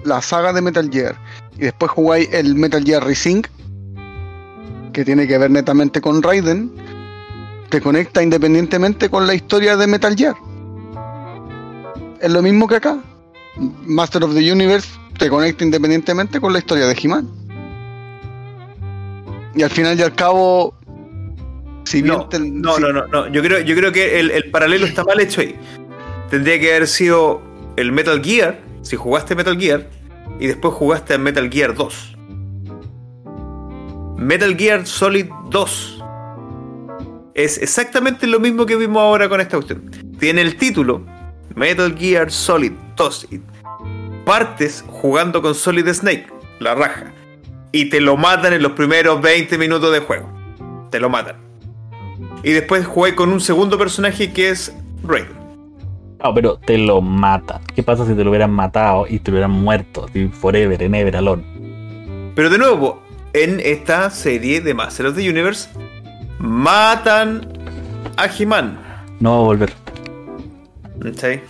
la saga de Metal Gear, y después jugáis el Metal Gear Rising, que tiene que ver netamente con Raiden, te conecta independientemente con la historia de Metal Gear. Es lo mismo que acá. Master of the Universe te conecta independientemente con la historia de He-Man. Y al final y al cabo, si No, no, si- no, no, no. Yo creo, yo creo que el, el paralelo está mal hecho ahí. Tendría que haber sido el Metal Gear, si jugaste Metal Gear, y después jugaste a Metal Gear 2. Metal Gear Solid 2 es exactamente lo mismo que vimos ahora con esta cuestión. Tiene el título Metal Gear Solid 2. Y partes jugando con Solid Snake, la raja. Y te lo matan en los primeros 20 minutos de juego. Te lo matan. Y después jugué con un segundo personaje que es Raiden. No, pero te lo matan. ¿Qué pasa si te lo hubieran matado y te lo hubieran muerto? Forever, en ever, alone. Pero de nuevo, en esta serie de Master of the Universe, matan a He-Man. No va a volver. ¿sí?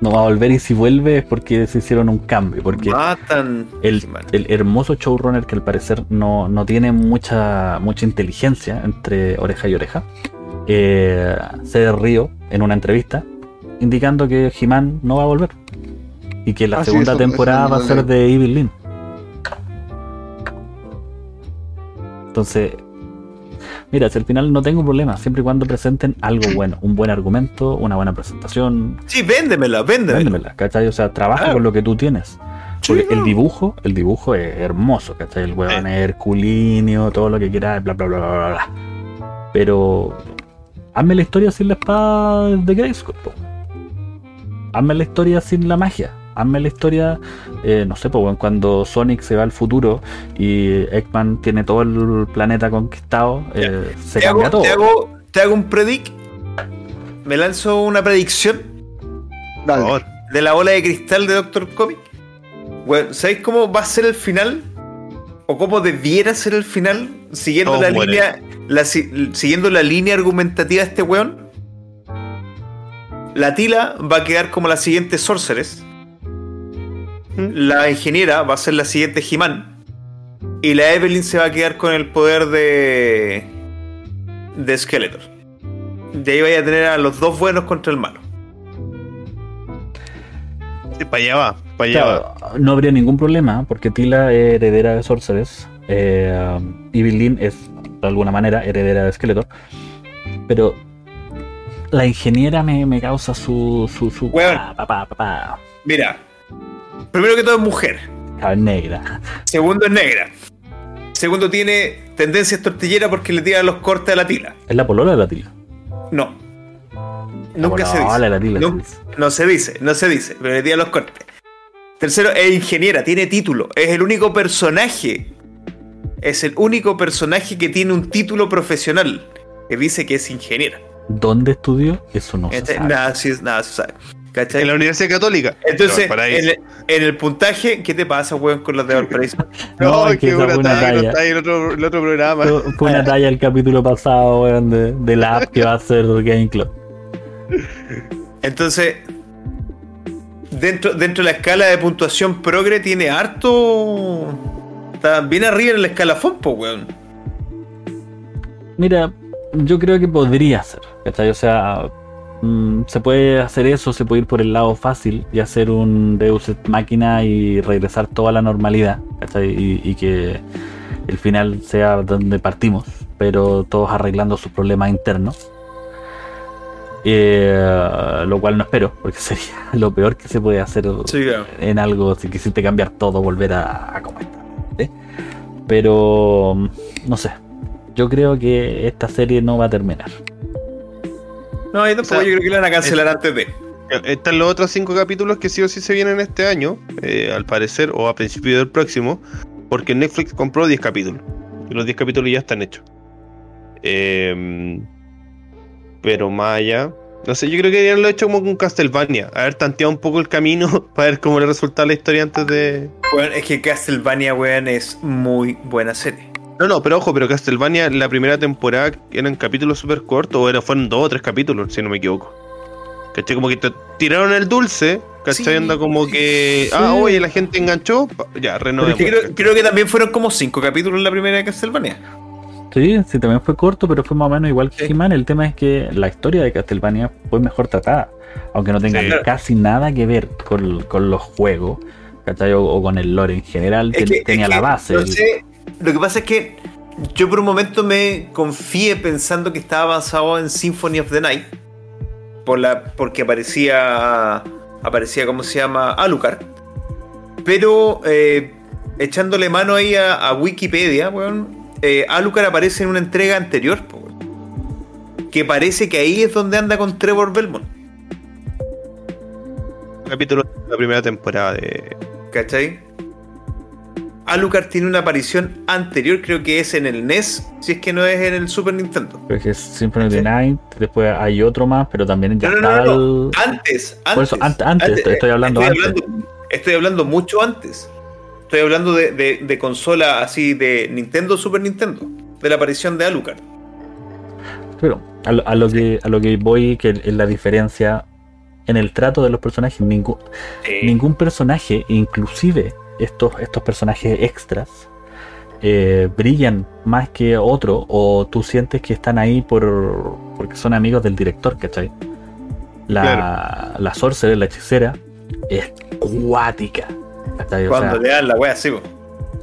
No va a volver y si vuelve es porque se hicieron un cambio. Porque Matan el, el hermoso showrunner que al parecer no, no tiene mucha, mucha inteligencia entre oreja y oreja, eh, se río en una entrevista indicando que He-Man no va a volver. Y que la Ah, sí, segunda eso- temporada eso va a ser de Evil Lynn. Entonces, mira, si al final no tengo problema, siempre y cuando presenten algo (clears throat) bueno, un buen argumento, una buena presentación, Sí, véndemela, véndemela. véndemela, ¿cachai? O sea, trabaja con lo que tú tienes. Sí, Porque el dibujo, el dibujo es hermoso, ¿cachai? El huevón es herculíneo, todo lo que quieras, bla, bla, bla, bla, bla. Pero hazme la historia sin la espada de Grayskull. Hazme la historia sin la magia. Hazme la historia, eh, no sé, po, weón, cuando Sonic se va al futuro y Eggman tiene todo el planeta conquistado, eh, se te, cambia hago, todo. te, hago, te hago un predict. Me lanzo una predicción Dale. de la bola de cristal de Doctor Comic. Bueno, ¿Sabéis cómo va a ser el final? ¿O cómo debiera ser el final? Siguiendo Todos la mueren. línea. la siguiendo la línea argumentativa de este weón. La Tila va a quedar como la siguiente Sorceress. La ingeniera va a ser la siguiente He-Man. Y la Evelyn se va a quedar con el poder de. de Skeletor. De ahí vaya a tener a los dos buenos contra el malo. Sí, para allá va, para allá va. Claro, no habría ningún problema porque Tila es heredera de Sorceress. Eh, Evelyn es de alguna manera heredera de Skeletor. Pero la ingeniera me, me causa su. su, su pa. Mira. Primero que todo es mujer. Ah, negra. Segundo es negra. Segundo tiene tendencias tortillera porque le tira los cortes a la tila. ¿Es la polola de la Tila? No. Nunca se dice. de la Tila, No, se dice. no se dice, no se dice, pero le tira los cortes. Tercero, es ingeniera, tiene título. Es el único personaje. Es el único personaje que tiene un título profesional. Que dice que es ingeniera. ¿Dónde estudió? Eso no se ¿Cachai? sabe. Nada, sí, nada se sabe. ¿Cachai? En la Universidad Católica. Entonces, en el, en el puntaje, ¿qué te pasa, weón, con los de Valparaíso? (laughs) No, es que buena una talla, está ahí el otro, el otro programa. Fue, fue una talla el capítulo pasado, weón, de, de la app que va a ser Game Club. Entonces, dentro, dentro de la escala de puntuación progre tiene harto. Está bien arriba en la escalafón, po, weón. Mira, yo creo que podría ser. O sea, mm, se puede hacer eso, se puede ir por el lado fácil y hacer un Deus Ex Máquina y regresar toda la normalidad. Y, y que el final sea donde partimos, pero todos arreglando sus problemas internos. Eh, lo cual no espero, porque (laughs) sería lo peor que se puede hacer Sí, claro. en algo si quisiste cambiar todo, volver a, a ¿sí? Pero no sé. Yo creo que esta serie no va a terminar. No, yo tampoco, O sea, yo creo que la van a cancelar antes de. Están los otros cinco capítulos que sí o sí se vienen este año, eh, al parecer, o a principio del próximo, porque Netflix compró 10 capítulos. Y los 10 capítulos ya están hechos. Eh, pero más allá. No sé, yo creo que deberían lo hecho como con Castlevania. Haber tanteado un poco el camino (laughs) para ver cómo le resulta la historia antes de. Weón, es que Castlevania, weón, es muy buena serie. No, no, pero ojo, pero Castlevania, la primera temporada eran capítulos súper cortos, o era, fueron dos o tres capítulos, si no me equivoco. ¿Cachai? Como que te tiraron el dulce, ¿cachai? Sí, Anda como que, sí. ah, oye, la gente enganchó, ya, es que creo, creo que también fueron como cinco capítulos en la primera de Castlevania. Sí, sí, también fue corto, pero fue más o menos igual que Sí. He-Man. El tema es que la historia de Castlevania fue mejor tratada, aunque no tenga Sí. casi nada que ver con, con los juegos, ¿cachai? O, o con el lore en general, Es que- tenía es la base. no el- sé, lo que pasa es que yo por un momento me confié pensando que estaba basado en Symphony of the Night. Por la, porque aparecía. Aparecía, ¿cómo se llama? Alucard. Pero eh, echándole mano ahí a, a Wikipedia, weón, eh, Alucard aparece en una entrega anterior, po, que parece que ahí es donde anda con Trevor Belmont. capítulo de la primera temporada de. ¿Cachai? Alucard tiene una aparición anterior, creo que es en el NES, si es que no es en el Super Nintendo. Creo que es Symphony of the Sí. Night, después hay otro más, pero también ya No, no, está no, no, el- Antes, antes. Por eso, ante- antes, estoy- estoy hablando estoy antes. Hablando, estoy hablando mucho antes. Estoy hablando de, de- de consola así de Nintendo, Super Nintendo. De la aparición de Alucard. Pero a lo, a lo que, a lo que voy, que es la diferencia en el trato de los personajes, ningún, ningún personaje, inclusive estos, estos personajes extras, eh, brillan más que otro, o tú sientes que están ahí por porque son amigos del director, ¿cachai? La, la sorcerer, la hechicera, es cuática. ¿Cachai? O Cuando sea, le dan la wea así,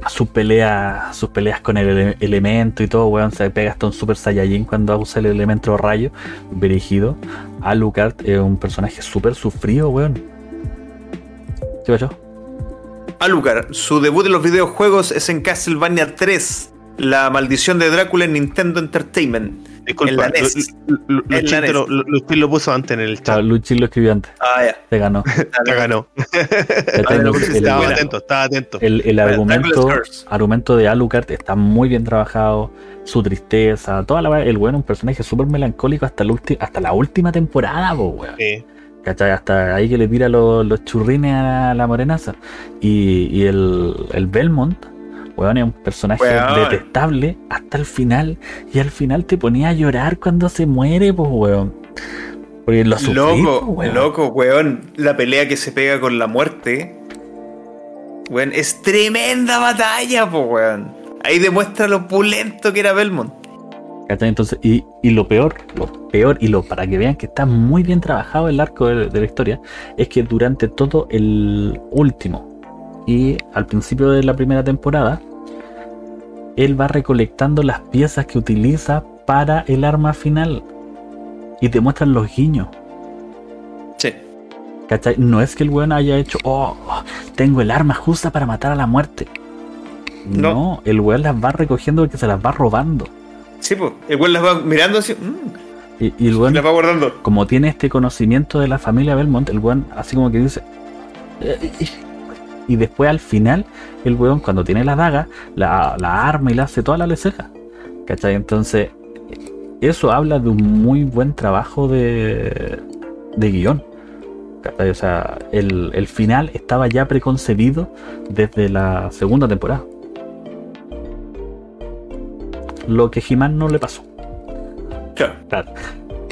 sus peleas, sus peleas con el ele- elemento y todo, weón, se pega hasta un super saiyajin cuando usa el elemento rayo, dirigido. Alucard es un personaje súper sufrido, weón. ¿Sí, yo? Alucard, su debut en los videojuegos es en Castlevania 3. La maldición de Drácula en Nintendo Entertainment. Disculpa, la Luchín te NES. lo, Luchín lo puso antes en el chat. Claro, Luchi lo escribió antes, Ah, ya. te (laughs) ganó. Ya ganó. Estaba atento, estaba atento. el- el Bueno, argumento, argumento de Alucard está muy bien trabajado, su tristeza, toda la el weón es un personaje súper melancólico hasta hasta la última temporada, po, weón. Sí. ¿Cachai? Hasta ahí que le tira los, los churrines a la morenaza. Y, y el, el Belmont, weón, es un personaje Weón. detestable hasta el final. Y al final te ponía a llorar cuando se muere, pues, weón. Porque lo sufrí, Loco, weón. loco, weón. La pelea que se pega con la muerte. Weón, es tremenda batalla, po, weón. Ahí demuestra lo pulento que era Belmont. Entonces, y, y lo peor, lo peor, y lo para que vean que está muy bien trabajado el arco de, de la historia, es que durante todo el último y al principio de la primera temporada, él va recolectando las piezas que utiliza para el arma final. Y te muestran los guiños. Sí. ¿Cachai? No es que el weón haya hecho, oh, tengo el arma justa para matar a la muerte. No. no el weón las va recogiendo porque se las va robando. Sí, pues. El weón las va mirando así. mm, Y, y el y weón las va guardando. como tiene este conocimiento de la familia Belmont, el weón así como que dice. Y después al final, el weón cuando tiene la daga, la, la arma y la hace toda la leceja. ¿Cachai? Entonces, eso habla de un muy buen trabajo de, de guion. ¿Cachai? O sea, el, el final estaba ya preconcebido desde la segunda temporada. Lo que He-Man no le pasó. Claro. Claro.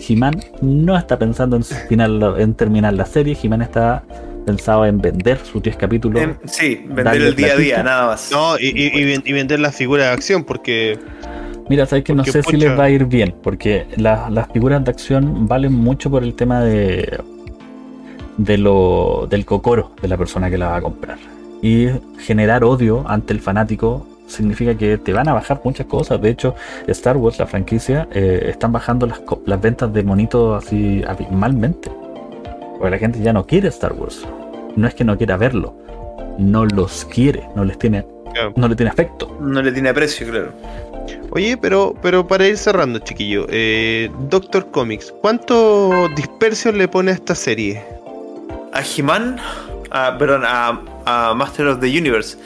He-Man no está pensando en, final- en terminar la serie, He-Man está pensado en vender sus 10 capítulos. Em, sí, vender el día a día, nada más. No, y, y- y ven- y vender las figuras de acción, porque Mira, sabes que no sé si les va a ir bien, porque la- las figuras de acción valen mucho por el tema de, de lo, del cocoro de la persona que la va a comprar. Y generar odio ante el fanático significa que te van a bajar muchas cosas. De hecho, Star Wars, la franquicia, eh, están bajando las, co- las ventas de monitos así abismalmente. Porque la gente ya no quiere Star Wars. No es que no quiera verlo, no los quiere, no les tiene, Claro. no le tiene afecto. No le tiene precio, claro. Oye, pero, pero para ir cerrando, chiquillo, eh, Doctor Comics, ¿cuánto dispersión le pone a esta serie? A He-Man, a- perdón, a, a Master of the Universe,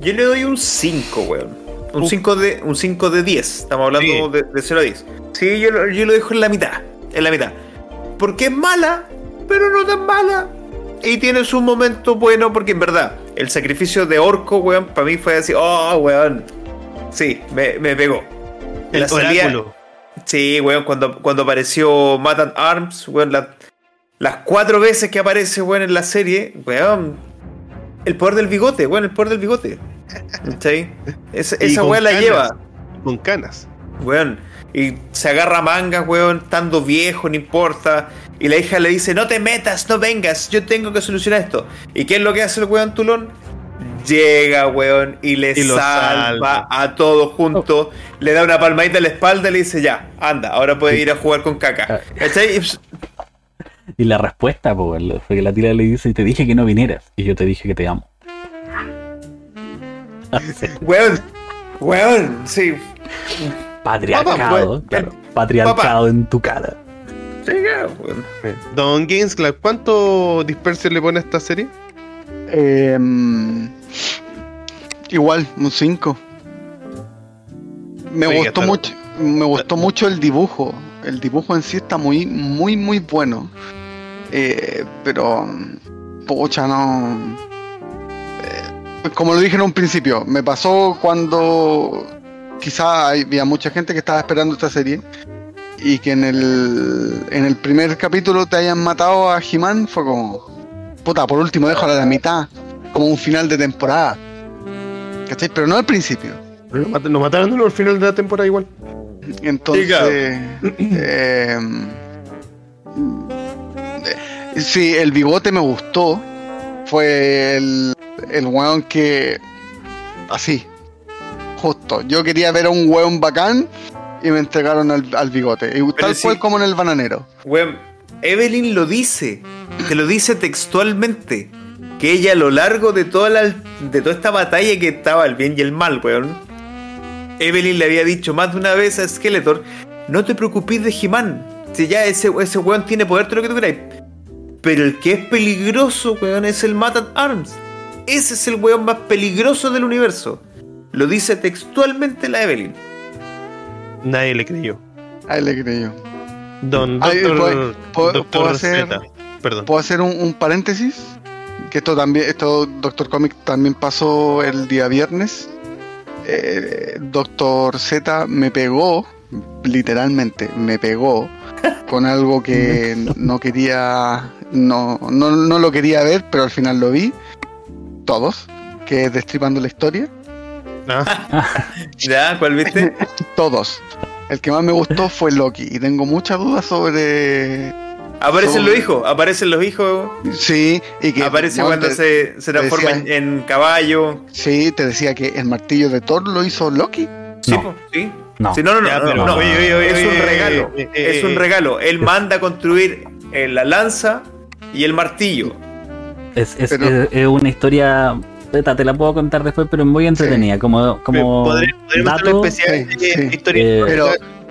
yo le doy un 5, weón. Un Uf. 5 de, un 5 de 10. Estamos hablando Sí. de, de 0 a 10. Sí, yo, yo lo dejo en la mitad. En la mitad. Porque es mala, pero no tan mala. Y tiene su momento bueno, porque en verdad, el sacrificio de Orco, weón, para mí fue así, oh, weón. Sí, me, me pegó. El La salida-. Sí, weón, cuando, cuando apareció Matan Arms, weón, la- las cuatro veces que aparece, weón, en la serie, weón, el poder del bigote, weón, el poder del bigote. Esa, Y esa weón la canas. lleva, Con canas. weón, y se agarra mangas, weón, estando viejo, no importa. Y la hija le dice, no te metas, no vengas, yo tengo que solucionar esto. ¿Y qué es lo que hace el weón Tulón? Llega, weón, y le Y salva, salva. a todos juntos, le da una palmadita en la espalda y le dice, ya, anda, ahora puedes ir a jugar con caca. ¿Cachai? Y, la respuesta, pues, fue que la tía le dice, te dije que no vinieras. Y yo te dije que te amo. (laughs) Weón, weón, sí. Patriarcado, Papá, claro. Patriarcado en tu cara. Don Games Club, ¿cuánto dispersion le pone a esta serie? Em, igual, un 5. Me Oiga, gustó mucho, me gustó mucho el dibujo. El dibujo en sí está muy, muy, muy bueno. Eh, pero, pucha, no. Eh, como lo dije en un principio, me pasó cuando quizá había mucha gente que estaba esperando esta serie y que en el, en el primer capítulo te hayan matado a He-Man fue como, puta, por último déjalo a la mitad, como un final de temporada. ¿Cachai? Pero no al principio. Lo, mat- lo mataron al final de la temporada igual. Entonces, Diga. eh, eh, sí, el bigote me gustó. Fue el, el weón que. Así. Justo. Yo quería ver a un weón bacán y me entregaron al, al bigote. Y tal sí. cual como en el bananero. Weón, Evelyn lo dice, te lo dice textualmente, que ella a lo largo de toda la, de toda esta batalla que estaba el bien y el mal, weón, Evelyn le había dicho más de una vez a Skeletor, no te preocupes de He-Man, si ya ese, ese weón tiene poder, todo lo que tú queráis, pero el que es peligroso, weón, es el Matan Arms, ese es el weón más peligroso del universo, lo dice textualmente la Evelyn. Nadie le creyó. A él le creyó. Don Ay, Doctor, ¿puedo- puedo- Doctor puedo hacer- Z. Perdón. ¿Puedo hacer un, un paréntesis? Que esto también, esto Doctor Comic también pasó el día viernes. Eh, Doctor Z me pegó, literalmente, me pegó (laughs) con algo que no quería, no, no, no lo quería ver, pero al final lo vi. Todos, que es Destripando la Historia. (laughs) ¿Ya? ¿Cuál viste? (laughs) Todos. El que más me gustó fue Loki. Y tengo muchas dudas sobre. Aparecen Sobre- los hijos, aparecen los hijos. Sí, y que. Aparece bueno, cuando te- se, se transforma en, decía- en caballo. Sí, te decía que el martillo de Thor lo hizo Loki. Sí, No. po, sí. No. Sí, no, no, no, Ya, no, pero- no. oye, oye, oye, es un regalo. eh, eh, es un eh. regalo. Él manda a construir eh, la lanza y el martillo. Es, es, Pero- es- es una historia. Esta te la puedo contar después, pero es muy entretenida. Como, como hacer dato, especial sí, sí. historia. Eh, Pero-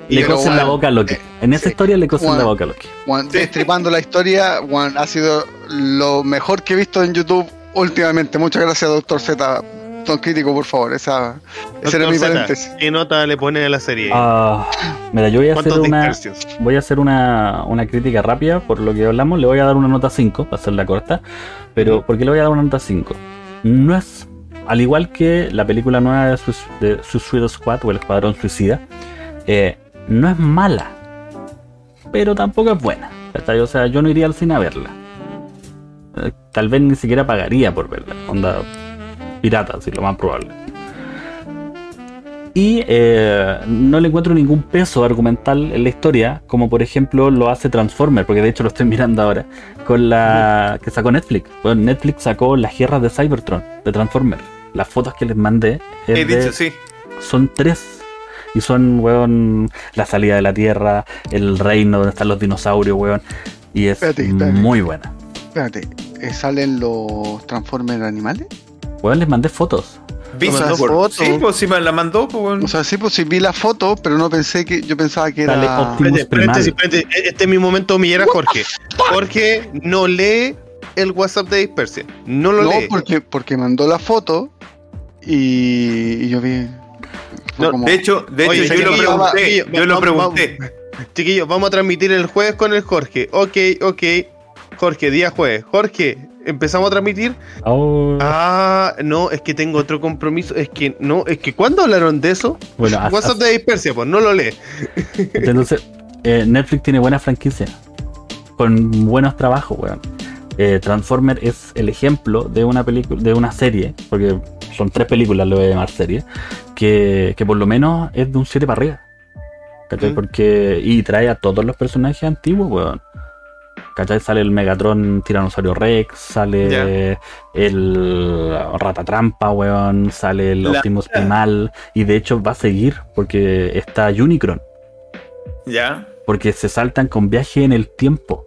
le pero, cosen la boca a Loki. eh, En esa sí. historia le cosen la boca a Loki. Juan, Destripando la historia, Juan, ha sido lo mejor que he visto en YouTube últimamente. Muchas gracias, Doctor Z. Don Crítico, por favor. Esa, ese era mi paréntesis. ¿Qué nota le pone a la serie? Ah, mira, yo voy a hacer ¿Cuántos una. Voy a hacer una, una crítica rápida por lo que hablamos. Le voy a dar una nota 5, para hacerla corta. Pero, ¿por qué le voy a dar una nota 5? No es. Al igual que la película nueva de, de Suicide Squad o El Escuadrón Suicida, eh, no es mala. Pero tampoco es buena. O sea, yo no iría al cine a verla. Eh, tal vez ni siquiera pagaría por verla. Onda pirata, así lo más probable. Y eh, no le encuentro ningún peso argumental en la historia, como por ejemplo lo hace Transformer, porque de hecho lo estoy (laughs) mirando ahora, con la que sacó Netflix. Bueno, Netflix sacó las guerras de Cybertron, de Transformer. Las fotos que les mandé He de- dicho, sí. son tres. Y son, weón, la salida de la Tierra, el reino donde están los dinosaurios, weón. Y es Espérate, espérate. muy buena. Espérate, ¿eh, ¿salen los Transformers animales? Weón, les mandé fotos. ¿Viste? mandó Por- foto. Sí, pues sí me la mandó. Pues. O sea, sí, pues sí vi la foto, pero no pensé que. Yo pensaba que era. Optimus Espérate, paréntesis. Este es mi momento de humillar a Jorge. Jorge no lee el WhatsApp de Dispersia. No lo No, lee. porque, porque mandó la foto y, y yo vi. No, como- de hecho, de hecho Oye, yo lo pregunté. Yo lo pregunté. Chiquillos, vamos a transmitir el jueves con el Jorge. Ok, ok. Jorge, día jueves. Jorge, empezamos a transmitir. Oh, Ah, no, es que tengo otro compromiso. Es que no, es que ¿cuándo hablaron de eso? bueno, (laughs) WhatsApp de dispersia, pues no lo lee. (laughs) Entonces, eh, Netflix tiene buenas franquicias. Con buenos trabajos, weón. Eh, Transformer es el ejemplo de una película, de una serie, porque son tres películas, lo voy a llamar serie, que, que por lo menos es de un 7 para arriba. ¿Cachai? Mm. Porque. Y trae a todos los personajes antiguos, weón. ¿Cachai? Sale el Megatron Tiranosaurio Rex, sale Ya. el Ratatrampa, weón, sale el La- Optimus Primal, y de hecho va a seguir, porque está Unicron ¿Ya? porque se saltan con viaje en el tiempo.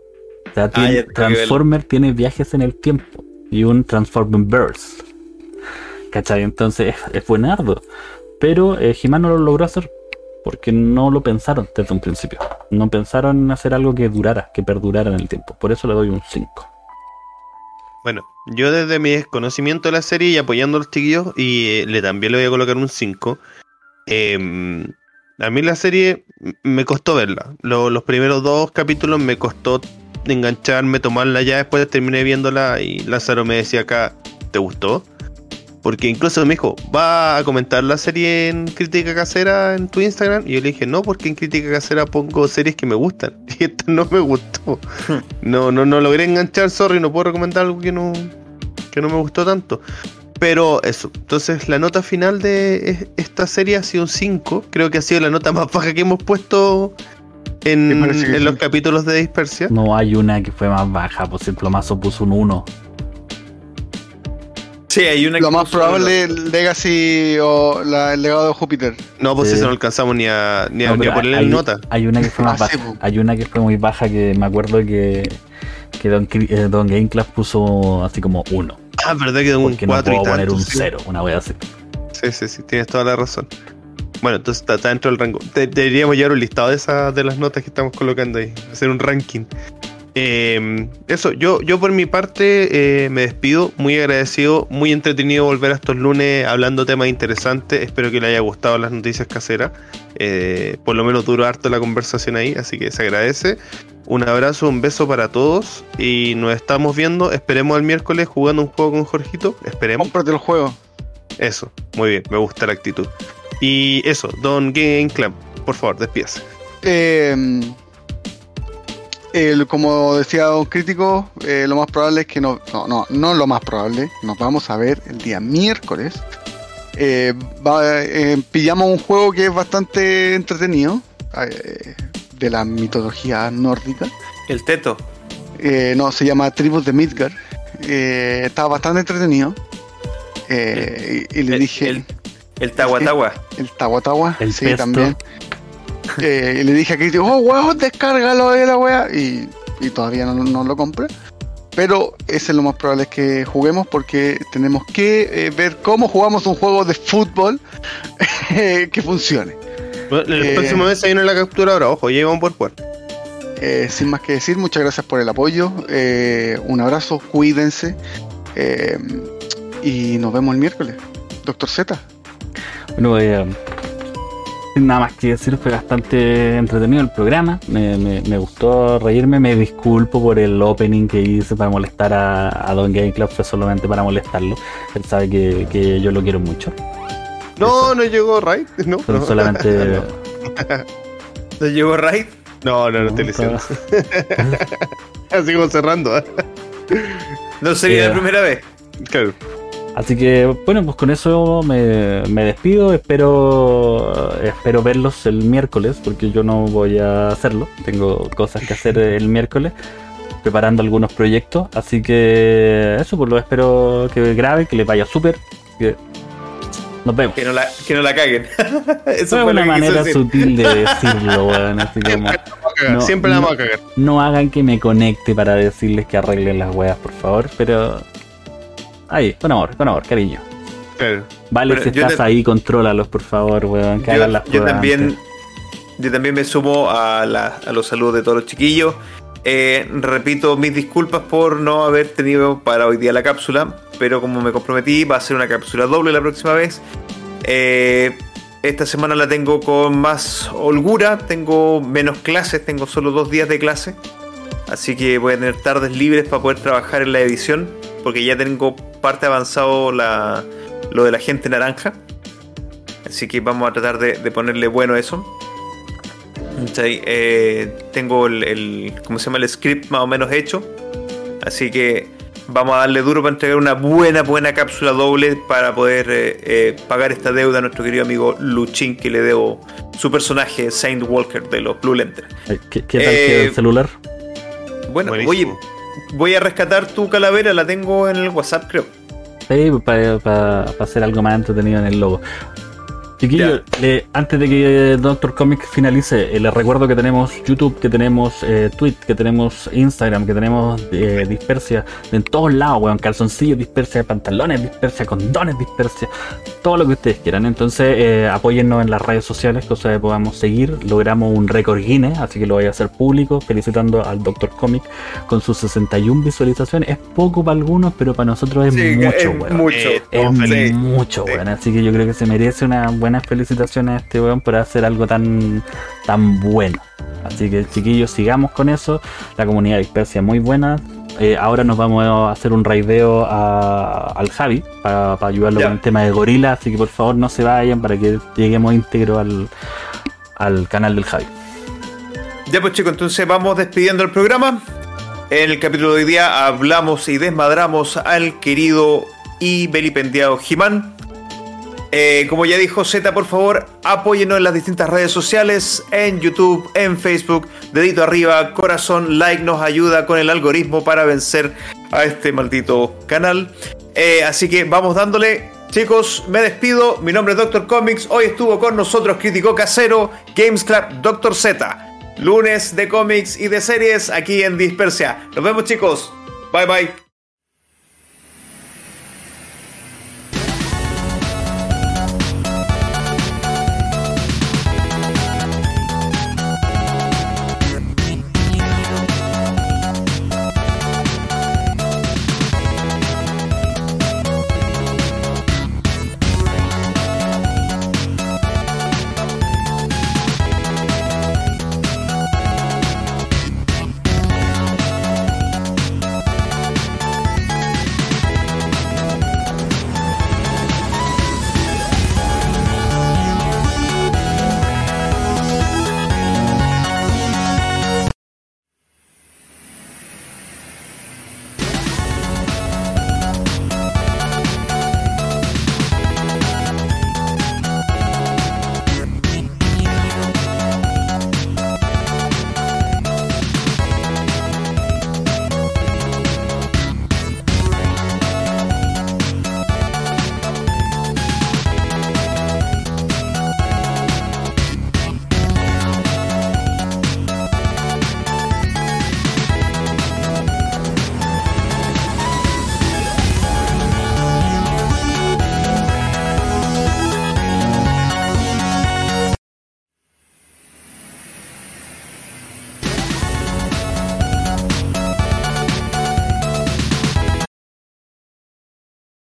O sea, tiene- Ah, verlo. Transformer tiene viajes en el tiempo y un Transformer Burst. ¿Cachai? Entonces es, es buenardo. Pero eh, He-Man no lo logró hacer porque no lo pensaron desde un principio. No pensaron en hacer algo que durara, que perdurara en el tiempo. Por eso le doy un 5. Bueno, yo desde mi desconocimiento de la serie y apoyando a los chiquillos, y eh, le también le voy a colocar un 5. eh, a mí la serie me costó verla. Lo- los primeros dos capítulos me costó engancharme, tomarla ya. Después terminé viéndola y Lázaro me decía acá, ¿te gustó? Porque incluso me dijo, ¿va a comentar la serie en crítica casera en tu Instagram? Y yo le dije, no, porque en crítica casera pongo series que me gustan. (laughs) Y esta no me gustó. No, no, no logré enganchar, sorry, no puedo recomendar algo que no, que no me gustó tanto. Pero eso, entonces la nota final de es- esta serie ha sido un 5. Creo que ha sido la nota más baja que hemos puesto en, en sí. los capítulos de Dispersia. No hay una que fue más baja, pues el plomazo puso un 1. Sí, hay una Lo más probable es Legacy o la- el legado de Júpiter. No, pues Sí. eso no alcanzamos ni a, ni a, No, ni a ponerle hay, nota. hay una que fue más Ah, baja. po. Hay una que fue muy baja que me acuerdo que, que Don, eh, Don Game Club puso así como 1. Ah, verdad que un Porque no 4 y puedo poner tanto. un sí. 0, una wea así. Sí, sí, sí, tienes toda la razón. Bueno, entonces está, está dentro del rango. De- deberíamos llevar un listado de esas de las notas que estamos colocando ahí, hacer un ranking. Eh, eso, yo, yo por mi parte eh, me despido, muy agradecido, muy entretenido volver a estos lunes hablando temas interesantes. Espero que le haya gustado las noticias caseras. Eh, por lo menos duró harto la conversación ahí, así que se agradece. Un abrazo, un beso para todos y nos estamos viendo. Esperemos el miércoles jugando un juego con Jorgito. Esperemos. Cómprate el juego. Eso, muy bien, me gusta la actitud. Y eso, Don Game Club, por favor, despídase. Eh, como decía Don Crítico, eh, lo más probable es que no, no, no, no lo más probable, nos vamos a ver el día miércoles. Eh, va- eh, pillamos un juego que es bastante entretenido, eh, de la mitología nórdica. El teto. Eh, no, se llama Tribus de Midgard. Eh, estaba bastante entretenido. Eh, y, y le El- dije... El, el Tahuatahua. El Tahuatahua, El sí, pesto. también. Eh, y le dije a Cristian, oh, weón, descárgalo de la wea. Y, y todavía no, no lo compré. Pero ese es lo más probable es que juguemos porque tenemos que eh, ver cómo jugamos un juego de fútbol (laughs) eh, que funcione. Bueno, el Eh. próximo mes se viene la capturadora, ojo, ya vamos por. Eh, sin más que decir, muchas gracias por el apoyo. Eh, un abrazo, cuídense. eh, y nos vemos el miércoles. Doctor Z. Bueno, eh, (laughs) nada más que decir, fue bastante entretenido el programa. Me, me- me gustó reírme. Me disculpo por el opening que hice para molestar a, a Don Game Club. Fue solamente para molestarlo. Él sabe que, que yo lo quiero mucho. No, no llegó Raid, no. Pero no. solamente. (laughs) ¿No llegó Raid? No, no, no te lesiones. Así como cerrando. ¿eh? No sería Eh. la primera vez. Claro. Así que bueno, pues con eso me, me despido. Espero espero verlos el miércoles porque yo no voy a hacerlo. Tengo cosas que hacer el miércoles preparando algunos proyectos. Así que eso, pues lo espero que grabe, que les vaya súper. Nos vemos. Que no la, que no la caguen. (laughs) Eso Fue una manera sutil de (laughs) decirlo, weón. Así como, Siempre la vamos a cagar. No, siempre la no. vamos a cagar. no hagan que me conecte para decirles que arreglen las weas, por favor. Pero ahí, con amor, con amor, cariño. Claro. Vale, Bueno, si estás ahí, contrólalos, por favor, weón. Que hagan Yo, las yo también, antes. yo también me sumo a, la- a los saludos de todos los chiquillos. Eh, repito mis disculpas por no haber tenido para hoy día la cápsula, pero como me comprometí, va a ser una cápsula doble la próxima vez. Eh, esta semana la tengo con más holgura, tengo menos clases, tengo solo dos días de clase. Así que voy a tener tardes libres para poder trabajar en la edición. Porque ya tengo parte avanzado la, lo de la gente naranja. Así que vamos a tratar de, ponerle bueno eso. Eh, tengo el, el, ¿cómo se llama? el script más o menos hecho. Así que vamos a darle duro para entregar una buena, buena cápsula doble para poder eh, eh, pagar esta deuda a nuestro querido amigo Luchín que le debo su personaje Saint Walker de los Blue Lentes. ¿Qué, tal el celular? Bueno, oye, voy a rescatar tu calavera, la tengo en el WhatsApp creo. Sí, para hacer algo más entretenido en el logo. Chiquillo, antes de que Doctor Comics finalice, eh, les recuerdo que tenemos YouTube, que tenemos eh, Twitter, que tenemos Instagram, que tenemos eh, Dispersia en todos lados, weón. Calzoncillos, Dispersia, pantalones, Dispersia, condones, Dispersia, todo lo que ustedes quieran. Entonces, eh, apóyennos en las redes sociales, cosa que podamos seguir. Logramos un récord Guinness, así que lo voy a hacer público, felicitando al Doctor Comic con sus 61 visualizaciones. Es poco para algunos, pero para nosotros es mucho, weón. Mucho, es mucho, weón. Así que yo creo que se merece una buena buenas felicitaciones a este weón por hacer algo tan, tan bueno. Así que chiquillos, sigamos con eso. La comunidad dispersia muy buena. Eh, ahora nos vamos a hacer un raideo al Javi para, ayudarlo con el tema de gorila. Así que por favor no se vayan para que lleguemos íntegro al, al canal del Javi. Ya pues chicos, entonces vamos despidiendo el programa. En el capítulo de hoy día hablamos y desmadramos al querido y belipendiado Jimán. Eh, como ya dijo Z, por favor, apóyenos en las distintas redes sociales, en YouTube, en Facebook, dedito arriba, corazón, like nos ayuda con el algoritmo para vencer a este maldito canal. Eh, así que vamos dándole. Chicos, me despido. Mi nombre es Doctor Comics. Hoy estuvo con nosotros Crítico Casero, Games Club, Doctor Z. Lunes de cómics y de series aquí en Dispersia. Nos vemos chicos. Bye bye.